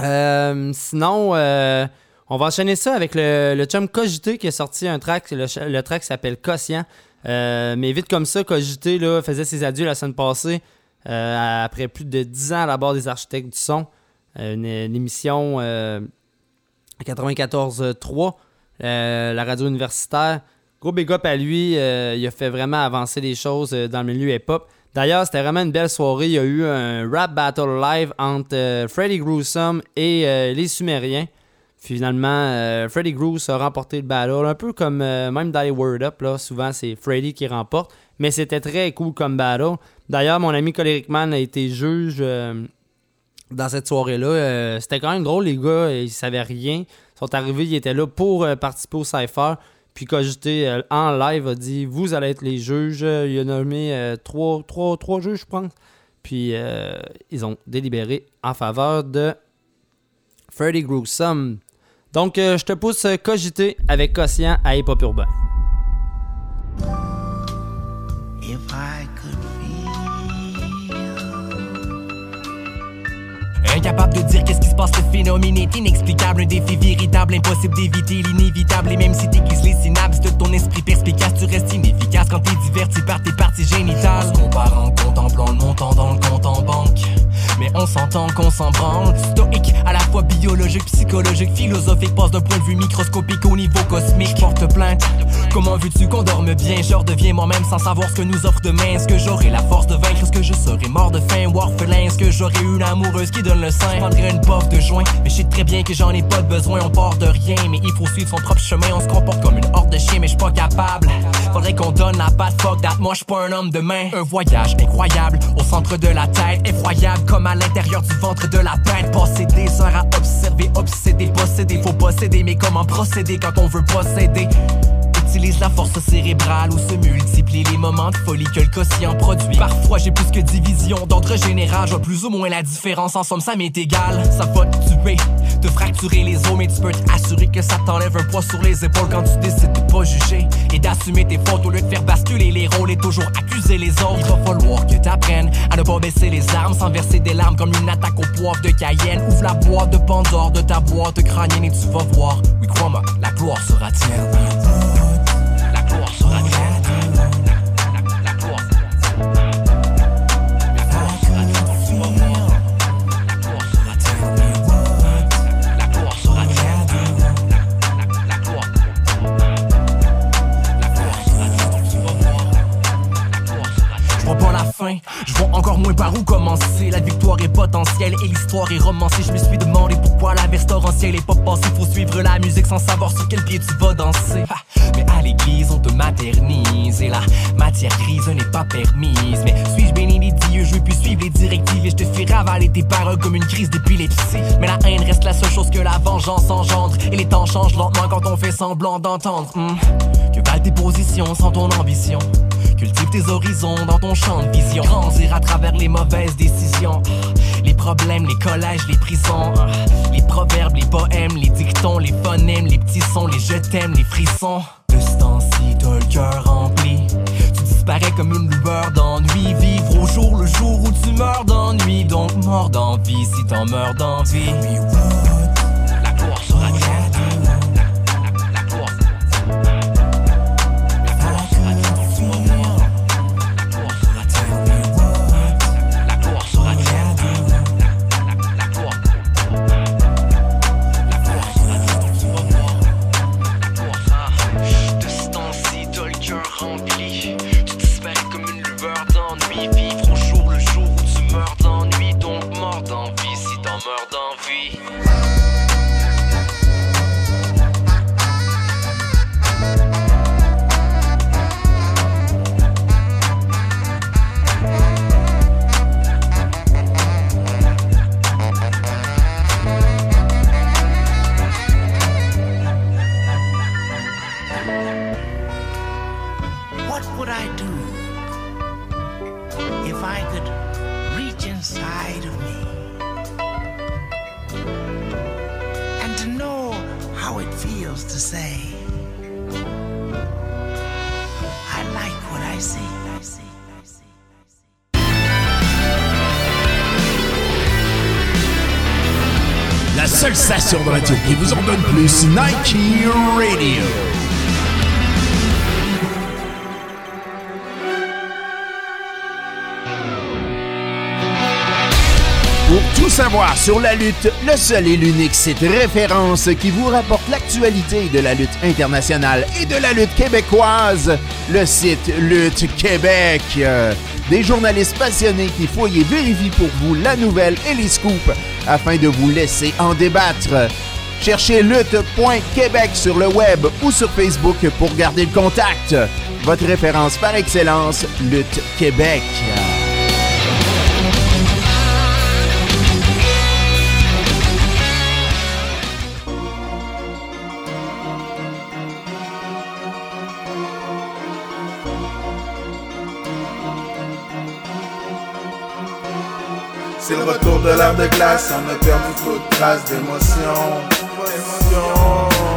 Speaker 2: Euh, sinon, euh, on va enchaîner ça avec le, le chum Cogité qui a sorti un track. Le, le track s'appelle Quotient. Euh, mais vite comme ça, Cogité là, faisait ses adieux la semaine passée. euh, après plus de 10 ans à la barre des architectes du son. Euh, une, une émission euh, 94.3, euh, la radio universitaire. Gros big up à lui. il a fait vraiment avancer les choses dans le milieu hip-hop. D'ailleurs, c'était vraiment une belle soirée. Il y a eu un rap battle live entre Freddy Gruesome et les Sumériens. Finalement, euh, Freddy Groose a remporté le battle, un peu comme euh, même dans les Word Up, là, souvent c'est Freddy qui remporte, mais c'était très cool comme battle. D'ailleurs, mon ami Coleric Man a été juge euh, dans cette soirée-là. C'était quand même drôle, les gars, ils savaient rien. Ils sont arrivés, ils étaient là pour participer au Cypher. Puis Cogité en live a dit Vous allez être les juges. Il a nommé trois, trois, trois juges, je pense. Puis ils ont délibéré en faveur de Freddy Gruesome. Donc, euh, je te pousse euh, cogiter avec Quotient à Hip Hop Urbain.
Speaker 24: If I could
Speaker 43: Incapable de dire qu'est-ce qui se passe, le phénomène est inexplicable. Un défi véritable, impossible d'éviter l'inévitable. Et même si t'aiguises les synapses de ton esprit perspicace, tu restes inefficace quand t'es diverti par tes parties génitales. On se compare en contemplant le montant dans le compte en banque. Mais on s'entend qu'on s'en branle. Stoïque, à la fois biologique, psychologique, philosophique, passe d'un point de vue microscopique au niveau cosmique. Porte plainte. Comment veux-tu qu'on dorme bien? Je redeviens moi-même sans savoir ce que nous offre demain. Est-ce que j'aurai la force de vaincre? Est-ce que je serai mort de faim ou orphelin? Est-ce que j'aurai une amoureuse qui donne le sein? Je une bof de joint, mais je sais très bien que j'en ai pas de besoin. On part de rien, mais il faut suivre son propre chemin. On se comporte comme une horde de chiens, mais je suis pas capable. Faudrait qu'on donne la patte, fuck that. Moi, je pas un homme de main. Un voyage incroyable au centre de la tête, effroyable comme à l'intérieur du ventre de la bête. Passer des heures à observer, obséder, posséder. Faut posséder, mais comment procéder quand on veut posséder? Utilise la force cérébrale ou se multiplie les moments de folie que le quotient produit. Parfois j'ai plus que division d'ordre général, je vois plus ou moins la différence. En somme, ça m'est égal. Ça va te tuer, te fracturer les os, mais tu peux t'assurer que ça t'enlève un poids sur les épaules quand tu décides de pas juger et d'assumer tes fautes au lieu de faire basculer les rôles et toujours accuser les autres. Il va falloir que t'apprennes à ne pas baisser les armes sans verser des larmes comme une attaque au poivre de Cayenne. Ouvre la boîte de Pandore de ta boîte crânienne et tu vas voir. Oui, crois-moi, la gloire sera tienne. Je vois encore moins par où commencer. La victoire est potentielle et l'histoire est romancée. Je me suis demandé pourquoi la verse torrentielle est pas passée. Faut suivre la musique sans savoir sur quel pied tu vas danser. Mais à l'église, on te maternise et la matière grise n'est pas permise. Mais suis-je béni des dieux, je plus suivre les directives et je te fais ravaler tes paroles comme une crise d'épilepsie. Mais la haine reste la seule chose que la vengeance engendre. Et les temps changent lentement quand on fait semblant d'entendre. Hmm. Que valent tes positions sans ton ambition? Cultive tes horizons dans ton champ de vision. Grandir à travers les mauvaises décisions. Les problèmes, les collèges, les prisons. Les proverbes, les poèmes, les dictons, les phonèmes, les petits sons, les je t'aime, les frissons. De ce temps-ci, t'as le cœur rempli. Tu disparais comme une lueur d'ennui. Vivre au jour le jour où tu meurs d'ennui. Donc mort d'envie si t'en meurs d'envie. La gloire sera
Speaker 9: station de radio qui vous en donne plus, Nike Radio. Pour tout savoir sur la lutte, le seul et l'unique site référence qui vous rapporte l'actualité de la lutte internationale et de la lutte québécoise, le site Lutte Québec. Des journalistes passionnés qui fouillent vérifient pour vous la nouvelle et les scoops afin de vous laisser en débattre. Cherchez lutte.québec sur le web ou sur Facebook pour garder le contact. Votre référence par excellence, Lutte Québec.
Speaker 44: De l'ère de glace, on a perdu toute trace d'émotion.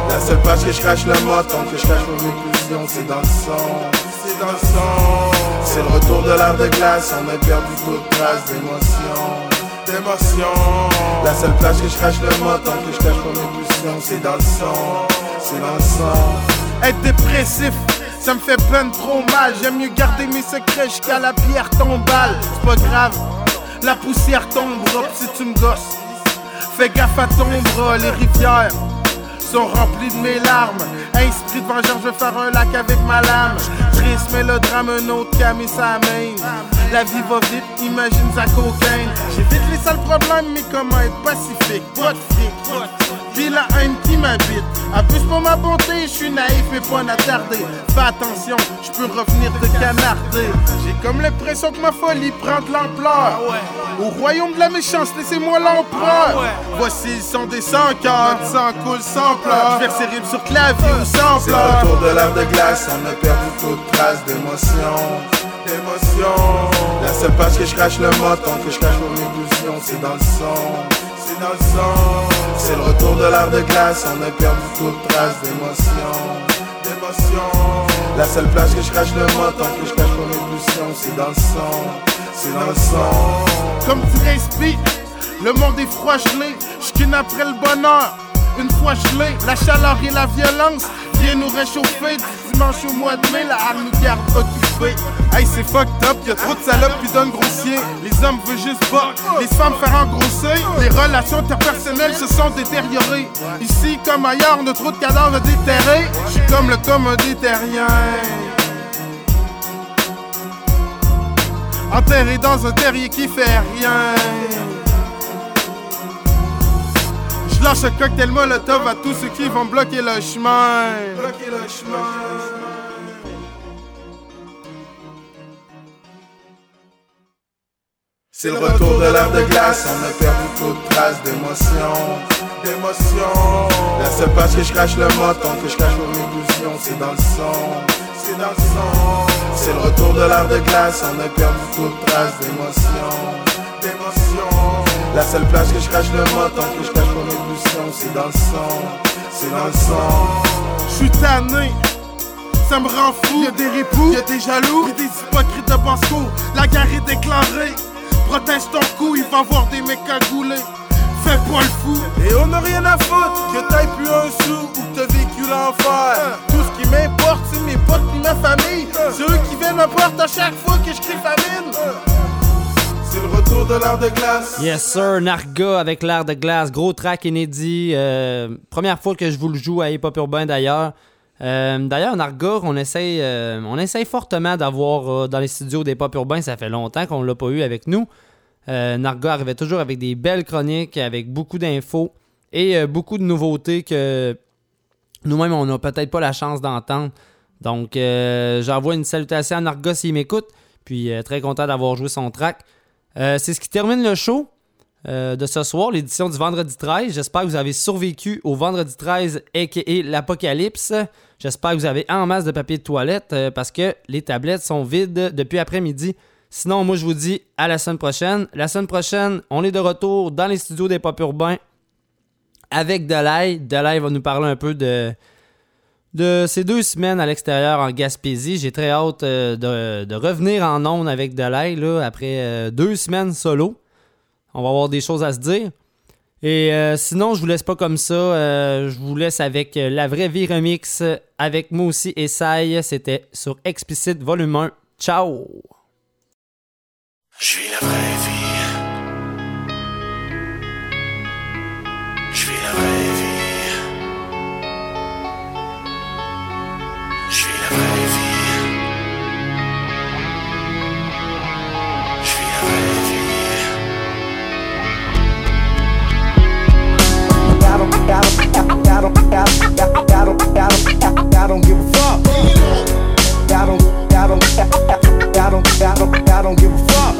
Speaker 44: La seule page que je cache le mot, tant que je cache mon éclusion, c'est dans le son. C'est dans le son. C'est le retour de l'ère de glace, on a perdu toute trace d'émotion. La seule page que je cache le mot, tant que je cache mon éclusion, c'est dans le son. C'est dans le son.
Speaker 45: Être dépressif, ça me fait peine trop mal. J'aime mieux garder mes secrets jusqu'à la pierre tombale. C'est pas grave, la poussière tombera si tu me gosses. Fais gaffe à ton les rivières sont remplies de mes larmes. Esprit de vengeance, je vais faire un lac avec ma lame. Triste mélodrame, un autre mis sa main. La vie va vite, imagine sa cocaine. J'évite les sales problèmes, mais comment être pacifique? Pas de fric, puis la haine qui m'habite. Abuse pour ma bonté, je suis naïf et pas attardé. Fais attention, je peux revenir te canarder. J'ai comme l'impression que ma folie prend de l'ampleur. Au royaume de la méchanceté, laissez-moi l'empereur. Voici le son des sans cœurs, Notre sang coule sans pleurs. Je verse ses rimes sur clavier ou sans
Speaker 44: C'est le de l'ère de glace, on a perdu toute trace d'émotion. D'émotion. La seule page que je cache le mot, tant que je cache mon illusion, c'est dans le son. C'est le retour de l'ère de glace, on a perdu toute trace d'émotion. D'émotion. La seule plage que je cache le mot, tant que je cache mon illusion, c'est dans le son. C'est dans le son.
Speaker 45: Comme tu respires, le monde est froid gelé. Je après le bonheur. Une fois gelé, la chaleur et la violence viennent nous réchauffer. Dimanche au mois de mai, la arme nous garde occupés. Hey, c'est fucked up, y'a trop de salopes puis d'hommes grossiers. Les hommes veulent juste pas, les femmes faire engrosser. Les relations interpersonnelles se sont détériorées. Ici comme ailleurs, on a trop de cadavres déterrés. Je suis comme le commodé terrien. Enterré dans un terrier qui fait rien. Je lâche un cocktail molotov à tous ceux qui vont bloquer le chemin.
Speaker 44: Bloquer le chemin. C'est le retour de l'ère de glace, on a perdu toute trace d'émotion. D'émotion. La seule page que je cache le mot, tant que je cache mon illusion, c'est dans le son. C'est dans le son. C'est le retour de l'ère de glace, on a perdu toute trace d'émotion. D'émotion. La seule plage que je cache le mot, tant que je cache mon c'est dans le son. C'est dans le son.
Speaker 45: Je suis tanné, ça me rend fou. Y'a des ripoux, y'a des jaloux, y'a des hypocrites de Basco. La guerre est déclarée. Protège ton cou, il va y avoir des mecs cagoulés. Fais pas le fou. Et on n'a rien à foutre, que t'ailles plus un sou ou que t'as vécu l'enfer. Tout ce qui m'importe, c'est mes potes et ma famille. C'est eux qui viennent me porte à chaque fois que je crie famine.
Speaker 44: C'est le retour de l'ère de glace.
Speaker 2: Yes sir, Narga avec l'air de glace, gros track inédit. euh, première fois que je vous le joue à Hip Hop Urbain d'ailleurs. Euh, d'ailleurs, Narga, on essaye, euh, on essaye fortement d'avoir dans les studios des Pop Urbains. Ça fait longtemps qu'on l'a pas eu avec nous. Narga arrivait toujours avec des belles chroniques, avec beaucoup d'infos et beaucoup de nouveautés que nous-mêmes, on n'a peut-être pas la chance d'entendre. Donc, j'envoie une salutation à Narga s'il m'écoute. Puis, très content d'avoir joué son track. Euh, c'est ce qui termine le show euh, de ce soir, l'édition du vendredi 13. J'espère que vous avez survécu au vendredi 13, a.k.a. l'apocalypse. J'espère que vous avez en masse de papier de toilette euh, parce que les tablettes sont vides depuis après-midi. Sinon, moi, je vous dis à la semaine prochaine. La semaine prochaine, on est de retour dans les studios des Pop Urbains avec Delay. Delay va nous parler un peu de, de ces deux semaines à l'extérieur en Gaspésie. J'ai très hâte euh, de, revenir en ondes avec Delay là, après euh, deux semaines solo. On va avoir des choses à se dire. Et euh, sinon, je vous laisse pas comme ça. Je vous laisse avec la vraie vie remix avec moi aussi et Sai. C'était sur Explicit Volume 1. Ciao!
Speaker 38: Je vis la vraie vie. Je vis la vraie vie.
Speaker 11: Don't, I don't give a fuck. I don't, I don't, I don't, I don't, I don't give a fuck.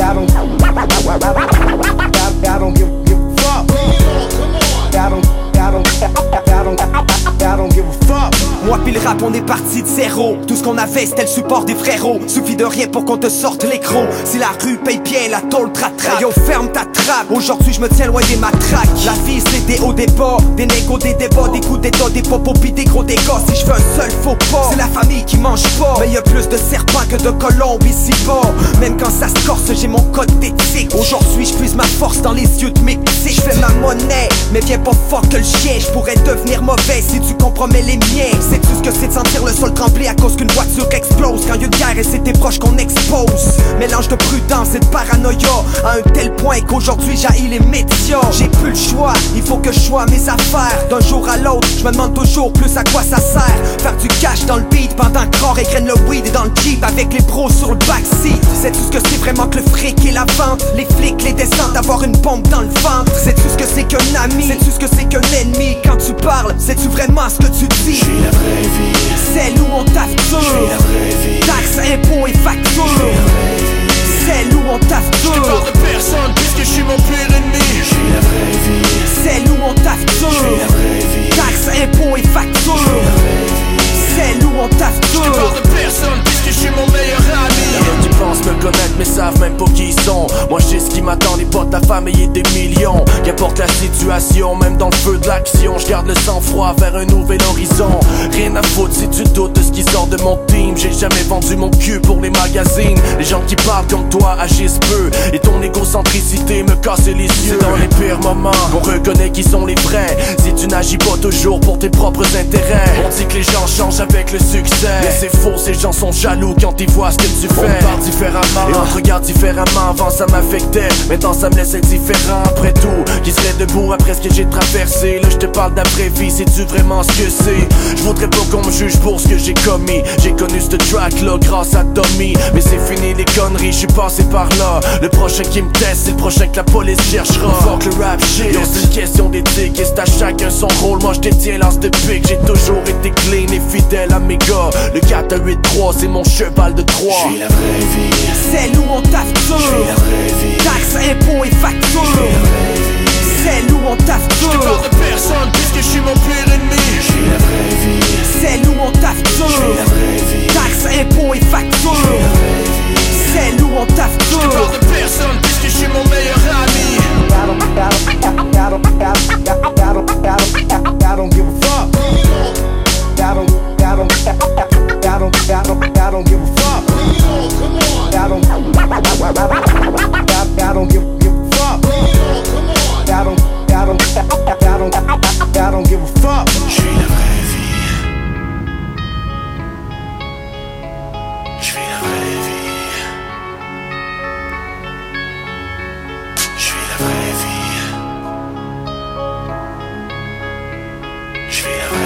Speaker 11: I don't, I don't give, give
Speaker 38: rap, on est parti de zéro. Tout ce qu'on avait, c'était le support des frérots. Suffit de rien pour qu'on te sorte l'écro. Si la rue paye bien, la tôle te. Yo, ferme ta trappe. Aujourd'hui, je me tiens loin des matraques. La vie, c'est des hauts, des des négos, des débats, des coups d'état, des popos, pis des gros dégâts. Si je veux un seul faux pas, c'est la famille qui mange pas. Mais y a plus de serpents que de colombes ici bas. Même quand ça se corse, j'ai mon code d'éthique. Aujourd'hui, je puise ma force dans les yeux de mes. Je fais ma monnaie, mais viens pas fort que le chien. Je pourrais devenir mauvais si tu compromets les miens. Sais-tu ce que c'est de sentir le sol trembler à cause qu'une voiture explose? Quand y a une guerre et c'est tes proches qu'on expose. Mélange de prudence et de paranoïa à un tel point qu'aujourd'hui j'haïs les médias. J'ai plus le choix, il faut que je sois mes affaires. D'un jour à l'autre, je me demande toujours plus à quoi ça sert. Faire du cash dans le beat pendant que Crore égrène le weed dans le jeep avec les pros sur le backseat. Sais-tu ce que c'est vraiment que le fric et la vente? Les flics, les descentes, avoir une bombe dans le ventre. Sais-tu ce que c'est qu'un ami? Sais-tu ce que c'est qu'un ennemi? Quand tu parles, sais-tu vraiment ce que tu dis?
Speaker 11: La vraie vie.
Speaker 38: Celle où on taffe dur.
Speaker 11: La vraie vie.
Speaker 38: Taxes, impôts et factures. Celle où on taffe dur.
Speaker 11: J'te de personne puisque je suis mon pire ennemi. J'suis la vraie vie.
Speaker 38: Celle où on taffe dur.
Speaker 11: J'suis la vraie vie.
Speaker 38: Taxes, impôts et factures. Celle où on taffe dur.
Speaker 11: J'te de personne puisque je suis mon meilleur ami.
Speaker 46: Me connaître mais savent même pas qui ils sont. Moi je sais ce qui m'attend, les potes, ta famille et des millions. Qu'importe la situation, même dans le feu de l'action Je garde le sang-froid vers un nouvel horizon. Rien à foutre si tu doutes de ce qui sort de mon team. J'ai jamais vendu mon cul pour les magazines. Les gens qui parlent comme toi agissent peu. Et ton égocentricité me casse les yeux. Dans les pires moments qu'on reconnaît qui sont les vrais. Si tu n'agis pas toujours pour tes propres intérêts. On dit que les gens changent avec le succès. Mais c'est faux, ces gens sont jaloux quand ils voient ce que tu fais différemment. Et on te regarde différemment. Avant ça m'affectait, maintenant ça me laisse indifférent. Après tout, qui serait debout après ce que j'ai traversé? Là je te parle d'après-vie, sais-tu vraiment ce que c'est? Je voudrais pas qu'on me juge pour ce que j'ai commis. J'ai connu ce track là grâce à Tommy. Mais c'est fini les conneries, je suis passé par là. Le prochain qui me teste, c'est le prochain que la police cherchera. Fuck le rap shit, c'est une question d'éthique. Et c'est à chacun son rôle, moi je détiens l'as de pique. J'ai toujours été clean et fidèle à mes gars. Le 4 à 8 3 c'est mon cheval de 3
Speaker 11: J'suis la vraie vie.
Speaker 38: Celle où on taffe dur
Speaker 11: Taxes, impôts et factures
Speaker 38: Celle où on taffe dur Je
Speaker 8: parle de personne puisque je suis mon pire ennemi
Speaker 38: Celle où on taffe dur Taxes, impôts et factures Celle où on taffe dur
Speaker 11: Je parle de personne
Speaker 8: puisque je suis mon meilleur ami I don't give a fuck.
Speaker 6: I don't, I don't, I don't. I don't, I don't, I don't give a fuck. It on, come on. I don't, I, I don't give, give a fuck. It on, come on. I don't, I don't, I don't, I, don't give a fuck. Je suis la vraie vie. Je suis la vraie vie.